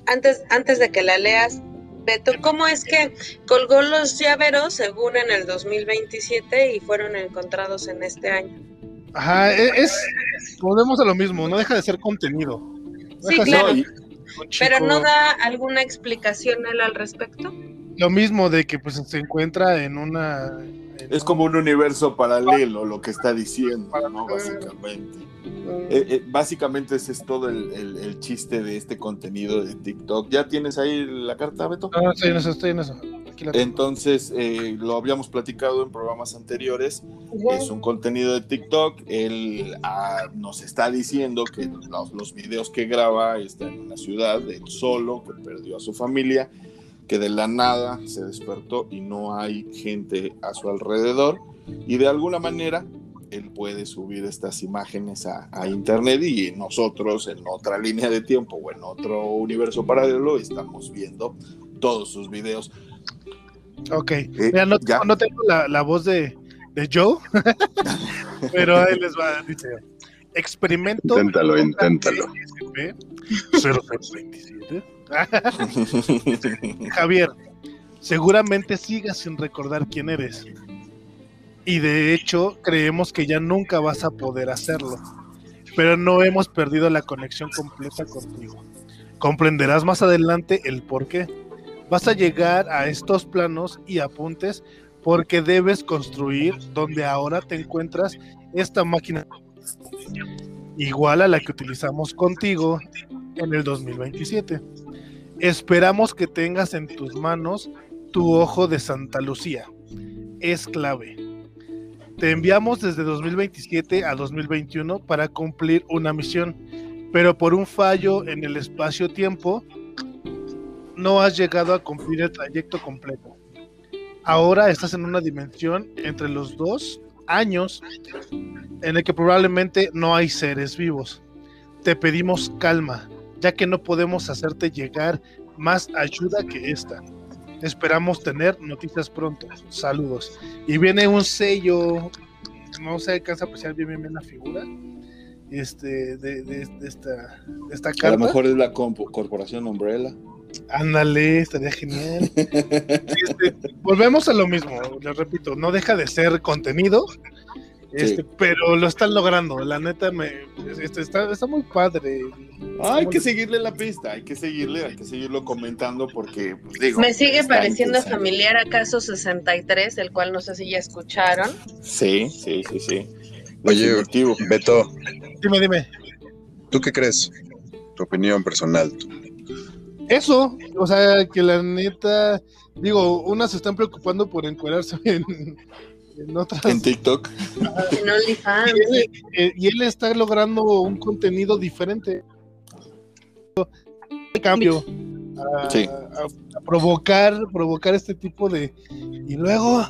Antes, antes de que la leas, Beto, ¿cómo es que colgó los llaveros según en el 2027 y fueron encontrados en este año? Ajá, e, es, volvemos a lo mismo, no deja de ser contenido. sí, claro. Pero no da alguna explicación él al respecto. Lo mismo de que pues se encuentra en una... es como un universo paralelo lo que está diciendo, ¿no? Básicamente. Eh, eh, básicamente ese es todo el, chiste de este contenido de TikTok. ¿Ya tienes ahí la carta, Beto? No, estoy en eso, estoy en eso. Entonces, eh, lo habíamos platicado en programas anteriores. Es un contenido de TikTok. Él ah, nos está diciendo que los, los, videos que graba está en una ciudad, él solo, que perdió a su familia, que de la nada se despertó y no hay gente a su alrededor. Y de alguna manera él puede subir estas imágenes a, internet y nosotros en otra línea de tiempo o en otro universo paralelo estamos viendo todos sus videos. Ok, eh, Mira, no, tengo la, voz de, Joe, pero ahí les va, dice, experimento. Inténtalo, inténtalo. 0027. Javier, seguramente sigas sin recordar quién eres. Y de hecho, creemos que ya nunca vas a poder hacerlo. Pero no hemos perdido la conexión completa contigo. Comprenderás más adelante el por qué. Vas a llegar a estos planos y apuntes porque debes construir donde ahora te encuentras esta máquina igual a la que utilizamos contigo en el 2027. Esperamos que tengas en tus manos tu ojo de Santa Lucía. Es clave. Te enviamos desde 2027 a 2021 para cumplir una misión, pero por un fallo en el espacio-tiempo no has llegado a cumplir el trayecto completo. Ahora estás en una dimensión entre los dos años en el que probablemente no hay seres vivos. Te pedimos calma, ya que no podemos hacerte llegar más ayuda que esta. Esperamos tener noticias pronto. Saludos. Y viene un sello, no se alcanza a apreciar bien, bien, la figura este, de, esta, esta carta. A lo mejor es la corporación Umbrella. Ándale, estaría genial. Este, volvemos a lo mismo, les repito, no deja de ser contenido, este, pero lo están logrando, la neta me este, está, está, muy padre. hay que seguirle la pista, hay que seguirle, hay que seguirlo comentando porque pues, digo, me sigue pareciendo familiar a caso 63, el cual no sé si ya escucharon. Sí, sí, sí, sí. Oye, Beto. Dime, dime. ¿Tú qué crees? Tu opinión personal. Eso, o sea, que la neta, digo, unas se están preocupando por encuadrarse en, en otras. En TikTok. en OnlyFans. Eh, y, él, está logrando un contenido diferente. cambio. A, provocar, provocar este tipo de. Y luego.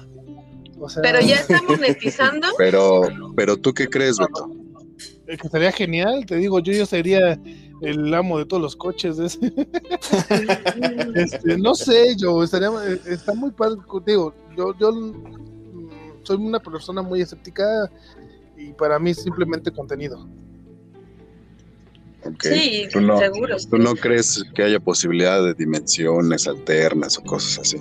pero ya está monetizando. Pero, pero tú qué crees, Beto? Que estaría genial, te digo, yo yo sería el amo de todos los coches. este, no sé, yo estaría, está muy padre, digo, yo, yo soy una persona muy escéptica y para mí es simplemente contenido. Sí, ¿Tú no, seguro. ¿Tú no crees que haya posibilidad de dimensiones alternas o cosas así?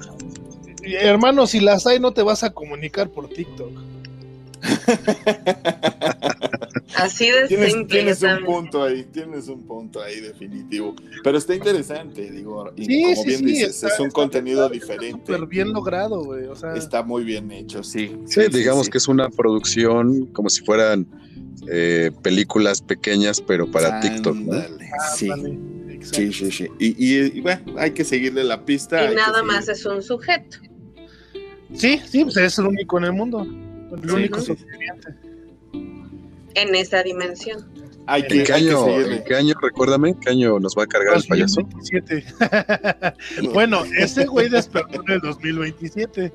hermano, si las hay, no te vas a comunicar por TikTok. Así de tienes, tienes un punto ahí, tienes un punto ahí definitivo. Pero está interesante, digo, y como bien dices, es un contenido diferente. Súper bien logrado, güey. está muy bien hecho, sí. Sí, digamos que es una producción como si fueran eh, películas pequeñas, pero para TikTok, ¿no? sí. sí. sí, sí, Y, bueno, hay que seguirle la pista. Y nada más es un sujeto. Sí, sí, pues es el único en el mundo. El único sobreviviente en esa dimensión. Hay que, ¿En, qué año, ¿En qué año, recuérdame, qué año nos va a cargar el payaso? bueno, ese güey despertó en el 2027.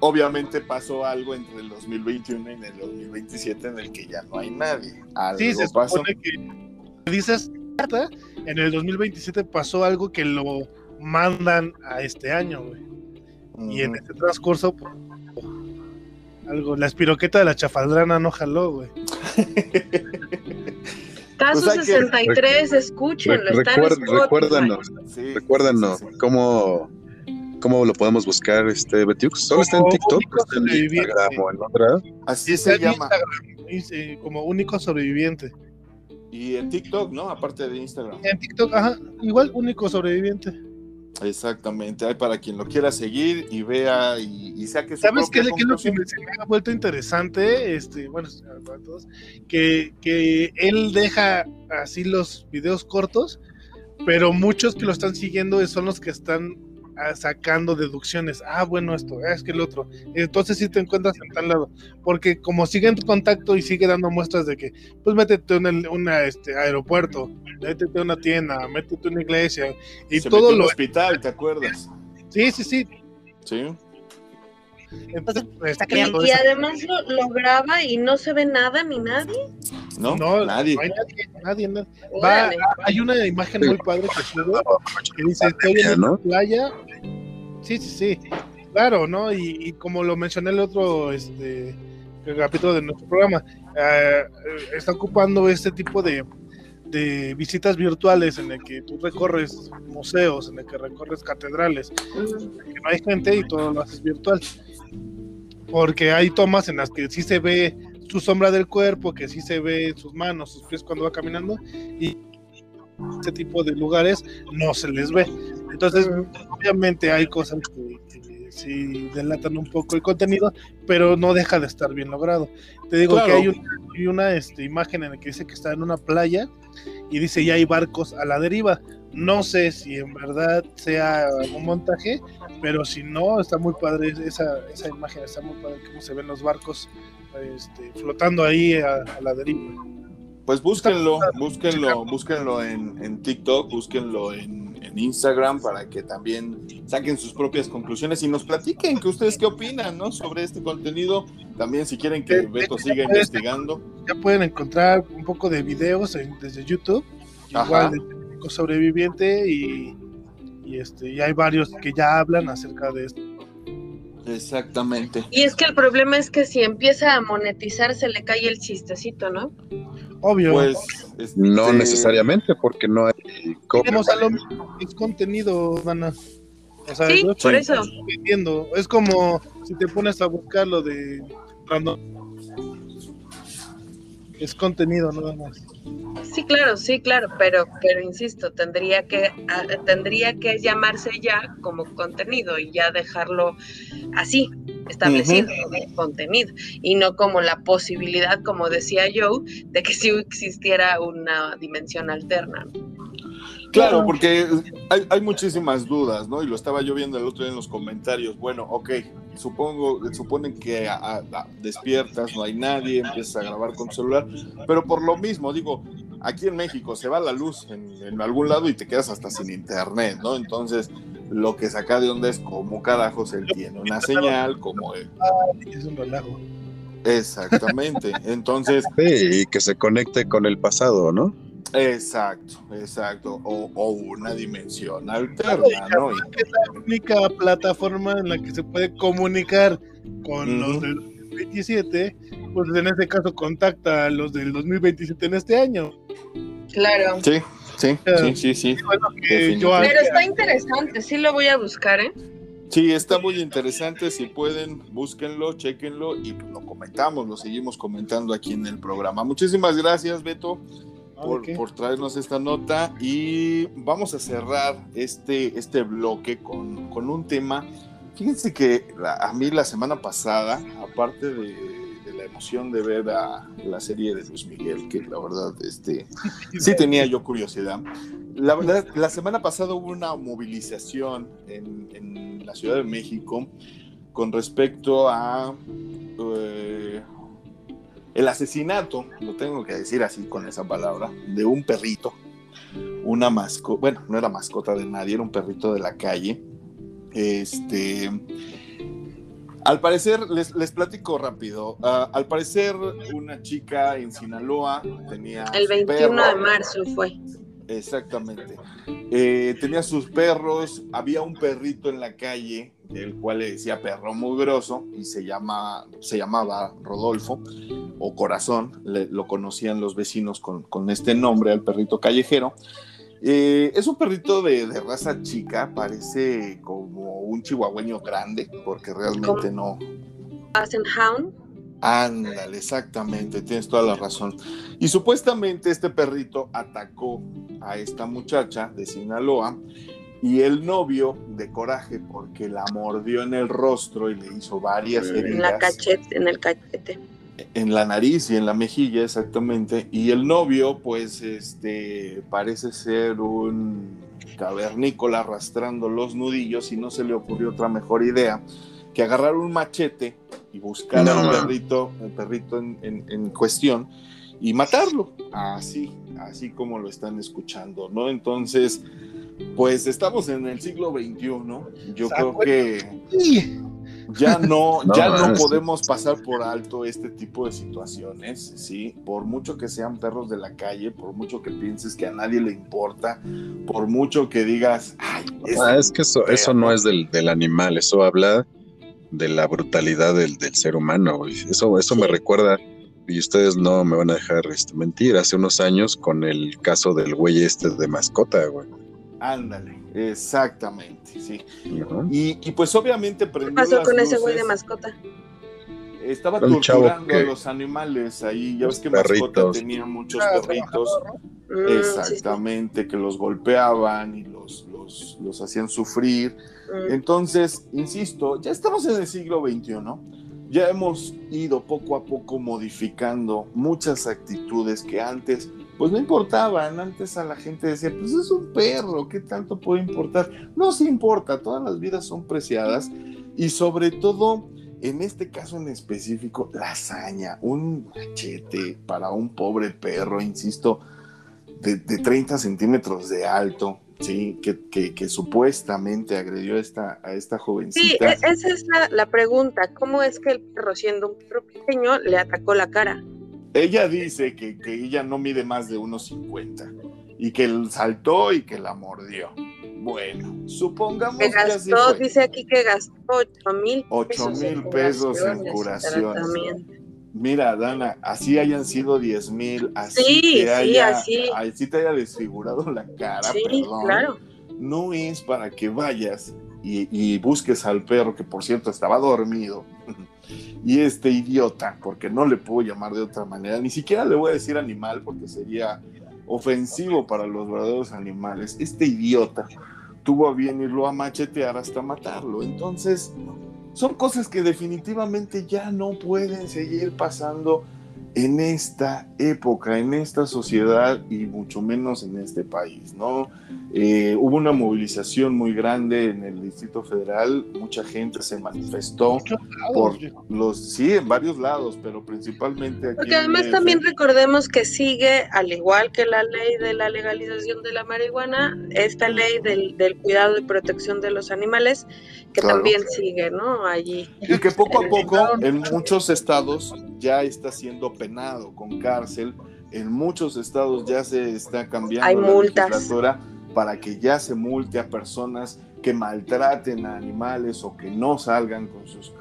Obviamente pasó algo entre el 2021 y el 2027 en el que ya no hay nadie. Algo sí, se supone que dices en el 2027 pasó algo que lo mandan a este año, güey. Y en este transcurso, pues, algo, la espiroqueta de la chafaldrana no jaló, güey. Caso 63, escúchenlo. recuérdanos, recuérdanos cómo, cómo lo podemos buscar, este Betiux. Solo está en TikTok, está en Instagram o en otra. Así se llama. como único sobreviviente. Y en TikTok, ¿no? Aparte de Instagram. En TikTok, ajá, igual único sobreviviente. Exactamente, hay para quien lo quiera seguir y vea y, sea que ¿Sabes qué, es lo que me, ha vuelto interesante? Este, bueno, para todos, que, que él deja así los videos cortos, pero muchos que lo están siguiendo son los que están sacando deducciones. Ah, bueno, esto, es que el otro. Entonces sí te encuentras en tal lado. Porque como sigue en contacto y sigue dando muestras de que, pues métete en un este, aeropuerto, métete en una tienda, métete en una iglesia. Y todo lo. hospital, ¿te acuerdas? Sí, sí, sí. Sí. Entonces, está y, y además lo, graba y no se ve nada ni nadie. No, no nadie. nadie, nadie, Va, hay una imagen muy padre que sube que dice estoy en la playa. Sí, sí, sí. Claro, ¿no? Y, como lo mencioné el otro este capítulo de nuestro programa, eh, está ocupando este tipo de, de visitas virtuales en el que tú recorres museos, en el que recorres catedrales, que no hay gente y todo lo haces virtual. Porque hay tomas en las que sí se ve su sombra del cuerpo, que sí se ve sus manos, sus pies cuando va caminando, y ese tipo de lugares no se les ve. Entonces, obviamente hay cosas que, sí delatan un poco el contenido, pero no deja de estar bien logrado. Te digo que hay una, este, imagen en la que dice que está en una playa y dice ya hay barcos a la deriva. No sé si en verdad sea un montaje, pero si no, está muy padre esa, esa imagen, está muy padre cómo se ven los barcos este, flotando ahí a, la deriva. Pues búsquenlo, búsquenlo, búsquenlo en, en TikTok, búsquenlo en Instagram para que también saquen sus propias conclusiones y nos platiquen que ustedes qué opinan ¿no? sobre este contenido. También si quieren que Beto siga investigando. Ya pueden encontrar un poco de videos desde YouTube, igual de sobreviviente y, y, este, y hay varios que ya hablan acerca de esto. Exactamente. Y es que el problema es que si empieza a monetizar se le cae el chistecito, ¿no? Obvio. Pues este, no necesariamente porque no hay es contenido, Dana. O sea, sí, por eso. Es como si te pones a buscar lo de random es contenido nada más. Sí, claro, sí, claro, pero, pero insisto, tendría que, ah, tendría que llamarse ya como contenido y ya dejarlo así, establecido como contenido, y no como la posibilidad, como decía Joe, de que sí existiera una dimensión alterna. Claro, porque hay, muchísimas dudas, ¿no? Y lo estaba yo viendo el otro día en los comentarios. Bueno, ok, supongo, suponen que despiertas, no hay nadie, empiezas a grabar con celular, pero por lo mismo, digo, aquí en México se va la luz en, algún lado y te quedas hasta sin internet, ¿no? Entonces, lo que saca de onda es cómo carajos él tiene una señal, como... Es un relajo. Exactamente, entonces... Sí, y que se conecte con el pasado, ¿no? Exacto, exacto. O, una dimensión alterna, ¿no? Es la única plataforma en la que se puede comunicar con los del 2027, pues en este caso contacta a los del 2027 en este año. Claro. Sí, sí, sí, sí, sí. Pero está interesante, sí lo voy a buscar, ¿eh? Sí, está muy interesante. Si pueden, búsquenlo, chequenlo y lo comentamos, lo seguimos comentando aquí en el programa. Muchísimas gracias, Beto por, traernos esta nota. Y vamos a cerrar este, este bloque con, con un tema. Fíjense que a mí la semana pasada, aparte de, la emoción de ver a la serie de Luis Miguel, que la verdad este, sí tenía yo curiosidad, la verdad, la semana pasada hubo una movilización en, en la Ciudad de México con respecto a eh, el asesinato, lo tengo que decir así con esa palabra, de un perrito, una mascota, bueno, no era mascota de nadie, era un perrito de la calle. Este, al parecer, les, les platico rápido. Ah, al parecer, una chica en Sinaloa tenía. El 21 de marzo fue. Exactamente. Eh, tenía sus perros, había un perrito en la calle, el cual le decía perro mugroso, y se, llama, se llamaba Rodolfo, o Corazón, lo conocían los vecinos con, este nombre, al perrito callejero. Eh, es un perrito de, raza chica, parece como un chihuahueño grande, porque realmente no. Hound? Ándale, exactamente, tienes toda la razón. Y supuestamente este perrito atacó a esta muchacha de Sinaloa y el novio de coraje porque la mordió en el rostro y le hizo varias heridas. En la cachete, en el cachete. En la nariz y en la mejilla, exactamente. Y el novio, pues, este, parece ser un cavernícola arrastrando los nudillos y no se le ocurrió otra mejor idea que agarrar un machete y buscar al perrito, el perrito en, cuestión y matarlo, así, así como lo están escuchando, ¿no? Entonces, pues estamos en el siglo XXI, yo creo que ya no, ya no podemos pasar por alto este tipo de situaciones, ¿sí? Por mucho que sean perros de la calle, por mucho que pienses que a nadie le importa, por mucho que digas, ay, ah, es que eso, eso no es del, del animal, eso habla de la brutalidad del, ser humano. Eso, eso me recuerda y ustedes no me van a dejar este, mentir, hace unos años con el caso del güey este de mascota, güey. Ándale, exactamente, sí. y, pues obviamente ¿Qué pasó con ese güey de mascota? Estaba torturando a los animales ahí. Ya ves que mascota tenía muchos ah, perritos. Mm, exactamente, que los golpeaban y los, los, los hacían sufrir. Mm. Entonces, insisto, ya estamos en el siglo XXI, ya hemos ido poco a poco modificando muchas actitudes que antes pues no importaban, antes a la gente decía, pues es un perro, ¿qué tanto puede importar? No se importa, todas las vidas son preciadas y sobre todo en este caso en específico, la hazaña, un machete para un pobre perro, insisto, de, 30 centímetros de alto, sí, que, supuestamente agredió a esta, a esta jovencita. Sí, e, esa es la, pregunta. ¿Cómo es que el perro, siendo un perro pequeño, le atacó la cara? Ella dice que, que ella no mide más de unos 50 y que él saltó y que la mordió. Bueno, supongamos que, gastó, dice aquí que gastó 8 mil 8 mil pesos en curación. Mira, Dana, así hayan sido 10 mil, así, sí, te haya, así. te haya desfigurado la cara, perdón, claro. no es para que vayas y, y, busques al perro, que por cierto estaba dormido, y este idiota, porque no le puedo llamar de otra manera, ni siquiera le voy a decir animal, porque sería ofensivo para los verdaderos animales. Este idiota tuvo a bien irlo a machetear hasta matarlo. Entonces, son cosas que definitivamente ya no pueden seguir pasando en esta época, en esta sociedad y mucho menos en este país, ¿no? Eh, hubo una movilización muy grande en el Distrito Federal, mucha gente se manifestó por los, sí, en varios lados, pero principalmente aquí. Porque además también recordemos que sigue, al igual que la ley de la legalización de la marihuana, esta ley del, del cuidado y protección de los animales, que también sigue, ¿no? Allí. Y que poco a poco en muchos estados ya está siendo penado con cárcel. En muchos estados ya se está cambiando Hay la multas para que ya se multe a personas que maltraten a animales o que no salgan con sus,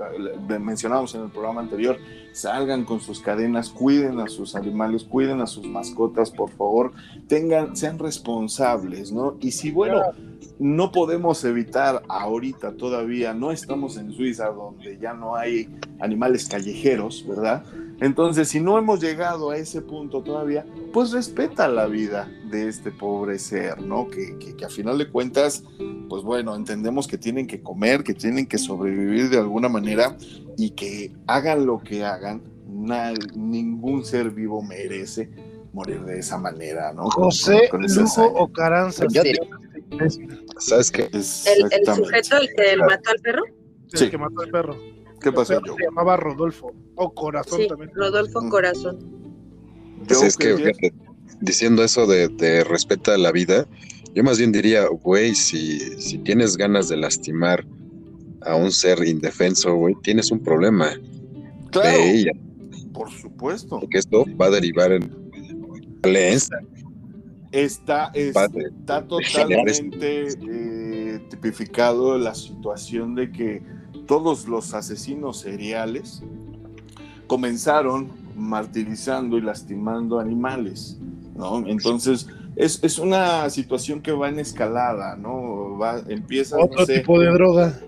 mencionamos en el programa anterior, salgan con sus cadenas, cuiden a sus animales, cuiden a sus mascotas, por favor, tengan, sean responsables, ¿no? Y si, bueno, no podemos evitar ahorita todavía, no estamos en Suiza donde ya no hay animales callejeros, ¿verdad? Entonces, si no hemos llegado a ese punto todavía, pues respeta la vida de este pobre ser, ¿no? Que, que, a final de cuentas, pues bueno, entendemos que tienen que comer, que tienen que sobrevivir de alguna manera y que hagan lo que hagan, ningún ser vivo merece morir de esa manera, ¿no? José Lujo Ocaranza. ¿Sabes qué? ¿El, sujeto, el que mató al perro? Sí. El que mató al perro. ¿Qué pasó, yo? Se llamaba Rodolfo, o Corazón sí, también. Rodolfo. Corazón. Pues es que, diciendo eso de, de respeta la vida, yo más bien diría, güey, si, si tienes ganas de lastimar a un ser indefenso, güey, tienes un problema. Claro. De ella. Por supuesto. Porque esto va a derivar en violencia. Está, está totalmente eh, tipificado la situación de que todos los asesinos seriales comenzaron martirizando y lastimando animales, ¿no? Entonces, es, es una situación que va en escalada, ¿no? Va, empieza... Otro tipo de droga.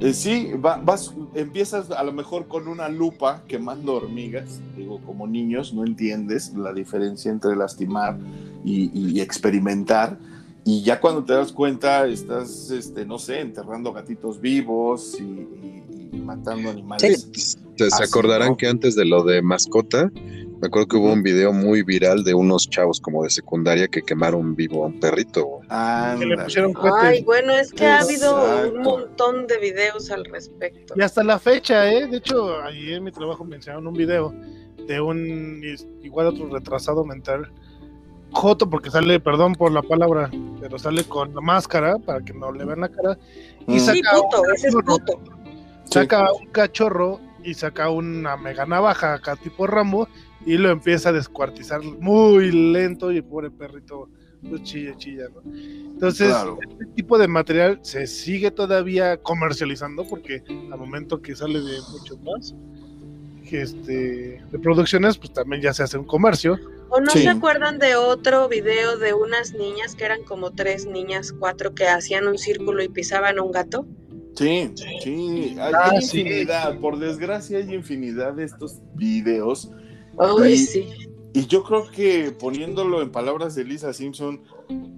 Eh, sí, vas, empiezas a lo mejor con una lupa quemando hormigas, digo, como niños no entiendes la diferencia entre lastimar y, experimentar, y ya cuando te das cuenta estás, este, no sé, enterrando gatitos vivos y, matando animales. Se, acordarán que antes de lo de mascota, me acuerdo que hubo un video muy viral de unos chavos como de secundaria que quemaron vivo a un perrito. que le pusieron Ay, bueno, es que ha habido un montón de videos al respecto. Y hasta la fecha, ¿eh? De hecho, ayer en mi trabajo me enseñaron un video de un igual otro retrasado mental. Joto, porque sale, perdón por la palabra, pero sale con la máscara para que no le vean la cara. Y mm. saca, puto, ese es puto. saca un cachorro y saca una mega navaja acá tipo Rambo y lo empieza a descuartizar muy lento y el pobre perrito pues chilla, chilla, ¿no? Entonces, este tipo de material se sigue todavía comercializando porque al momento que sale de muchos más. este, de producciones, pues también ya se hace un comercio. ¿O no se acuerdan de otro video de unas niñas que eran como tres niñas, cuatro, que hacían un círculo y pisaban un gato? Sí, sí, hay, ah, infinidad, por desgracia hay infinidad de estos videos. Y, sí. y yo creo que poniéndolo en palabras de Lisa Simpson,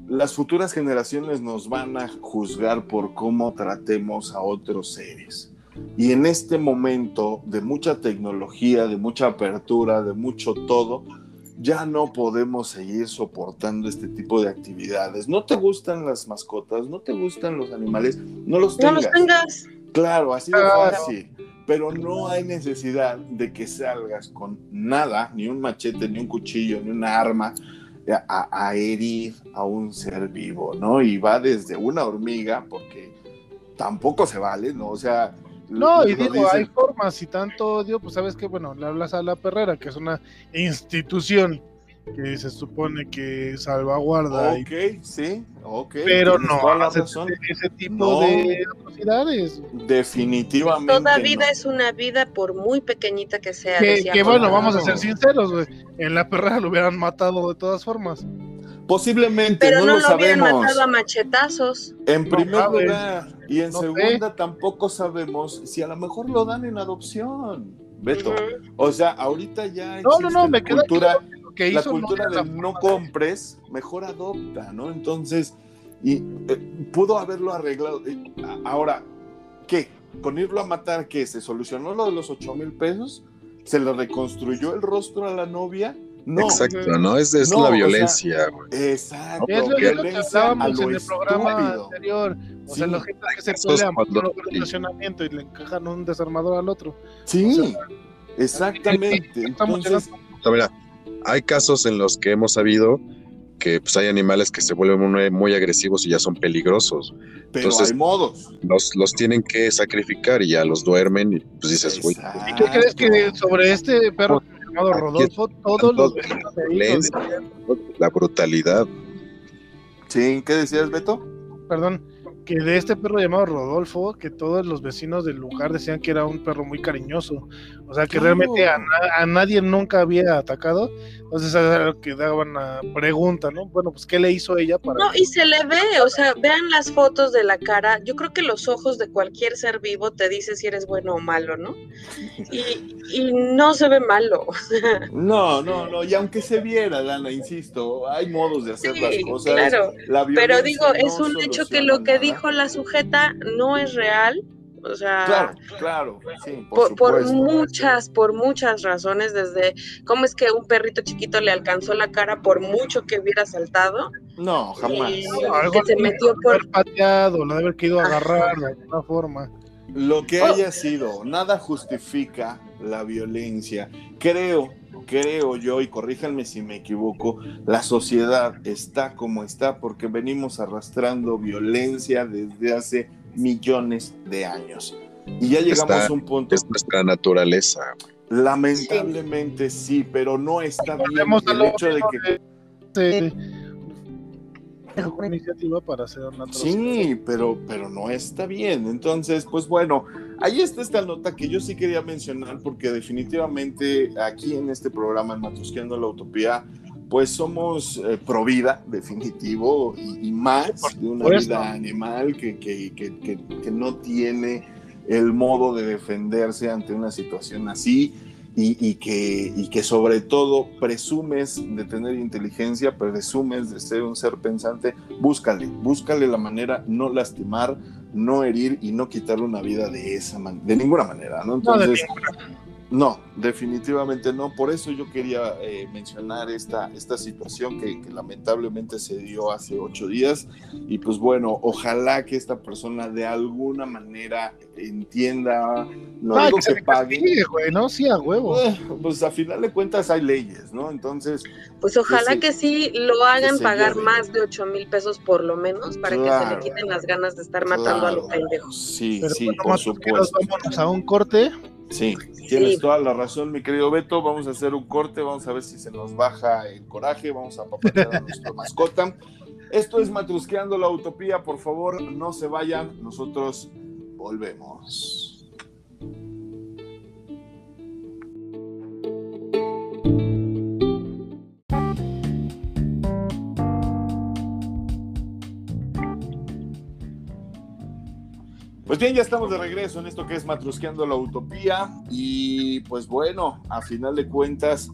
las futuras generaciones nos van a juzgar por cómo tratemos a otros seres. Y en este momento de mucha tecnología, de mucha apertura, de mucho todo, ya no podemos seguir soportando este tipo de actividades. ¿No te gustan las mascotas? ¿No te gustan los animales? No los tengas. No los tengas. Claro, así de fácil. Pero no hay necesidad de que salgas con nada, ni un machete, ni un cuchillo, ni una arma, a, a herir a un ser vivo, ¿no? Y va desde una hormiga, porque tampoco se vale, ¿no? O sea, no, y digo, hay formas y tanto odio, pues sabes que, bueno, le hablas a la perrera, que es una institución que se supone que salvaguarda. Ok, sí, ok. Pero no hace ese tipo de atrocidades. Definitivamente. Toda vida es una vida, por muy pequeñita que sea. Que, bueno, vamos a ser sinceros, güey. En la perrera lo hubieran matado de todas formas. Posiblemente, no, lo, sabemos. matado a machetazos. En primer lugar, y en segunda tampoco sabemos si a lo mejor lo dan en adopción. Beto. O sea, ahorita ya no, no, no, me cultura, que la cultura de no compres, mejor adopta, ¿no? Entonces, y eh, pudo haberlo arreglado. Ahora, ¿qué? Con irlo a matar, ¿qué? ¿Se solucionó lo de los ocho mil pesos? ¿Se le reconstruyó el rostro a la novia? No. Exacto, ¿no? Es, es la violencia, Exacto. Es lo, que hablábamos en el programa anterior. O sea, los que se pelean por el estacionamiento y le encajan un desarmador al otro. Sí, exactamente. Entonces, mira, hay casos en los que hemos sabido que pues, hay animales que se vuelven muy, agresivos y ya son peligrosos. Pero Entonces, hay modos. Los, los tienen que sacrificar y ya los duermen y pues dices, güey. ¿Y qué crees que sobre este perro llamado Rodolfo, todos los La brutalidad. Sí, ¿qué decías, Beto? Perdón, que de este perro llamado Rodolfo, que todos los vecinos del lugar decían que era un perro muy cariñoso. O sea, que realmente a, nadie nunca había atacado. Entonces era lo que daban una pregunta, ¿no? Bueno, pues ¿qué le hizo ella para... No, y se le ve, o sea, vean las fotos de la cara. Yo creo que los ojos de cualquier ser vivo te dice si eres bueno o malo, ¿no? Y, y no se ve malo. no, no, no, y aunque se viera, Dana, insisto, hay modos de hacer las cosas. Claro, pero digo, es un hecho que lo que dijo la sujeta no es real o sea, claro, claro, sí, por, muchas, por muchas razones, desde cómo es que un perrito chiquito le alcanzó la cara por mucho que hubiera saltado. No, jamás. que se metió por haber pateado, no haber querido agarrar de alguna forma. Lo que haya sido, nada justifica la violencia. Creo, creo yo, y corríjanme si me equivoco, la sociedad está como está porque venimos arrastrando violencia desde hace millones de años. Y ya llegamos a un punto. Es nuestra naturaleza. Lamentablemente sí, pero no está bien el hecho de que. Una iniciativa para hacer Sí, pero, pero no está bien. Entonces, pues bueno, ahí está esta nota que yo sí quería mencionar porque definitivamente aquí en este programa, en Matusqueando la Utopía, pues somos eh, pro vida, definitivo, y, más de una vida animal que, que, que, que, no tiene el modo de defenderse ante una situación así y, que, y que sobre todo presumes de tener inteligencia, presumes de ser un ser pensante, búscale, búscale la manera no lastimar, no herir y no quitarle una vida de esa manera, de ninguna manera, ¿no? Entonces, no, definitivamente no. Por eso yo quería eh, mencionar esta, esta situación que, lamentablemente se dio hace ocho días. Y pues bueno, ojalá que esta persona de alguna manera entienda, no que, se pague. ¿no? Sí, a huevo. Eh, pues a final de cuentas hay leyes, ¿no? Entonces. Pues ojalá que, sí lo hagan pagar más de ocho mil pesos por lo menos para que se le quiten las ganas de estar matando a los pendejos. Sí, sí, por supuesto. Vámonos a un corte Sí, tienes toda la razón, mi querido Beto. Vamos a hacer un corte, vamos a ver si se nos baja el coraje, vamos a papatear a nuestra mascota. Esto es Matrusqueando la Utopía, por favor, no se vayan, nosotros volvemos. Bien, ya estamos de regreso en esto que es Matrusqueando la Utopía y pues bueno, a final de cuentas,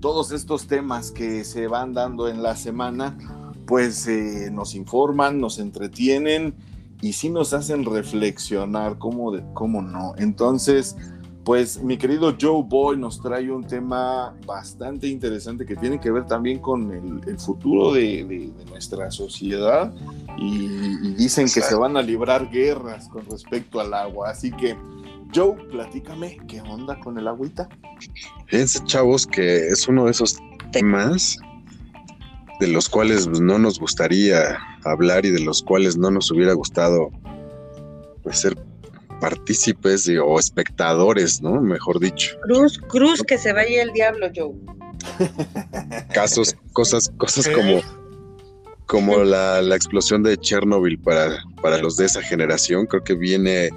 todos estos temas que se van dando en la semana, pues eh, nos informan, nos entretienen y sí nos hacen reflexionar, ¿cómo, cómo no? Entonces, pues mi querido Joe Boy nos trae un tema bastante interesante que tiene que ver también con el, futuro de, nuestra sociedad y, dicen que se van a librar guerras con respecto al agua. Así que, Joe, platícame, ¿qué onda con el agüita? Fíjense, chavos, que es uno de esos temas de los cuales no nos gustaría hablar y de los cuales no nos hubiera gustado pues, ser partícipes o espectadores, ¿no? Mejor dicho. Cruz, cruz, que se vaya el diablo, Joe. Casos, cosas, cosas como, como la, explosión de Chernobyl para, para los de esa generación, creo que viene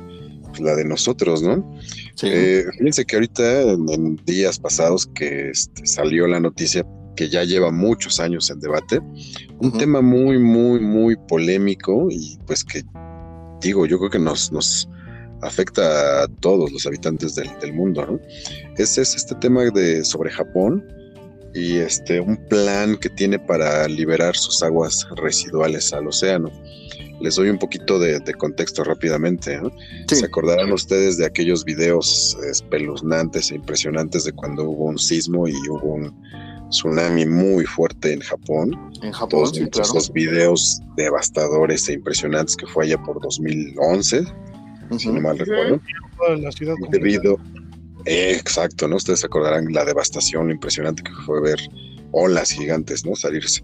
pues, la de nosotros, ¿no? Eh, fíjense que ahorita, en, días pasados, que este, salió la noticia que ya lleva muchos años en debate, un tema muy, muy, muy polémico y pues que digo, yo creo que nos, nos, afecta a todos los habitantes del, mundo, ¿no? Ese es este tema de sobre Japón y este un plan que tiene para liberar sus aguas residuales al océano. Les doy un poquito de, contexto rápidamente. Se acordarán ustedes de aquellos videos espeluznantes e impresionantes de cuando hubo un sismo y hubo un tsunami muy fuerte en Japón. En Japón, sí, esos videos devastadores e impresionantes que fue allá por 2011 si no mal recuerdo. Debido, exacto, ¿no? Ustedes se acordarán la devastación impresionante que fue ver olas gigantes, ¿no? Salirse.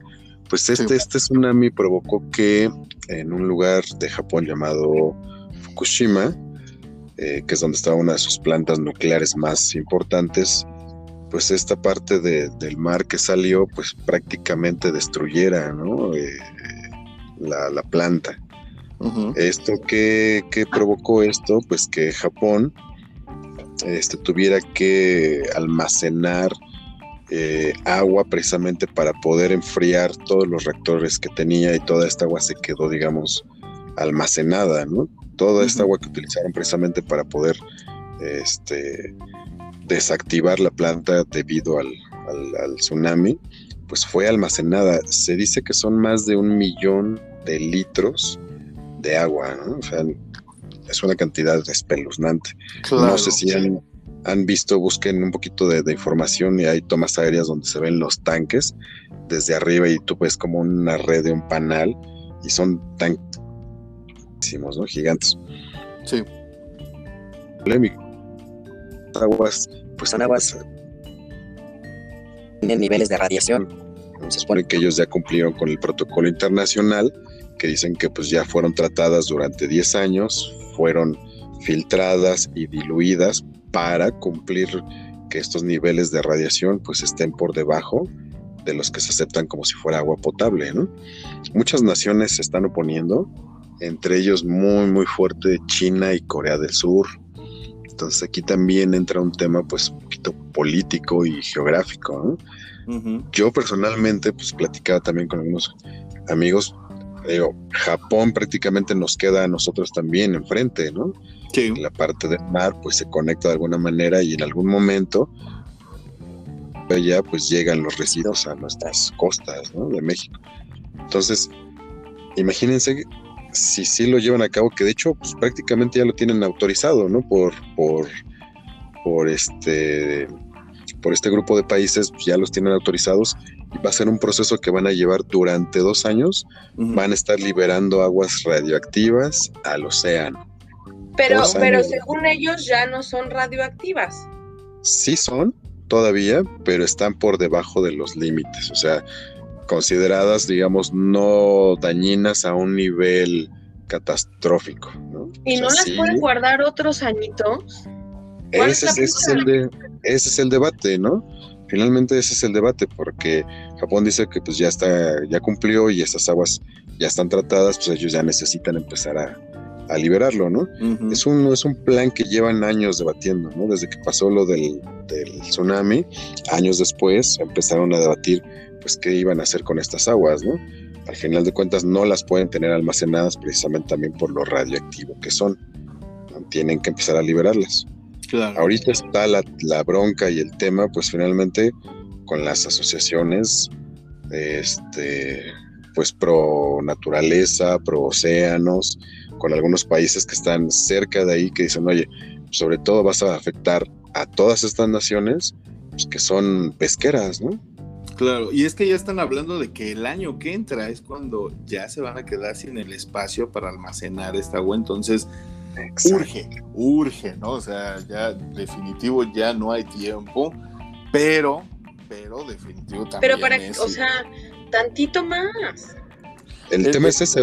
Pues este, este tsunami provocó que en un lugar de Japón llamado Fukushima, eh, que es donde estaba una de sus plantas nucleares más importantes, pues esta parte del mar que salió, pues prácticamente destruyera, ¿no? Eh, la, la, planta. Esto que, provocó esto, pues que Japón este, tuviera que almacenar eh, agua precisamente para poder enfriar todos los reactores que tenía y toda esta agua se quedó, digamos, almacenada, ¿no? Toda esta agua que utilizaron precisamente para poder este, desactivar la planta debido al, al tsunami, pues fue almacenada. Se dice que son más de un millón de litros de agua, ¿no? O sea, es una cantidad espeluznante. no sé si han, visto, busquen un poquito de, información y hay tomas aéreas donde se ven los tanques desde arriba y tú ves como una red de un panal y son tan ¿no? Gigantes. Sí. Polémico. Aguas, pues son aguas tienen niveles de radiación. Se supone que ellos ya cumplieron con el protocolo internacional que dicen que pues ya fueron tratadas durante 10 años, fueron filtradas y diluidas para cumplir que estos niveles de radiación pues estén por debajo de los que se aceptan como si fuera agua potable, Muchas naciones se están oponiendo, entre ellos muy muy fuerte China y Corea del Sur. Entonces aquí también entra un tema pues un poquito político y geográfico, Yo personalmente pues platicaba también con algunos amigos digo, Japón prácticamente nos queda a nosotros también enfrente, ¿no? Sí. La parte del mar pues se conecta de alguna manera y en algún momento ya pues llegan los residuos a nuestras costas, ¿no? De México. Entonces, imagínense si sí lo llevan a cabo, que de hecho pues prácticamente ya lo tienen autorizado, ¿no? Por, por, por este por este grupo de países pues, ya los tienen autorizados va a ser un proceso que van a llevar durante dos años. Van a estar liberando aguas radioactivas al océano. Pero, pero según ellos ya no son radioactivas. Sí son todavía, pero están por debajo de los límites. O sea, consideradas, digamos, no dañinas a un nivel catastrófico. ¿Y no las pueden guardar otros añitos? Ese es, el de, ese es el debate, ¿no? Finalmente ese es el debate, porque Japón dice que pues ya está, ya cumplió y estas aguas ya están tratadas, pues ellos ya necesitan empezar a, liberarlo, ¿no? es, un, es un plan que llevan años debatiendo, ¿no? Desde que pasó lo del, tsunami, años después empezaron a debatir, pues, qué iban a hacer con estas aguas, ¿no? Al final de cuentas no las pueden tener almacenadas precisamente también por lo radioactivo que son. tienen que empezar a liberarlas. Ahorita está la, la, bronca y el tema, pues finalmente con las asociaciones, este, pues pro naturaleza, pro océanos, con algunos países que están cerca de ahí que dicen, oye, sobre todo vas a afectar a todas estas naciones pues, que son pesqueras, ¿no? Claro, y es que ya están hablando de que el año que entra es cuando ya se van a quedar sin el espacio para almacenar esta agua, entonces urge, urge, ¿no? O sea, ya definitivo ya no hay tiempo, pero, pero definitivo también. Pero para, o sea, tantito más. El, tema es ese,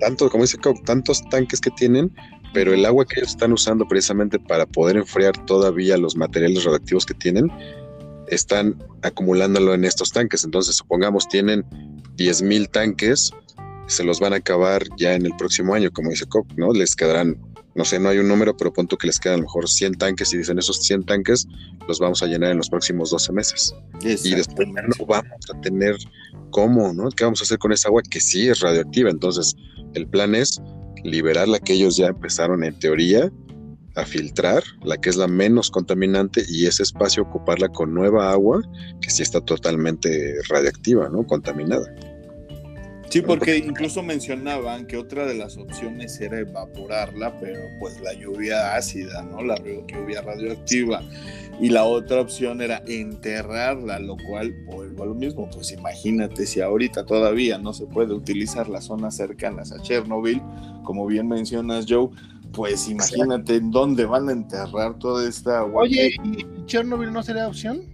tanto, como dice tantos tanques que tienen, pero el agua que ellos están usando precisamente para poder enfriar todavía los materiales radioactivos que tienen, están acumulándolo en estos tanques. Entonces, supongamos tienen 10.000 tanques, se los van a acabar ya en el próximo año, como dice Cook, ¿no? Les quedarán, no sé, no hay un número, pero punto que les quedan a lo mejor 100 tanques y dicen esos 100 tanques los vamos a llenar en los próximos 12 meses. Y después no vamos a tener cómo, ¿no? ¿Qué vamos a hacer con esa agua que sí es radioactiva? Entonces, el plan es liberar la que ellos ya empezaron en teoría a filtrar, la que es la menos contaminante, y ese espacio ocuparla con nueva agua que sí está totalmente radiactiva, ¿no? Contaminada. Sí, porque incluso mencionaban que otra de las opciones era evaporarla, pero pues la lluvia ácida, ¿no? La lluvia radioactiva. Y la otra opción era enterrarla, lo cual vuelvo a lo mismo. Pues imagínate si ahorita todavía no se puede utilizar las zonas cercanas a Chernobyl, como bien mencionas Joe, pues imagínate en dónde van a enterrar toda esta agua. Oye, ¿y Chernobyl no sería opción?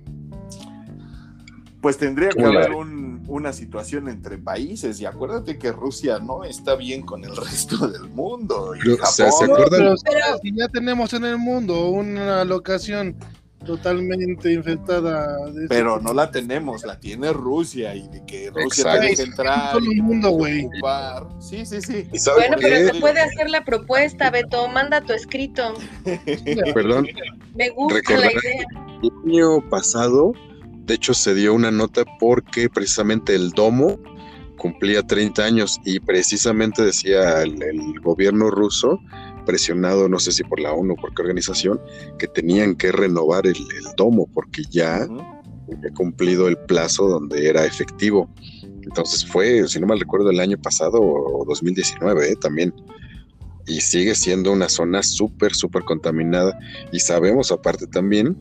Pues tendría que haber una situación entre países y acuérdate que Rusia no está bien con el resto del mundo. Y Pero, si ya tenemos en el mundo una locación totalmente infectada. pero no la tenemos, la tiene Rusia y de que Rusia tiene que entrar todo el mundo, güey. Sí, sí, sí. Bueno, pero se puede hacer la propuesta, Beto, manda tu escrito. Perdón. Me gusta la idea. El año pasado, de hecho, se dio una nota porque precisamente el domo cumplía 30 años y precisamente decía el gobierno ruso presionado, no sé si por la ONU o por qué organización, que tenían que renovar el, domo porque ya había cumplido el plazo donde era efectivo. Entonces fue, si no mal recuerdo, el año pasado o 2019 ¿eh? también. Y sigue siendo una zona súper, súper contaminada. Y sabemos aparte también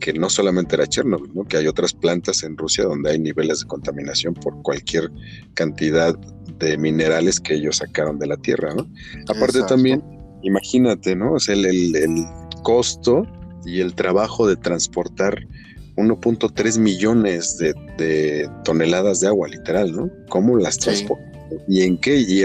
que no solamente era Chernobyl, ¿no? que hay otras plantas en Rusia donde hay niveles de contaminación por cualquier cantidad de minerales que ellos sacaron de la tierra. ¿no? Aparte también imagínate, ¿no? O sea, el, costo y el trabajo de transportar 1.3 millones de, toneladas de agua, literal, ¿no? ¿Cómo las transportan? ¿Y en qué? ¿Y,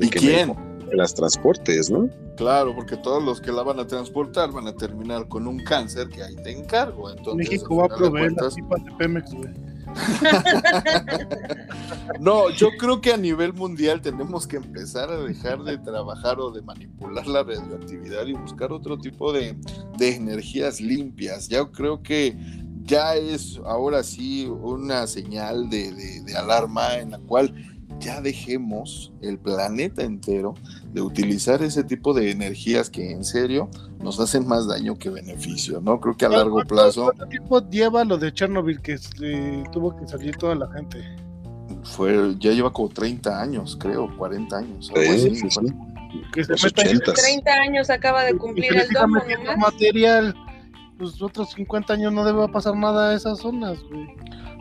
¿Y quién? Las transportes, ¿no? Claro, porque todos los que la van a transportar van a terminar con un cáncer que ahí te encargo. Entonces, México va a proveer las pipas de Pemex, güey. no, yo creo que a nivel mundial tenemos que empezar a dejar de trabajar o de manipular la radioactividad y buscar otro tipo de, energías limpias. Ya creo que ya es ahora sí una señal de, de alarma en la cual ya dejemos el planeta entero de utilizar ese tipo de energías que en serio nos hacen más daño que beneficio, ¿no? Creo que a largo plazo... ¿Cuánto tiempo lleva lo de Chernobyl que tuvo que salir toda la gente? Fue, ya lleva como 30 años, creo, 40 años. Que se 30 años acaba de cumplir el domo, material, los otros 50 años no debe pasar nada a esas zonas, güey.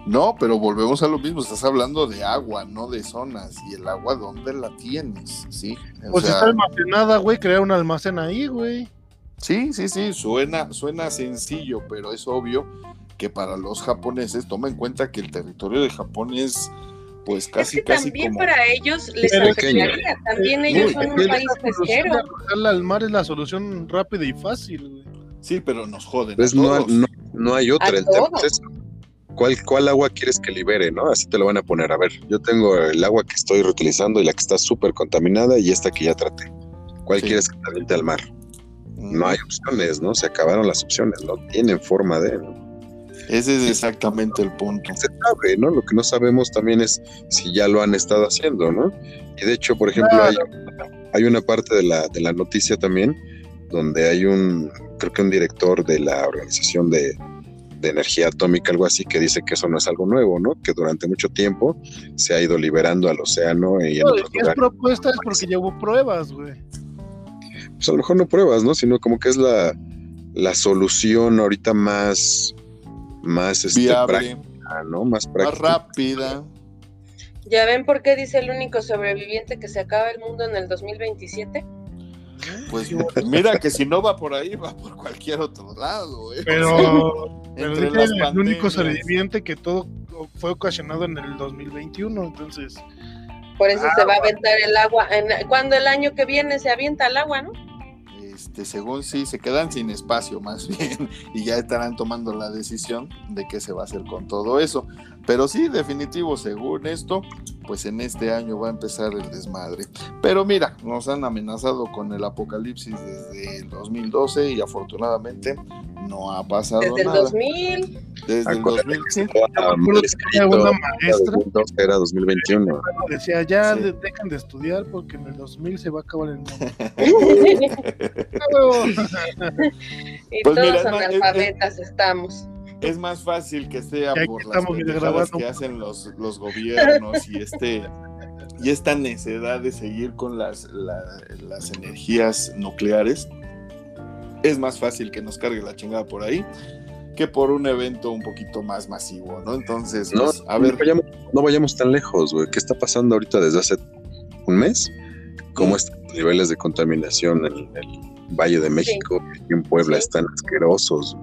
No, pero volvemos a lo mismo, estás hablando de agua, no de zonas. ¿Y el agua dónde la tienes? Sí. pues si está almacenada, güey, crear un almacén ahí, güey. Sí, sí, sí, suena, suena sencillo, pero es obvio que para los japoneses, toma en cuenta que el territorio de Japón es pues casi, es que también para ellos les afectaría, también ellos son un país pesquero. al mar es la solución rápida y fácil, güey. Sí, pero nos joden. Pues no, no, no, hay otra, el tema es ¿cuál, ¿cuál agua quieres que libere? ¿no? Así te lo van a poner. A ver, yo tengo el agua que estoy reutilizando y la que está súper contaminada y esta que ya traté. ¿Cuál quieres que te aviente al mar? No hay opciones, ¿no? Se acabaron las opciones, no tienen forma de... Ese es exactamente el punto. Se sabe, ¿no? Lo que no sabemos también es si ya lo han estado haciendo, ¿no? Y de hecho, por ejemplo, hay, hay una parte de la, de la noticia también donde hay un, creo que un director de la organización de, de energía atómica, algo así, que dice que eso no es algo nuevo, ¿no? Que durante mucho tiempo se ha ido liberando al océano. Y no, es propuesta es porque ya hubo pruebas, güey. Pues a lo mejor no pruebas, ¿no? Sino como que es la, la solución ahorita más, más este, práctica, ¿no? Más, práctica. más rápida. ¿Ya ven por qué dice el único sobreviviente que se acaba el mundo en el 2027? Pues mira que si no va por ahí, va por cualquier otro lado. ¿eh? Pero, el único sobreviviente que todo fue ocasionado en el 2021, entonces... Por eso se va a aventar el agua. Cuando el año que viene se avienta el agua, ¿no? Este, según sí, se quedan sin espacio más bien y ya estarán tomando la decisión de qué se va a hacer con todo eso. Pero sí, definitivo, según esto, pues en este año va a empezar el desmadre. Pero mira, nos han amenazado con el apocalipsis desde el 2012 y afortunadamente no ha pasado desde nada. Desde el 2000. Desde el 2000, sí. una maestra. Era 2021. Decía, ya dejen de estudiar porque en el 2000 se va a acabar el mundo. y pues todos analfabetas estamos es más fácil que sea por las pendejadas que hacen los, los gobiernos y este y esta necedad de seguir con las, las energías nucleares. Es más fácil que nos cargue la chingada por ahí que por un evento un poquito más masivo, ¿no? Entonces, no, pues, a ver. No vayamos, tan lejos, güey. ¿Qué está pasando ahorita desde hace un mes? ¿Cómo están los niveles de contaminación en el Valle de México y en Puebla? Están asquerosos.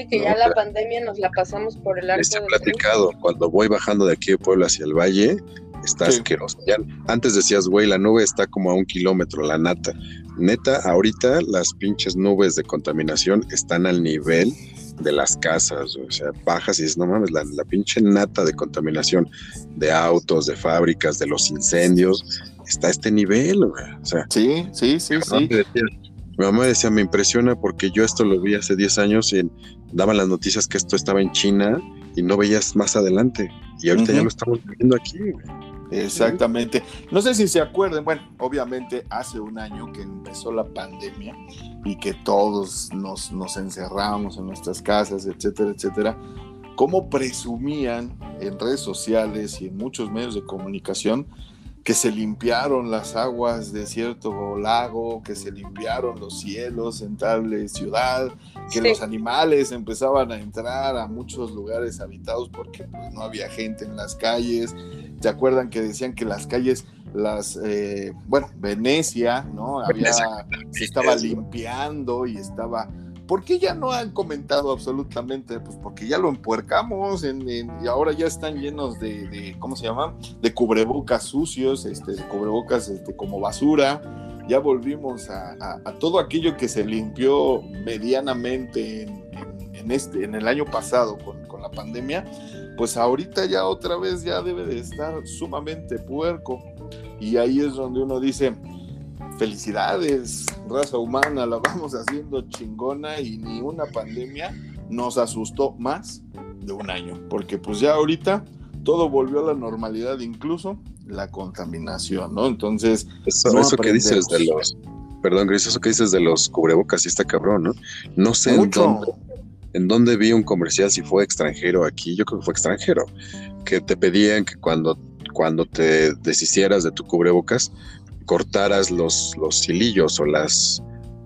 Sí, que ya la pandemia nos la pasamos por el arco. Les he platicado, cuando voy bajando de aquí de Puebla hacia el valle, está asqueroso. Ya, antes decías, güey, la nube está como a un kilómetro, la nata. Neta, ahorita las pinches nubes de contaminación están al nivel de las casas, o sea, bajas y dices, no mames, la, la pinche nata de contaminación de autos, de fábricas, de los incendios, está a este nivel, güey. O sea, sí, sí, sí, sí. Mi mamá decía, me impresiona porque yo esto lo vi hace 10 años y daban las noticias que esto estaba en China y no veías más adelante. Y ahorita ya lo estamos viendo aquí. Exactamente. No sé si se acuerdan, bueno, obviamente hace un año que empezó la pandemia y que todos nos, nos encerramos en nuestras casas, etcétera, etcétera. ¿Cómo presumían en redes sociales y en muchos medios de comunicación que se limpiaron las aguas de cierto lago, que se limpiaron los cielos en tal ciudad, que los animales empezaban a entrar a muchos lugares habitados porque pues, no había gente en las calles. ¿Se acuerdan que decían que las calles, las, eh, bueno, Venecia, ¿no? Había, se estaba limpiando y estaba ¿Por qué ya no han comentado absolutamente? Pues porque ya lo empuercamos y ahora ya están llenos de, ¿cómo se llama? De cubrebocas sucios, este, de cubrebocas este, como basura. Ya volvimos a, todo aquello que se limpió medianamente en, este, en el año pasado con, con la pandemia. Pues ahorita ya otra vez ya debe de estar sumamente puerco. Y ahí es donde uno dice, felicidades, raza humana, la vamos haciendo chingona y ni una pandemia nos asustó más de un año, porque pues ya ahorita todo volvió a la normalidad, incluso la contaminación, ¿no? Entonces, eso, que dices de los, perdón, Gris, eso que dices de los cubrebocas, sí está cabrón, ¿no? No sé en dónde, en dónde vi un comercial, si fue extranjero aquí, yo creo que fue extranjero, que te pedían que cuando, cuando te deshicieras de tu cubrebocas, cortaras los, los hilillos o las,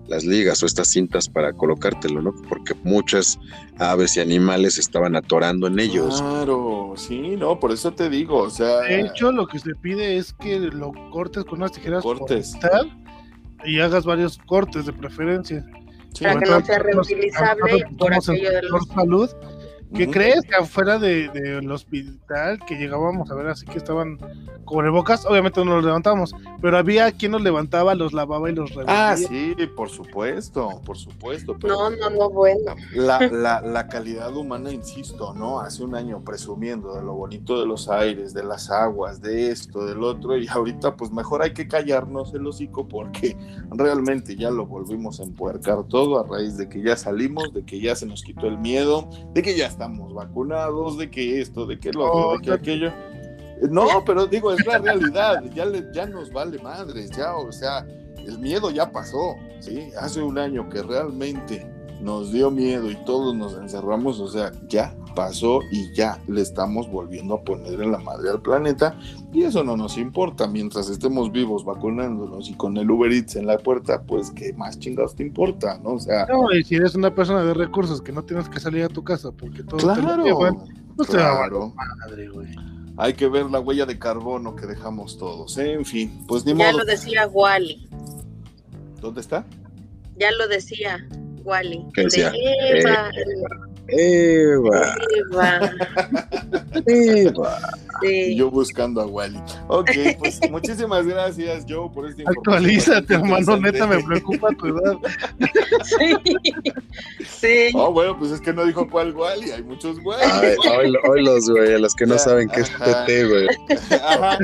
las ligas o estas cintas para colocártelo, ¿no? Porque muchas aves y animales estaban atorando en ellos. Claro, sí, no, por eso te digo, o sea... De hecho, lo que se pide es que lo cortes con unas tijeras cortes. y hagas varios cortes de preferencia. Para que no sea reutilizable por aquello de los... salud ¿Qué crees que afuera del hospital que llegábamos a ver así que estaban cubrebocas? Obviamente no los levantábamos, pero había quien los levantaba, los lavaba y los reventaba. Ah, sí, por supuesto, por supuesto. no, no, no, bueno. La, la, la, calidad humana, insisto, ¿no? Hace un año presumiendo de lo bonito de los aires, de las aguas, de esto, del otro, y ahorita pues mejor hay que callarnos el hocico porque realmente ya lo volvimos a empuercar todo a raíz de que ya salimos, de que ya se nos quitó el miedo, de que ya estamos vacunados, de que esto, de que lo otro, de que aquello. No, pero digo, es la realidad, ya, le, ya nos vale madres, ya, o sea, el miedo ya pasó, ¿sí? Hace un año que realmente nos dio miedo y todos nos encerramos, o sea, ya pasó y ya le estamos volviendo a poner en la madre al planeta y eso no nos importa mientras estemos vivos vacunándonos y con el Uber Eats en la puerta, pues qué más chingados te importa, ¿no? O sea, no, y si eres una persona de recursos que no tienes que salir a tu casa porque todo claro, te claro. madre, güey. Hay que ver la huella de carbono que dejamos todos. En fin, pues ni ya lo decía Wally. ¿Dónde está? Ya lo decía Wally. ¿Qué decía? Eva. Eva. Eva. Eva. Sí. Yo buscando a Wally. Ok, pues muchísimas gracias, Joe, por esta Actualízate, hermano, neta, me preocupa tu edad. Sí. Sí. Oh, bueno, pues es que no dijo cuál Wally, hay muchos Wally. hoy, los, güey, a los que no saben qué es TT, güey. Ajá.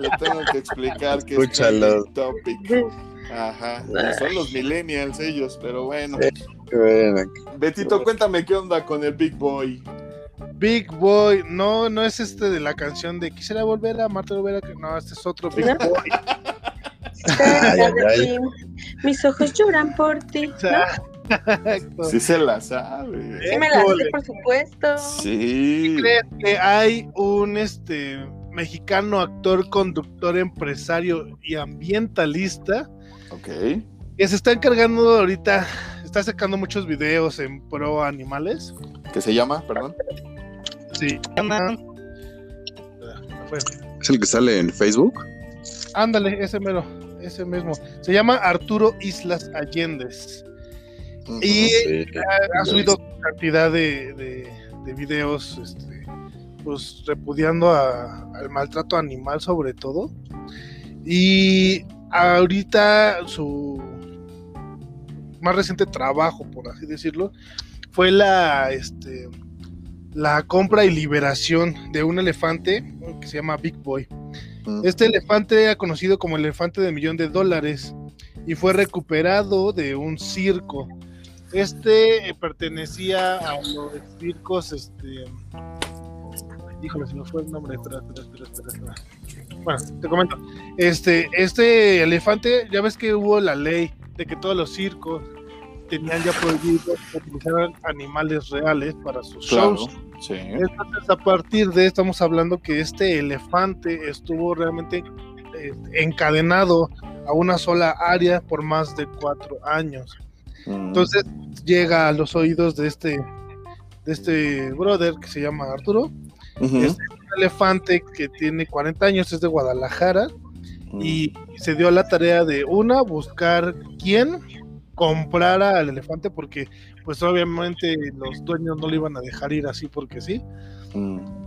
Le tengo que explicar que Escúchalo. es topic. Ajá, son los millennials ellos, pero bueno. Betito, cuéntame qué onda con el Big Boy. Big Boy, no, no es este de la canción de Quisiera volver a Marta volver no, este es otro Big Boy. Mis ojos lloran por ti. Sí se la sabe. Sí me la sé, por supuesto. Sí. ¿Crees que hay un este mexicano actor, conductor, empresario y ambientalista Ok. Que se está encargando ahorita, está sacando muchos videos en pro animales. ¿Qué se llama, perdón? Sí. ¿Es el que sale en Facebook? Ándale, ese mero, ese mismo. Se llama Arturo Islas Allendes. y ha, subido cantidad de, de, videos este, pues repudiando al maltrato animal sobre todo. Y ahorita su más reciente trabajo, por así decirlo, fue la, este, la compra y liberación de un elefante que se llama Big Boy. Este elefante era conocido como el elefante de millón de dólares y fue recuperado de un circo. Este pertenecía a los circos, este, híjole, se me fue el nombre, espera, espera, espera, espera. Bueno, te comento. Este, este elefante, ya ves que hubo la ley de que todos los circos tenían ya prohibido utilizar animales reales para sus shows. Entonces, a partir de estamos hablando que este elefante estuvo realmente este, encadenado a una sola área por más de cuatro años. Mm. Entonces llega a los oídos de este, de este brother que se llama Arturo, este elefante que tiene 40 años, es de Guadalajara, y se dio la tarea de una, buscar quién comprara al elefante, porque pues obviamente los dueños no le iban a dejar ir así porque sí.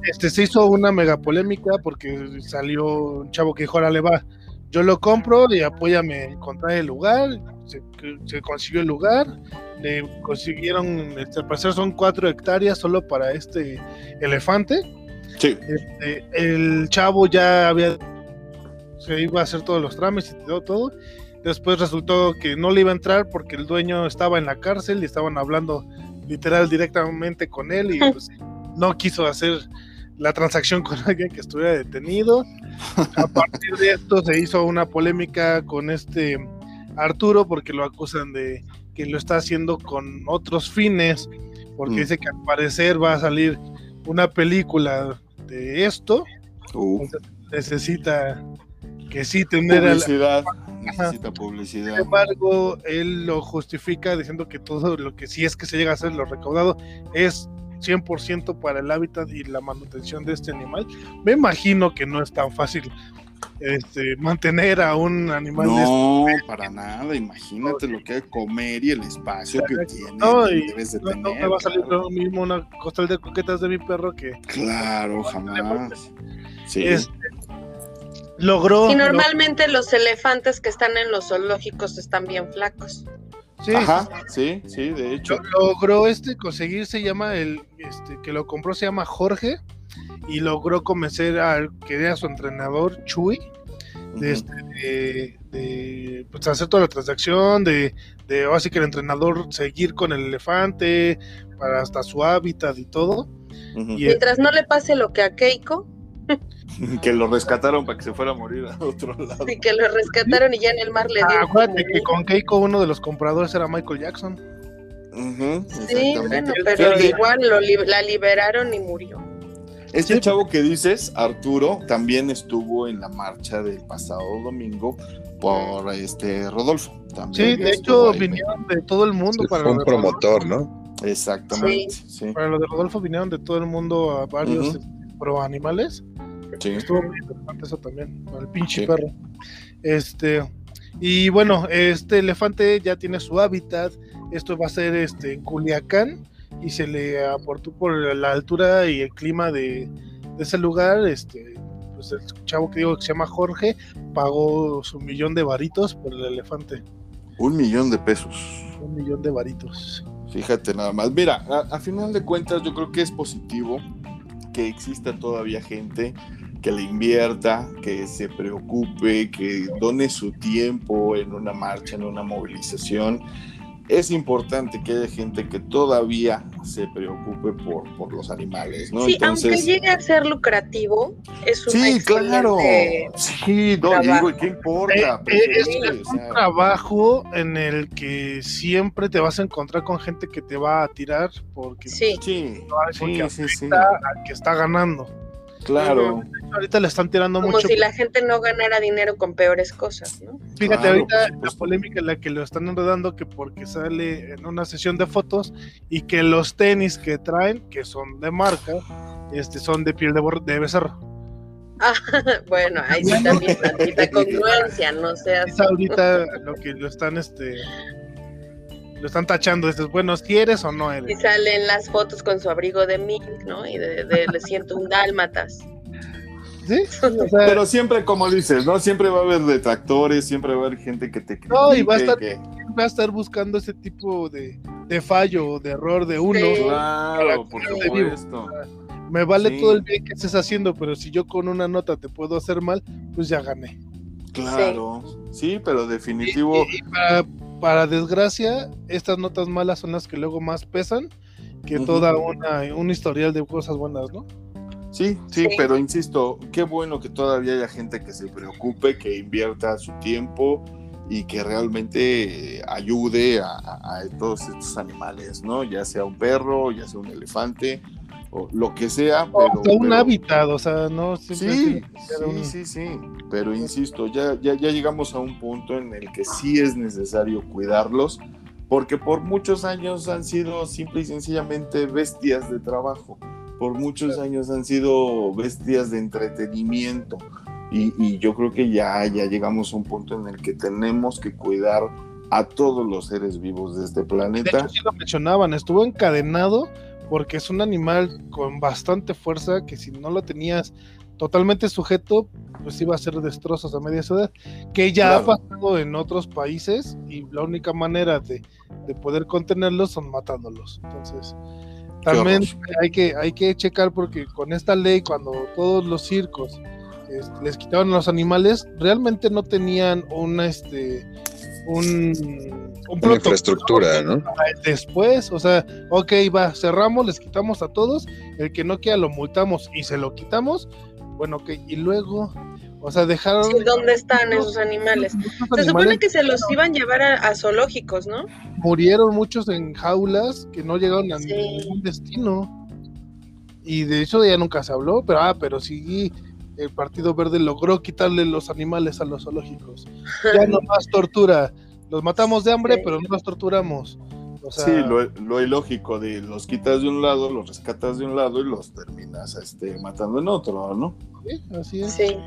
Este se hizo una mega polémica porque salió un chavo que dijo, ahora le va, yo lo compro y apóyame a encontrar el lugar, se, consiguió el lugar, le consiguieron, este, al parecer son cuatro hectáreas solo para este elefante este, el chavo ya había se iba a hacer todos los trámites y todo, todo. Después resultó que no le iba a entrar porque el dueño estaba en la cárcel y estaban hablando literal directamente con él y pues, no quiso hacer la transacción con alguien que estuviera detenido. A partir de esto se hizo una polémica con este Arturo porque lo acusan de que lo está haciendo con otros fines, porque mm. dice que al parecer va a salir una película de esto, necesita que sí tener publicidad. necesita publicidad. Sin embargo, él lo justifica diciendo que todo lo que si es que se llega a hacer lo recaudado es 100% para el hábitat y la manutención de este animal. Me imagino que no es tan fácil este, mantener a un animal. No, de este para nada. Imagínate lo que hay que comer y el espacio que tiene. No, debes de no, me va a salir lo mismo una costal de coquetas de mi perro que. Claro, jamás. Sí. Este, logró. Y normalmente los elefantes que están en los zoológicos están bien flacos. Sí, Ajá, sí, sí, de hecho. Logró este conseguir, se llama el, este, que lo compró, se llama Jorge y logró convencer a que era su entrenador Chuy de, este, de, pues, hacer toda la transacción, de, de así que el entrenador seguir con el elefante para hasta su hábitat y todo. Mientras no le pase lo que a Keiko. que lo rescataron para que se fuera a morir a otro lado. Sí, que lo rescataron y ya en el mar le ah, dieron. acuérdate que con Keiko uno de los compradores era Michael Jackson. sí, bueno, pero igual la liberaron y murió. Este chavo que dices, Arturo, también estuvo en la marcha del pasado domingo por este Rodolfo. sí, de hecho vinieron de todo el mundo para fue un promotor, ¿no? Exactamente. Para lo de Rodolfo vinieron de todo el mundo a varios pro animales. Sí. Estuvo muy interesante eso también, el pinche perro. Este, y bueno, este elefante ya tiene su hábitat. Esto va a ser este en Culiacán y se le aportó por la altura y el clima de, ese lugar, este, pues el chavo que digo que se llama Jorge pagó su millón de varitos por el elefante. Un millón de pesos. Un millón de varitos. Fíjate nada más. Mira, a, final de cuentas yo creo que es positivo que exista todavía gente que le invierta, que se preocupe, que done su tiempo en una marcha, en una movilización es importante que haya gente que todavía se preocupe por, por los animales, ¿no? Sí, aunque llegue a ser lucrativo, es un Sí, claro. Sí, no, digo, ¿y qué importa? Eh, eh, es, un trabajo en el que siempre te vas a encontrar con gente que te va a tirar porque, sí. sí, sí, sí, al que está ganando. Claro. Ahorita le están tirando mucho. Como si la gente no ganara dinero con peores cosas, ¿no? Fíjate, ahorita la polémica en la que lo están enredando, que porque sale en una sesión de fotos y que los tenis que traen, que son de marca, este, son de piel de, de becerro. Ah, bueno, ahí sí también tantita congruencia, no sé. Es ahorita lo que lo están, este, lo están tachando, dices, bueno, ¿quieres o no eres? Y salen las fotos con su abrigo de mink, ¿no? Y de, Le siento un dálmatas. ¿Sí? Pero siempre, como dices, ¿no? Siempre va a haber detractores, siempre va a haber gente que te critique. No, y va a estar, va a estar buscando ese tipo de, de fallo, de error de uno. Claro, por supuesto. Me vale todo el bien que estés haciendo, pero si yo con una nota te puedo hacer mal, pues ya gané. Claro, sí, pero definitivo. Y, para, desgracia, estas notas malas son las que luego más pesan que toda una, un historial de cosas buenas, ¿no? Sí, sí, pero insisto, qué bueno que todavía haya gente que se preocupe, que invierta su tiempo y que realmente ayude a, a todos estos animales, ¿no? Ya sea un perro, ya sea un elefante, lo que sea. Pero, un hábitat, o sea, no sí, sí, sí, sí, pero insisto, ya, ya, ya llegamos a un punto en el que sí es necesario cuidarlos, porque por muchos años han sido simple y sencillamente bestias de trabajo, por muchos años han sido bestias de entretenimiento. Y, yo creo que ya, ya llegamos a un punto en el que tenemos que cuidar a todos los seres vivos de este planeta. De hecho, lo mencionaban, estuvo encadenado porque es un animal con bastante fuerza que si no lo tenías totalmente sujeto, pues iba a ser destrozos a media edad, que ya ha pasado en otros países y la única manera de, poder contenerlos son matándolos. Entonces, también hay que, hay que checar porque con esta ley, cuando todos los circos este, les quitaban los animales, realmente no tenían una, este, un una infraestructura, ¿no? Después, o sea, ok, va, cerramos, les quitamos a todos, el que no quiera lo multamos y se lo quitamos, bueno, ok, y luego, o sea, dejaron... ¿dónde están esos animales? Se supone que se los iban a llevar a, zoológicos, ¿no? Murieron muchos en jaulas que no llegaron a ningún destino. Y de hecho ya nunca se habló, pero ah, pero sí el Partido Verde logró quitarle los animales a los zoológicos. Ya no más tortura, los matamos de hambre, pero no los torturamos. sí, lo, ilógico de los quitas de un lado, los rescatas de un lado y los terminas este, matando en otro, ¿no? Sí, así es. Sí.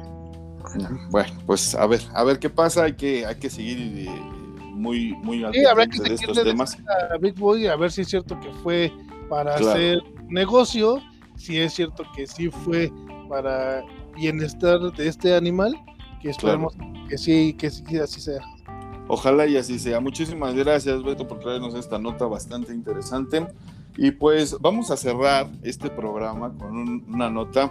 Bueno, pues a ver, a ver qué pasa, hay que, hay que seguir eh, muy, muy al sí, habrá que de estos temas. A Big Boy a ver si es cierto que fue para hacer negocio, si es cierto que sí fue para bienestar de este animal, que esperemos que sí, que sí así sea. Ojalá y así sea. Muchísimas gracias, Beto, por traernos esta nota bastante interesante. Y pues vamos a cerrar este programa con una nota.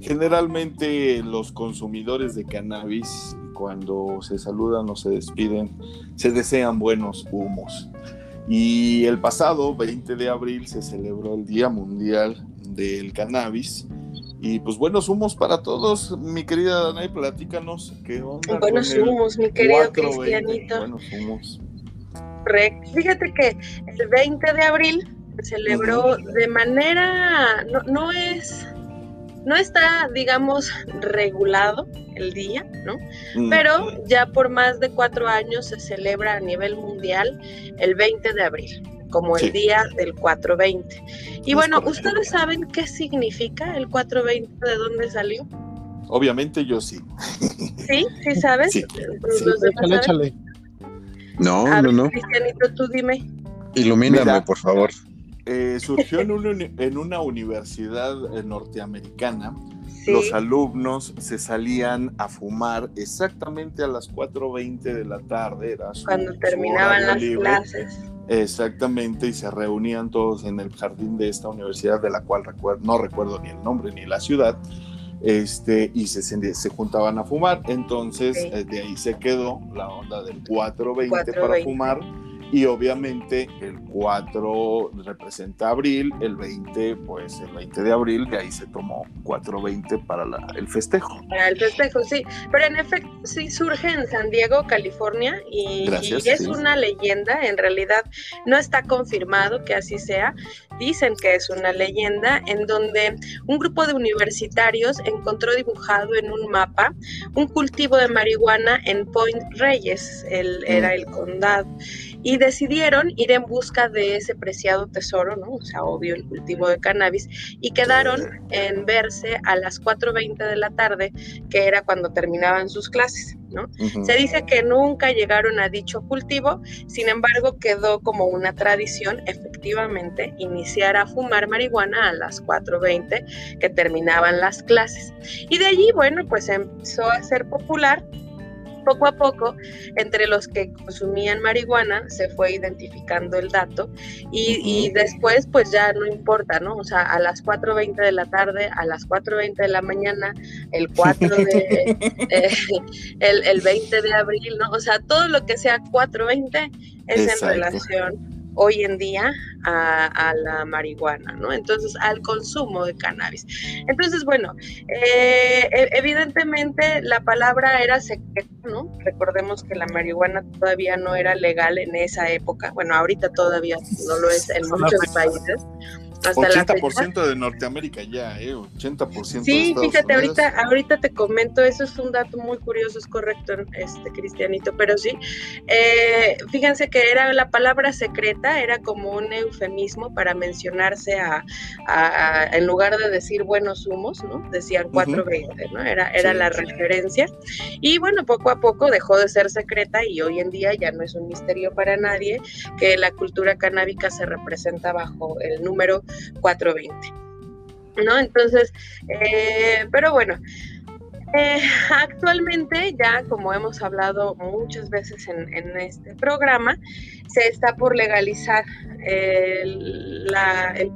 Generalmente los consumidores de cannabis, cuando se saludan o se despiden, se desean buenos humos. Y el pasado 20 de abril se celebró el Día Mundial del Cannabis Y pues buenos humos para todos, mi querida Danay, platícanos qué onda. Buenos humos, mi querido Cristianito. Buenos humos. Fíjate que el 20 de abril se celebró de manera, no, no es no está, digamos, regulado el día, ¿no? Pero ya por más de cuatro años se celebra a nivel mundial el 20 de abril, como el día del 420. Y bueno, ¿ustedes saben qué significa el 420? ¿De dónde salió? Obviamente yo sí. ¿Sí? ¿Sí sabes? Sí. échale, No, no, no. Cristianito, tú dime. Ilumíname, por favor. Eh, surgió en, una universidad eh, norteamericana. Los alumnos se salían a fumar exactamente a las 4.20 de la tarde. Era Cuando terminaban las clases. Exactamente, y se reunían todos en el jardín de esta universidad, de la cual no recuerdo ni el nombre ni la ciudad, este, y se, se juntaban a fumar. Entonces, eh, de ahí se quedó la onda del 420 para fumar y obviamente el 4 representa abril, el 20, pues el 20 de abril, de ahí se tomó 420 para el festejo. Para el festejo, sí. Pero en efecto, sí surge en San Diego, California, y, es una leyenda, en realidad no está confirmado que así sea. Dicen que es una leyenda en donde un grupo de universitarios encontró dibujado en un mapa un cultivo de marihuana en Point Reyes, el, era mm. el condado y decidieron ir en busca de ese preciado tesoro, ¿no? O sea, obvio, el cultivo de cannabis, y quedaron en verse a las 4.20 de la tarde, que era cuando terminaban sus clases, ¿no? Se dice que nunca llegaron a dicho cultivo, sin embargo, quedó como una tradición, efectivamente, iniciar a fumar marihuana a las 4.20 que terminaban las clases. Y de allí, bueno, pues empezó a ser popular poco a poco, entre los que consumían marihuana, se fue identificando el dato y, después pues ya no importa, ¿no? O sea, a las 4.20 de la tarde, a las 4.20 de la mañana, el 4 de, eh, el, el 20 de abril, ¿no? O sea, todo lo que sea 4.20 es en relación hoy en día a, la marihuana, ¿no? Entonces, al consumo de cannabis. Entonces, bueno, eh, e, evidentemente la palabra era secreta, ¿no? Recordemos que la marihuana todavía no era legal en esa época, bueno, ahorita todavía no lo es en muchos países. 80% de Norteamérica ya, ¿eh? 80%. Sí, fíjate, ahorita, ahorita te comento, eso es un dato muy curioso, es correcto, este Cristianito, pero sí, eh, fíjense que era la palabra secreta, era como un eufemismo para mencionarse a, en lugar de decir buenos humos, ¿no? Decían 420, ¿no? Era, era la referencia. Y bueno, poco a poco dejó de ser secreta y hoy en día ya no es un misterio para nadie que la cultura canábica se representa bajo el número 420. ¿No? Entonces, eh, pero bueno, eh, actualmente ya, como hemos hablado muchas veces en, este programa, se está por legalizar el,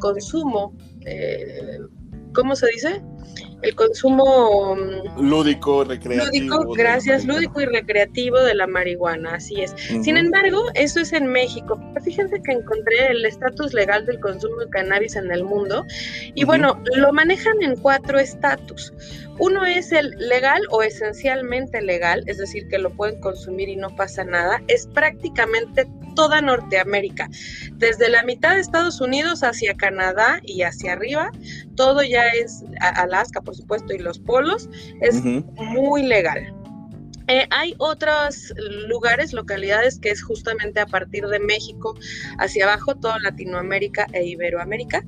consumo, eh, ¿cómo se dice? El consumo mm, lúdico, recreativo. Lúdico, gracias, lúdico y recreativo de la marihuana, así es. Sin embargo, eso es en México. Fíjense que encontré el estatus legal del consumo de cannabis en el mundo y bueno, lo manejan en cuatro estatus. Uno es el legal o esencialmente legal, es decir, que lo pueden consumir y no pasa nada. Es prácticamente toda Norteamérica, desde la mitad de Estados Unidos hacia Canadá y hacia arriba, todo ya es Alaska, por supuesto, y los polos, es muy legal. Eh, hay otros lugares, localidades que es justamente a partir de México hacia abajo, toda Latinoamérica e Iberoamérica.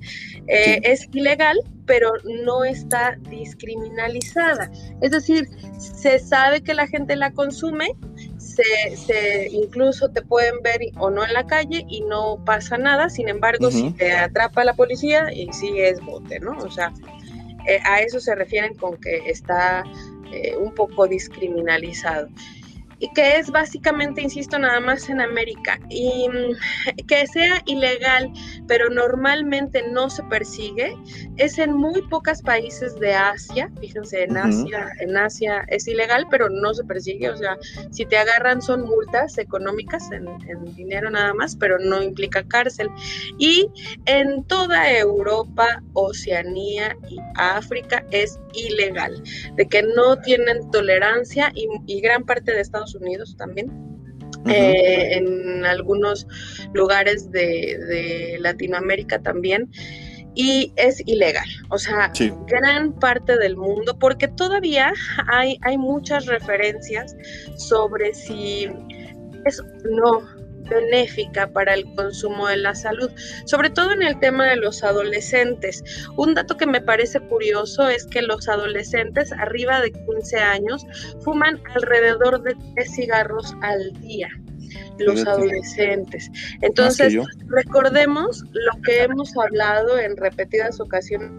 Eh, es ilegal, pero no está discriminalizada. Es decir, se sabe que la gente la consume, se, incluso te pueden ver o no en la calle y no pasa nada. Sin embargo, si te atrapa la policía y sí es bote, ¿no? O sea, eh, a eso se refieren con que está eh, un poco discriminalizado. Y que es básicamente, insisto, nada más en América, y mm, que sea ilegal, pero normalmente no se persigue, es en muy pocos países de Asia, fíjense, en Asia, en Asia es ilegal, pero no se persigue, o sea, si te agarran son multas económicas en, en dinero nada más, pero no implica cárcel. Y en toda Europa, Oceanía y África es ilegal, de que no tienen tolerancia y, y gran parte de Estados Unidos también. Eh, en algunos lugares de, Latinoamérica también y es ilegal, o sea, gran parte del mundo, porque todavía hay, hay muchas referencias sobre si es no benéfica para el consumo de la salud, sobre todo en el tema de los adolescentes. Un dato que me parece curioso es que los adolescentes arriba de 15 años fuman alrededor de 3 cigarros al día los adolescentes. Entonces, recordemos lo que hemos hablado en repetidas ocasiones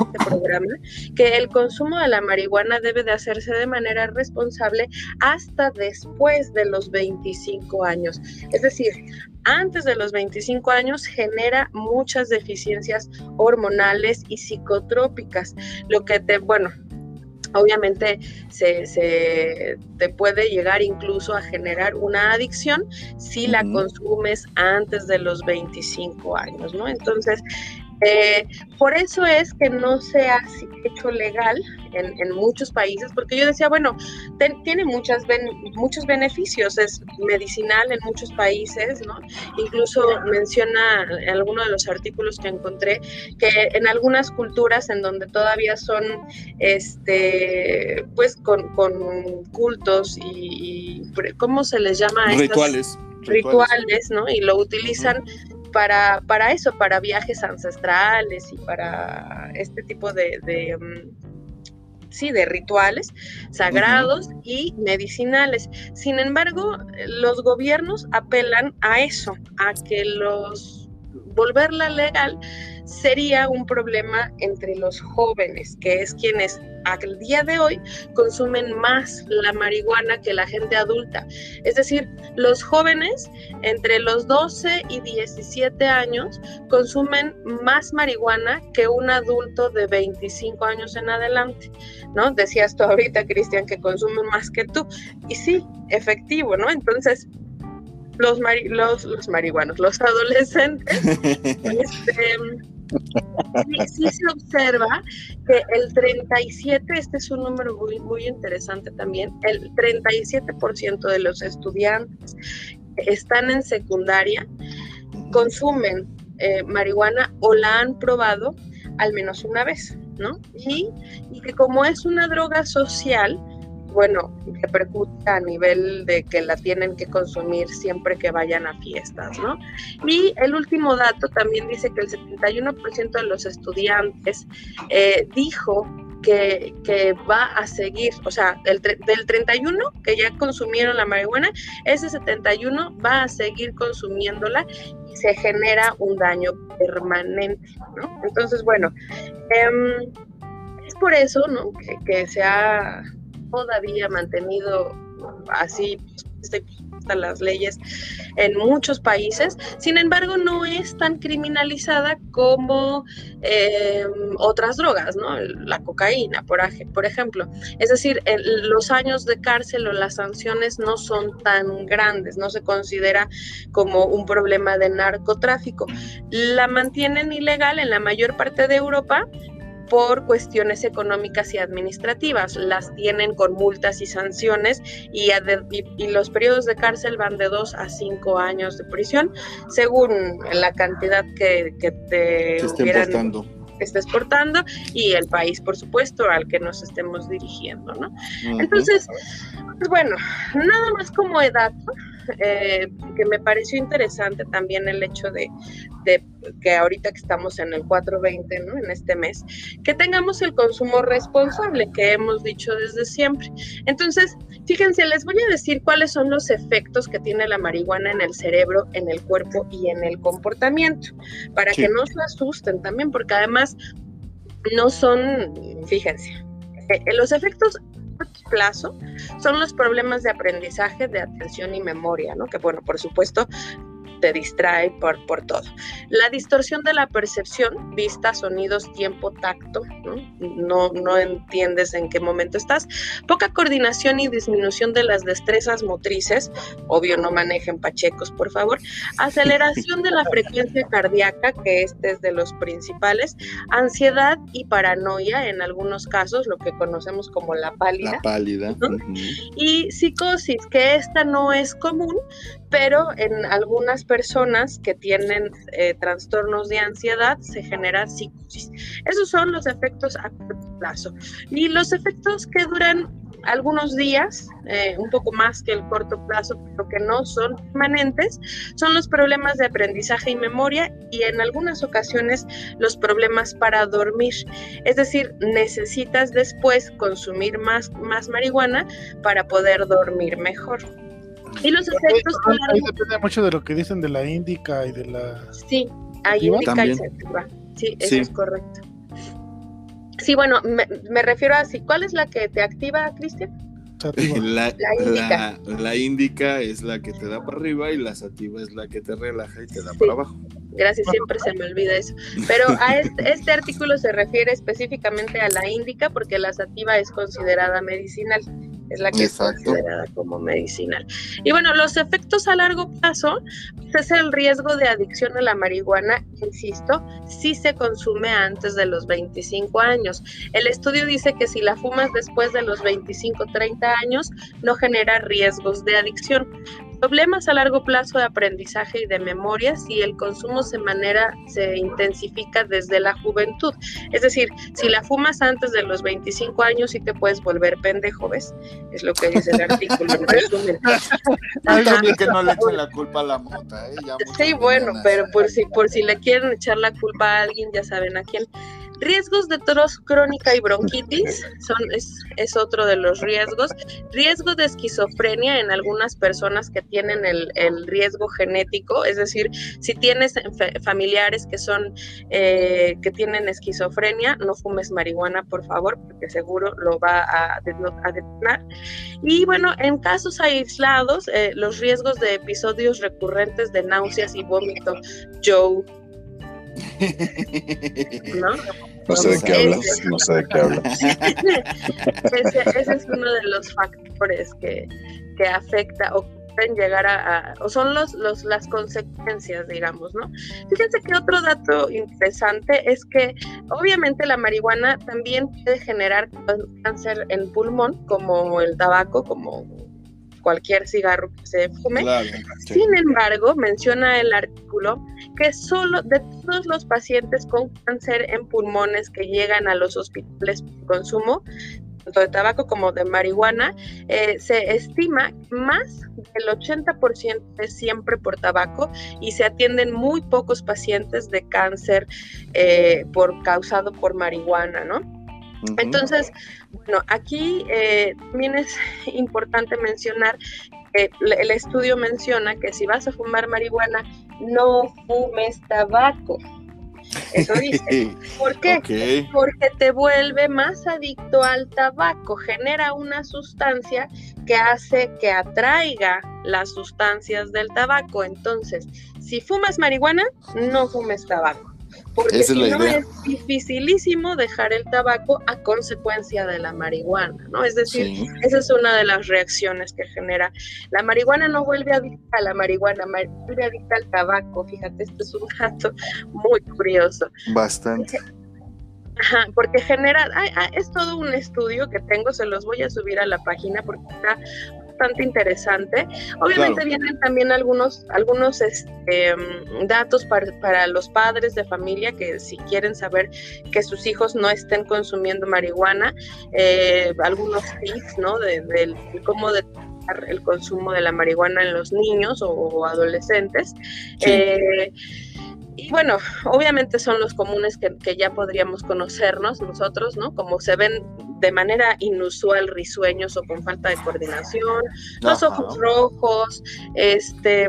este programa, que el consumo de la marihuana debe de hacerse de manera responsable hasta después de los 25 años. Es decir, antes de los 25 años genera muchas deficiencias hormonales y psicotrópicas, lo que te, bueno, obviamente se, te puede llegar incluso a generar una adicción si la consumes antes de los 25 años, ¿no? Entonces, eh, por eso es que no se ha hecho legal en, muchos países, porque yo decía, bueno, tiene muchas muchos beneficios, es medicinal en muchos países, ¿no? Incluso menciona en alguno de los artículos que encontré que en algunas culturas en donde todavía son, este, pues con, cultos y, ¿cómo se les llama? Rituales. Rituales, ¿no? Y lo utilizan para, para eso, para viajes ancestrales y para este tipo de, mm, sí, de rituales sagrados y medicinales. Sin embargo, los gobiernos apelan a eso, a que los volverla legal sería un problema entre los jóvenes, que es quienes al día de hoy consumen más la marihuana que la gente adulta. Es decir, los jóvenes entre los 12 y 17 años consumen más marihuana que un adulto de 25 años en adelante, ¿no? Decías tú ahorita, Cristian, que consumen más que tú. Y sí, efectivo, ¿no? Entonces, los, los, marihuanos, los adolescentes, este, sí, se observa que el 37, este es un número muy, muy interesante también, el 37% de los estudiantes están en secundaria consumen eh, marihuana o la han probado al menos una vez, ¿no? Y, y que como es una droga social, bueno, repercute a nivel de que la tienen que consumir siempre que vayan a fiestas, ¿no? Y el último dato también dice que el 71% de los estudiantes eh, dijo que, que, va a seguir, o sea, del, del 31 que ya consumieron la marihuana, ese 71 va a seguir consumiéndola y se genera un daño permanente, ¿no? Entonces, bueno, em, es por eso, ¿no? Que, se todavía mantenido así las leyes en muchos países, sin embargo no es tan criminalizada como em, otras drogas, ¿no? La cocaína, por, por ejemplo. Es decir, los años de cárcel o las sanciones no son tan grandes, no se considera como un problema de narcotráfico. La mantienen ilegal en la mayor parte de Europa, por cuestiones económicas y administrativas. Las tienen con multas y sanciones y, los periodos de cárcel van de dos a cinco años de prisión, según la cantidad que, te estés portando y el país, por supuesto, al que nos estemos dirigiendo, ¿no? Entonces, pues bueno, nada más como edad, eh, que me pareció interesante también el hecho de, que ahorita que estamos en el 420, ¿no? En este mes, que tengamos el consumo responsable que hemos dicho desde siempre. Entonces, fíjense, les voy a decir cuáles son los efectos que tiene la marihuana en el cerebro, en el cuerpo y en el comportamiento, para que no se asusten también, porque además no son, fíjense, eh, los efectos plazo son los problemas de aprendizaje, de atención y memoria, ¿no? Que bueno, por supuesto, te distrae por, por todo. La distorsión de la percepción, vista, sonidos, tiempo, tacto, ¿no? ¿no? entiendes en qué momento estás. Poca coordinación y disminución de las destrezas motrices, obvio no manejen pachecos, por favor. Aceleración de la frecuencia cardíaca, que este es de los principales. Ansiedad y paranoia, en algunos casos, lo que conocemos como la pálida. La pálida. Y psicosis, que esta no es común, pero en algunas personas que tienen eh, trastornos de ansiedad se genera psicosis. Esos son los efectos a corto plazo. Y los efectos que duran algunos días, eh, un poco más que el corto plazo, pero que no son permanentes, son los problemas de aprendizaje y memoria y en algunas ocasiones los problemas para dormir. Es decir, necesitas después consumir más, más marihuana para poder dormir mejor. Y los efectos. Ahí, depende mucho de lo que dicen de la índica y de la. Sí, hay índica y sativa. Sí, eso es correcto. Sí, bueno, me, refiero a si, ¿cuál es la que te activa, Cristian? La, la, la, índica es la que te da para arriba y la sativa es la que te relaja y te da para abajo. Gracias, siempre se me olvida eso. Pero a este, este, artículo se refiere específicamente a la índica porque la sativa es considerada medicinal es la que es considerada como medicinal. Y bueno, los efectos a largo plazo pues, es el riesgo de adicción a la marihuana, insisto, si se consume antes de los 25 años. El estudio dice que si la fumas después de los 25, 30 años, no genera riesgos de adicción. Problemas a largo plazo de aprendizaje y de memoria si el consumo se manera, se intensifica desde la juventud. Es decir, si la fumas antes de los 25 años sí te puedes volver pendejo, ¿ves? Es lo que dice el artículo en resumen. que no le echen la culpa a la mota, ¿eh? sí, bueno, pero por si, por si le quieren echar la culpa a alguien, ya saben a quién. Riesgos de tos crónica y bronquitis son, es, otro de los riesgos. Riesgo de esquizofrenia en algunas personas que tienen el, riesgo genético, es decir, si tienes familiares que son eh, que tienen esquizofrenia, no fumes marihuana, por favor, porque seguro lo va a, detonar. Y bueno, en casos aislados, eh, los riesgos de episodios recurrentes de náuseas y vómito, Joe ¿No? sé de qué hablas, no sé de qué hablas. ese, es uno de los factores que, que afecta o pueden llegar a, o son los, los, las consecuencias, digamos, ¿no? Fíjense que otro dato interesante es que obviamente la marihuana también puede generar cáncer en pulmón, como el tabaco, como cualquier cigarro que se fume. Sin embargo, menciona el artículo que solo de todos los pacientes con cáncer en pulmones que llegan a los hospitales por consumo, tanto de tabaco como de marihuana, eh, se estima más del 80% es siempre por tabaco y se atienden muy pocos pacientes de cáncer eh, por causado por marihuana, ¿no? Entonces, bueno, aquí eh, también es importante mencionar que el estudio menciona que si vas a fumar marihuana, no fumes tabaco. Eso dice. ¿Por qué? Porque te vuelve más adicto al tabaco, genera una sustancia que hace que atraiga las sustancias del tabaco. Entonces, si fumas marihuana, no fumes tabaco. Porque si no es dificilísimo dejar el tabaco a consecuencia de la marihuana, ¿no? Es decir, esa es una de las reacciones que genera. La marihuana no vuelve adicta a la marihuana, vuelve adicta al tabaco. Fíjate, esto es un dato muy curioso. Bastante. Ajá, porque genera, es todo un estudio que tengo, se los voy a subir a la página porque está bastante interesante. Obviamente vienen también algunos, algunos este, datos para, los padres de familia que si quieren saber que sus hijos no estén consumiendo marihuana, eh, algunos tips, ¿no? De, cómo detectar el consumo de la marihuana en los niños o, adolescentes. Eh, y bueno, obviamente son los comunes que, ya podríamos conocernos nosotros, ¿no? Como se ven de manera inusual risueños o con falta de coordinación, los ojos rojos, este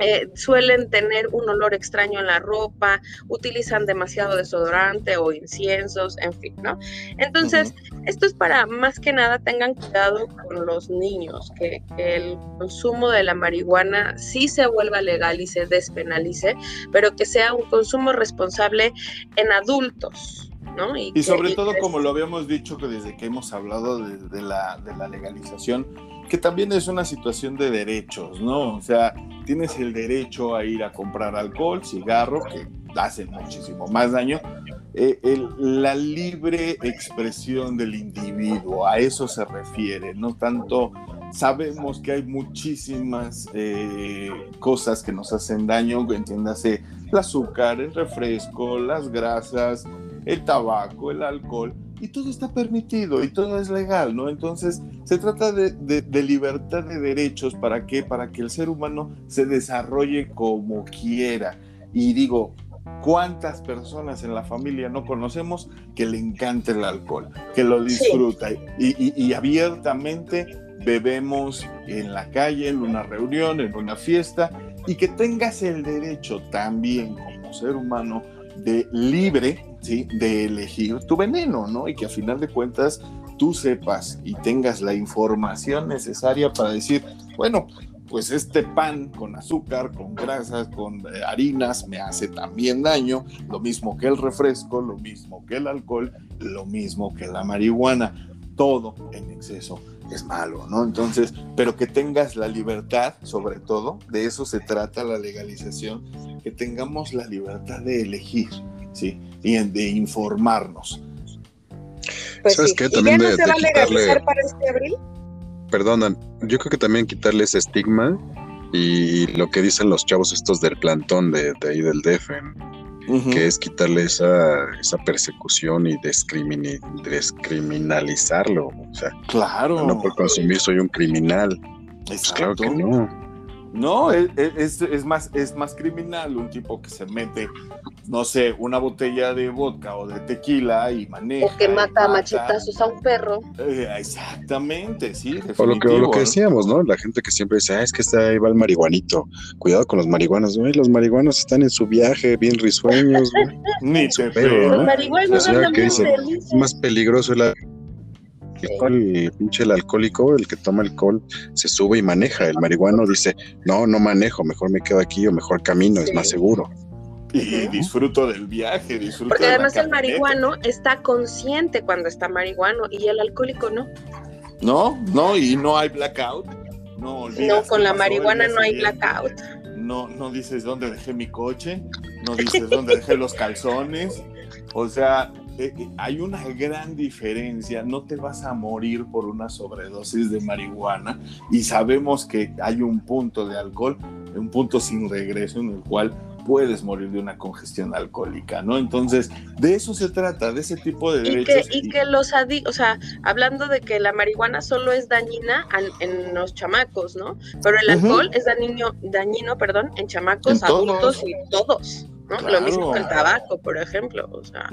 eh, suelen tener un olor extraño en la ropa, utilizan demasiado desodorante o inciensos, en fin, ¿no? Entonces, esto es para más que nada tengan cuidado con los niños, que, el consumo de la marihuana sí se vuelva legal y se despenalice, pero que sea un consumo responsable en adultos. ¿no? Y, sobre todo, como lo habíamos dicho que desde que hemos hablado de, la, de la legalización, que también es una situación de derechos, ¿no? O sea, tienes el derecho a ir a comprar alcohol, cigarro, que hacen muchísimo más daño. Eh, la libre expresión del individuo, a eso se refiere, no tanto sabemos que hay muchísimas eh, cosas que nos hacen daño, entiéndase el azúcar, el refresco, las grasas, el tabaco, el alcohol, y todo está permitido y todo es legal, ¿no? Entonces, se trata de, libertad de derechos, ¿para qué? Para que el ser humano se desarrolle como quiera. Y digo, ¿cuántas personas en la familia no conocemos que le encanta el alcohol, que lo disfruta y, abiertamente bebemos en la calle, en una reunión, en una fiesta, y que tengas el derecho también como ser humano de libre de elegir tu veneno, ¿no? Y que a final de cuentas tú sepas y tengas la información necesaria para decir, bueno, pues este pan con azúcar, con grasas, con eh, harinas me hace también daño, lo mismo que el refresco, lo mismo que el alcohol, lo mismo que la marihuana, todo en exceso es malo, ¿no? Entonces, pero que tengas la libertad, sobre todo, de eso se trata la legalización, que tengamos la libertad de elegir, ¿sí? Y de informarnos. Pues ¿Sabes qué? También de, quitarle... para este abril? Perdonan, yo creo que también quitarle ese estigma y lo que dicen los chavos estos del plantón de, ahí del DF, que es quitarle esa, esa persecución y descriminalizarlo. O sea, claro. No por consumir soy un criminal. Pues claro que no. No, es, es, más, es más criminal un tipo que se mete, no sé, una botella de vodka o de tequila y maneja. O que mata, a machetazos a un perro. Eh, exactamente, sí. O lo que, lo que decíamos, ¿no? La gente que siempre dice, ah, es que está ahí va el marihuanito. Cuidado con los marihuanos, güey. Los marihuanos están en su viaje, bien risueños, güey. Ni te Los marihuanos o que es más peligroso el el pinche el alcohólico, el que toma alcohol, se sube y maneja. El marihuano dice, no, no manejo, mejor me quedo aquí o mejor camino, es más seguro. Y disfruto del viaje, disfruto Porque además el marihuano está consciente cuando está marihuano y el alcohólico no. No, no, y no hay blackout. No, no con la marihuana no hay blackout. No, no dices dónde dejé mi coche, no dices dónde dejé los calzones. O sea, eh, eh, hay una gran diferencia, no te vas a morir por una sobredosis de marihuana y sabemos que hay un punto de alcohol, un punto sin regreso en el cual puedes morir de una congestión alcohólica, ¿no? Entonces, de eso se trata, de ese tipo de derechos. Y que, los adictos, o sea, hablando de que la marihuana solo es dañina en los chamacos, ¿no? Pero el alcohol es dañino, dañino, perdón, en chamacos, adultos y todos. Lo mismo que el tabaco, por ejemplo. O sea.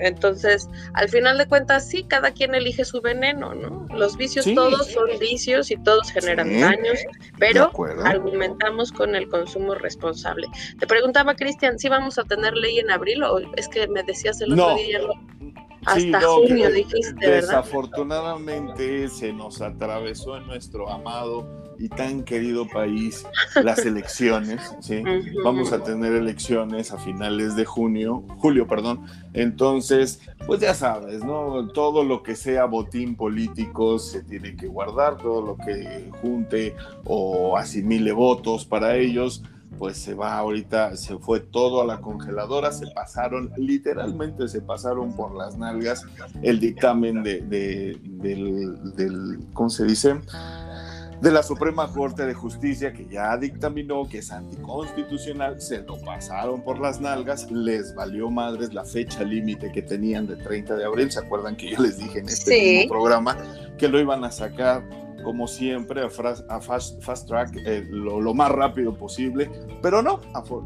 Entonces, al final de cuentas, sí, cada quien elige su veneno, ¿no? Los vicios todos son vicios y todos generan daños, pero argumentamos con el consumo responsable. Te preguntaba, Cristian, si vamos a tener ley en abril o es que me decías el otro día. Hasta junio dijiste, ¿verdad? Desafortunadamente se nos atravesó en nuestro amado y tan querido país las elecciones, ¿sí? Vamos a tener elecciones a finales de junio, julio, perdón. Entonces, pues ya sabes, ¿no? Todo lo que sea botín político se tiene que guardar, todo lo que junte o asimile votos para ellos, pues se va ahorita, se fue todo a la congeladora, se pasaron, literalmente se pasaron por las nalgas el dictamen de, del, del, ¿cómo se dice? de la Suprema Corte de Justicia que ya dictaminó que es anticonstitucional, se lo pasaron por las nalgas, les valió madres la fecha límite que tenían de 30 de abril, ¿se acuerdan que yo les dije en este mismo programa que lo iban a sacar como siempre a, fast, track eh, lo, más rápido posible, pero no,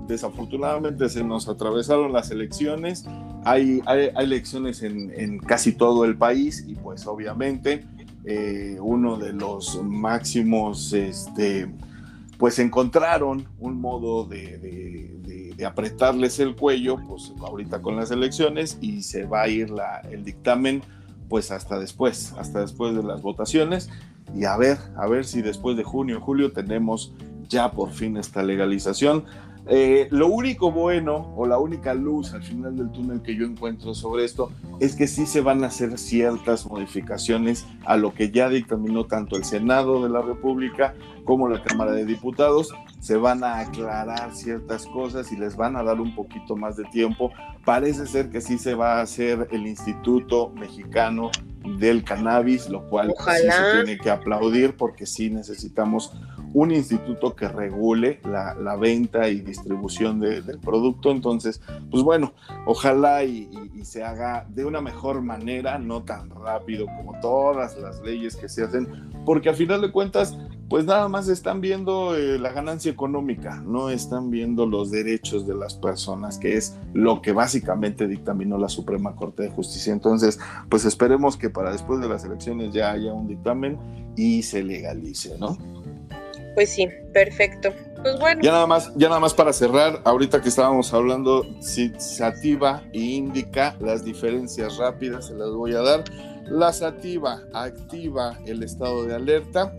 desafortunadamente se nos atravesaron las elecciones, hay, hay, elecciones en, en casi todo el país y pues obviamente eh, uno de los máximos este, pues encontraron un modo de, de, apretarles el cuello, pues ahorita con las elecciones y se va a ir la, el dictamen pues hasta después, hasta después de las votaciones y a ver, a ver si después de junio, julio tenemos ya por fin esta legalización. Eh, lo único bueno o la única luz al final del túnel que yo encuentro sobre esto es que sí se van a hacer ciertas modificaciones a lo que ya dictaminó tanto el Senado de la República como la Cámara de Diputados. Se van a aclarar ciertas cosas y les van a dar un poquito más de tiempo. Parece ser que sí se va a hacer el Instituto Mexicano del Cannabis, lo cual sí se tiene que aplaudir porque sí necesitamos un instituto que regule la, venta y distribución del producto. Entonces, pues bueno, ojalá y, se haga de una mejor manera, no tan rápido como todas las leyes que se hacen, porque a final de cuentas, pues nada más están viendo eh, la ganancia económica, no están viendo los derechos de las personas, que es lo que básicamente dictaminó la Suprema Corte de Justicia. Entonces, pues esperemos que para después de las elecciones ya haya un dictamen y se legalice, ¿no? Pues sí, perfecto. Pues bueno. Ya nada más, ya nada más para cerrar, ahorita que estábamos hablando, si sativa e indica las diferencias rápidas, se las voy a dar. La sativa activa el estado de alerta,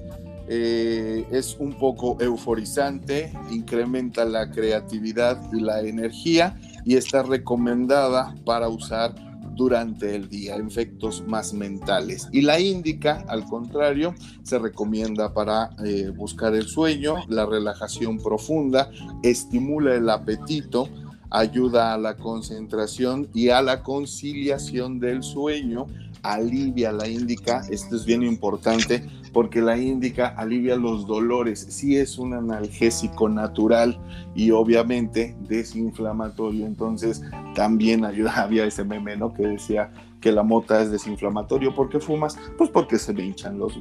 eh, es un poco euforizante, incrementa la creatividad y la energía y está recomendada para usar durante el día, efectos más mentales. Y la índica, al contrario, se recomienda para eh, buscar el sueño, la relajación profunda, estimula el apetito, ayuda a la concentración y a la conciliación del sueño, alivia la índica, esto es bien importante porque la índica alivia los dolores, sí es un analgésico natural y obviamente desinflamatorio, entonces también ayuda, había ese meme, ¿no? Que decía que la mota es desinflamatorio, ¿por qué fumas? Pues porque se me hinchan los...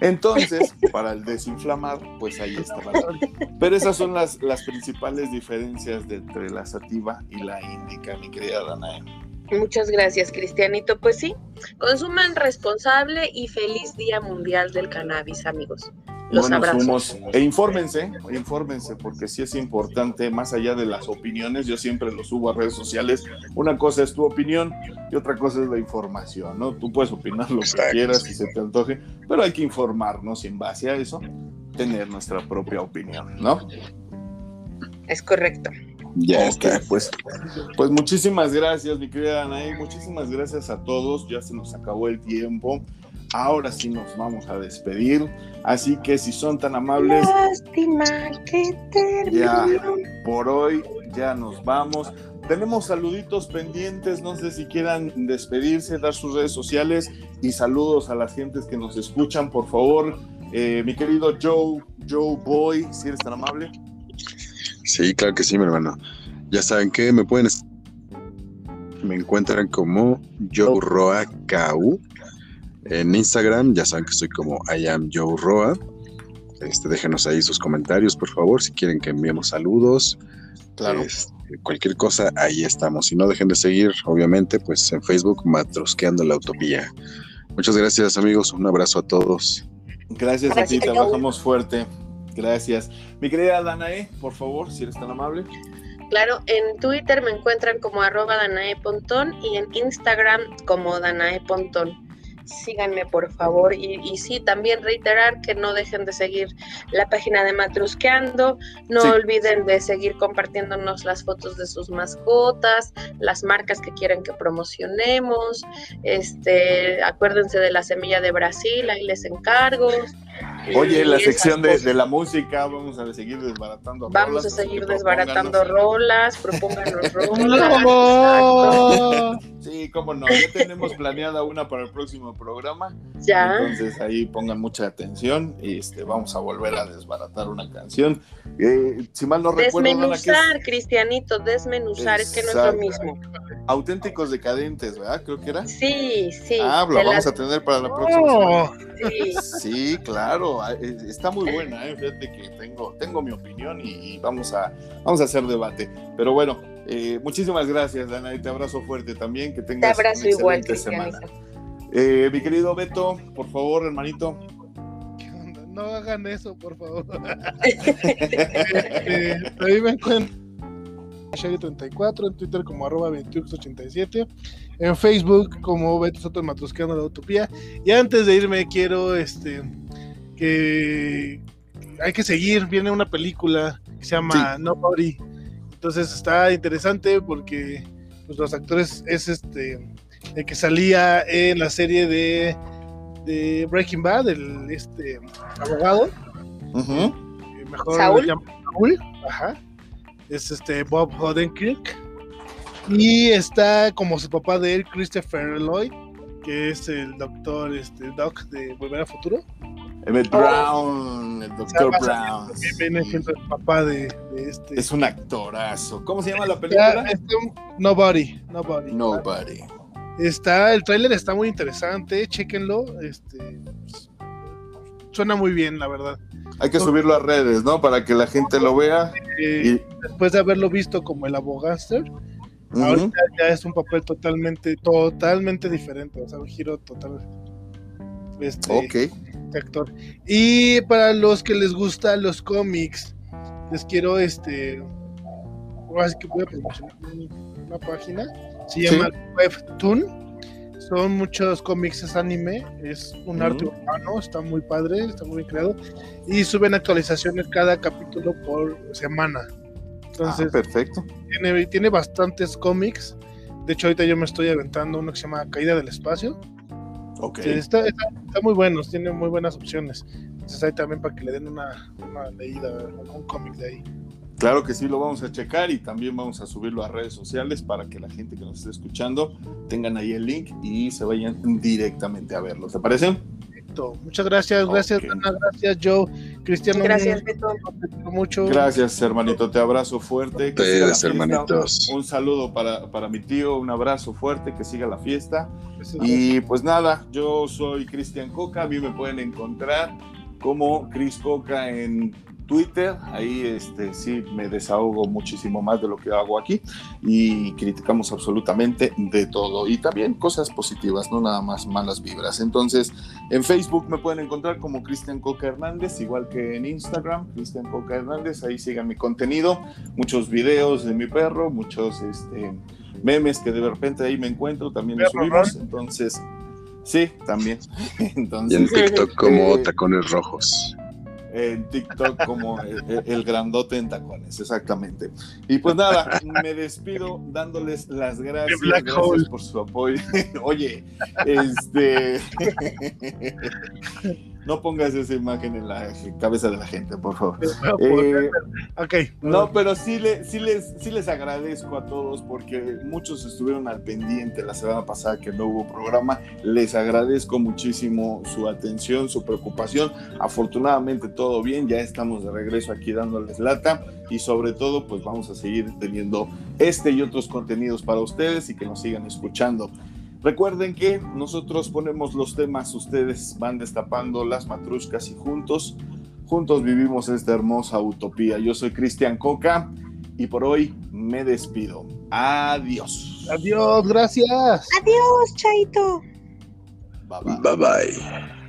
Entonces, para el desinflamar, pues ahí está. Pero esas son las, las principales diferencias entre la sativa y la índica, mi querida Danae. Muchas gracias, Cristianito. Pues sí, consuman responsable y feliz Día Mundial del Cannabis, amigos. Los abrazos. E infórmense, infórmense, porque sí es importante, más allá de las opiniones, yo siempre lo subo a redes sociales. Una cosa es tu opinión y otra cosa es la información, ¿no? Tú puedes opinar lo que quieras y se te antoje, pero hay que informarnos y en base a eso tener nuestra propia opinión, ¿no? Es correcto. Ya está. Pues, pues muchísimas gracias, mi querida Anaí. Muchísimas gracias a todos. Ya se nos acabó el tiempo. Ahora sí nos vamos a despedir. Así que si son tan amables. Lástima que Ya, por hoy ya nos vamos. Tenemos saluditos pendientes, no sé si quieran despedirse, dar sus redes sociales y saludos a las gentes que nos escuchan, por favor. Eh, mi querido Joe, Joe Boy, si eres tan amable. Sí, claro que sí, mi hermano. Ya saben que me pueden. Me encuentran como Joe Roa KU. En Instagram, ya saben que estoy como I am Joe Roa. Este, déjenos ahí sus comentarios, por favor, si quieren que enviemos saludos. Claro. Este, cualquier cosa, ahí estamos. Si no, dejen de seguir, obviamente, pues en Facebook, Matrosqueando la Utopía. Muchas gracias, amigos. Un abrazo a todos. Gracias, a ti, trabajamos fuerte. Gracias. Mi querida Danae, por favor, si eres tan amable. Claro, en Twitter me encuentran como arroba Danae Pontón y en Instagram como Danae Pontón síganme por favor. Y, y, sí, también reiterar que no dejen de seguir la página de Matrusqueando, no olviden de seguir compartiéndonos las fotos de sus mascotas, las marcas que quieren que promocionemos, este, acuérdense de la semilla de Brasil, ahí les encargo. Oye, la sección de, de, la música, vamos a seguir desbaratando rolas. Vamos a seguir desbaratando rolas, propónganos rolas. Sí, cómo no, ya tenemos planeada una para el próximo programa. Ya. Entonces ahí pongan mucha atención y este, vamos a volver a desbaratar una canción. Eh, si mal no recuerdo. Desmenuzar, Cristianito, desmenuzar, es que no es lo mismo. Auténticos decadentes, ¿verdad? Creo que era. Sí, sí. Ah, lo vamos a tener para la próxima. Sí. sí, claro, ah, eh, está muy buena, ¿eh? fíjate que tengo, tengo mi opinión y, vamos, a, vamos a hacer debate. Pero bueno, eh, muchísimas gracias, Dana, y te abrazo fuerte también, que tengas te abrazo igual, semana. Eh, mi querido Beto, por favor, hermanito. ¿Qué onda? no hagan eso, por favor. este, ahí me encuentro 34 en Twitter como arroba 2187, en Facebook como Beto Soto Matrusqueando la Utopía. Y antes de irme, quiero este que hay que seguir. Viene una película que se llama Nobody. Entonces está interesante porque pues, los actores es este el que salía en la serie de, de Breaking Bad, el este abogado. Mejor Saúl. Saúl. Ajá es este Bob Odenkirk. Y está como su papá de él, Christopher Lloyd, que es el doctor este, Doc de Volver a Futuro. Emmett Brown, el doctor Brown. Viene siendo el papá de, de, este. Es un actorazo. ¿Cómo se llama la película? Este, nobody, Nobody. Nobody. Está, el tráiler está muy interesante, chéquenlo. Este, suena muy bien, la verdad. Hay que subirlo a redes, ¿no? Para que la gente lo vea. y... Después de haberlo visto como el abogaster, uh -huh. ahorita ya es un papel totalmente, totalmente diferente, o sea, un giro total. Este, ok. Este actor. Y para los que les gustan los cómics, les quiero este. Así que voy a promocionar una página. Se llama ¿Sí? Webtoon son muchos cómics, es anime, es un arte urbano, está muy padre, está muy bien creado y suben actualizaciones cada capítulo por semana. Entonces, ah, perfecto. Tiene, tiene bastantes cómics. De hecho, ahorita yo me estoy aventando uno que se llama Caída del Espacio. Está, está, está muy bueno, tiene muy buenas opciones. Entonces, ahí también para que le den una, una leída, un cómic de ahí. Claro que sí, lo vamos a checar y también vamos a subirlo a redes sociales para que la gente que nos esté escuchando tengan ahí el link y se vayan directamente a verlo. ¿Te parece? Perfecto. Muchas gracias, gracias okay. Ana, gracias Joe, Cristiano. Gracias, Beto. Mucho. Gracias, hermanito, te abrazo fuerte. Ustedes, hermanitos. Un saludo para, para mi tío, un abrazo fuerte, que siga la fiesta. Gracias, y pues nada, yo soy Cristian Coca, a mí me pueden encontrar como Cris Coca en Twitter, ahí este, sí me desahogo muchísimo más de lo que hago aquí y criticamos absolutamente de todo y también cosas positivas, no nada más malas vibras. Entonces, en Facebook me pueden encontrar como Cristian Coca Hernández, igual que en Instagram, Cristian Coca Hernández, ahí sigan mi contenido, muchos videos de mi perro, muchos este, memes que de repente ahí me encuentro, también los subimos, entonces... Sí, también. Entonces, y en TikTok como eh, tacones rojos en TikTok como el, el, grandote en tacones, exactamente. Y pues nada, me despido dándoles las gracias, gracias por su apoyo. Oye, este no pongas esa imagen en la cabeza de la gente, por favor. Eh, okay. No, pero sí, le, sí, les, sí les agradezco a todos porque muchos estuvieron al pendiente la semana pasada que no hubo programa. Les agradezco muchísimo su atención, su preocupación. Afortunadamente todo bien, ya estamos de regreso aquí dándoles lata y sobre todo pues vamos a seguir teniendo este y otros contenidos para ustedes y que nos sigan escuchando. Recuerden que nosotros ponemos los temas, ustedes van destapando las matruscas y juntos, juntos vivimos esta hermosa utopía. Yo soy Cristian Coca y por hoy me despido. Adiós. Adiós, gracias. Adiós, Chaito. Bye bye. Bye bye.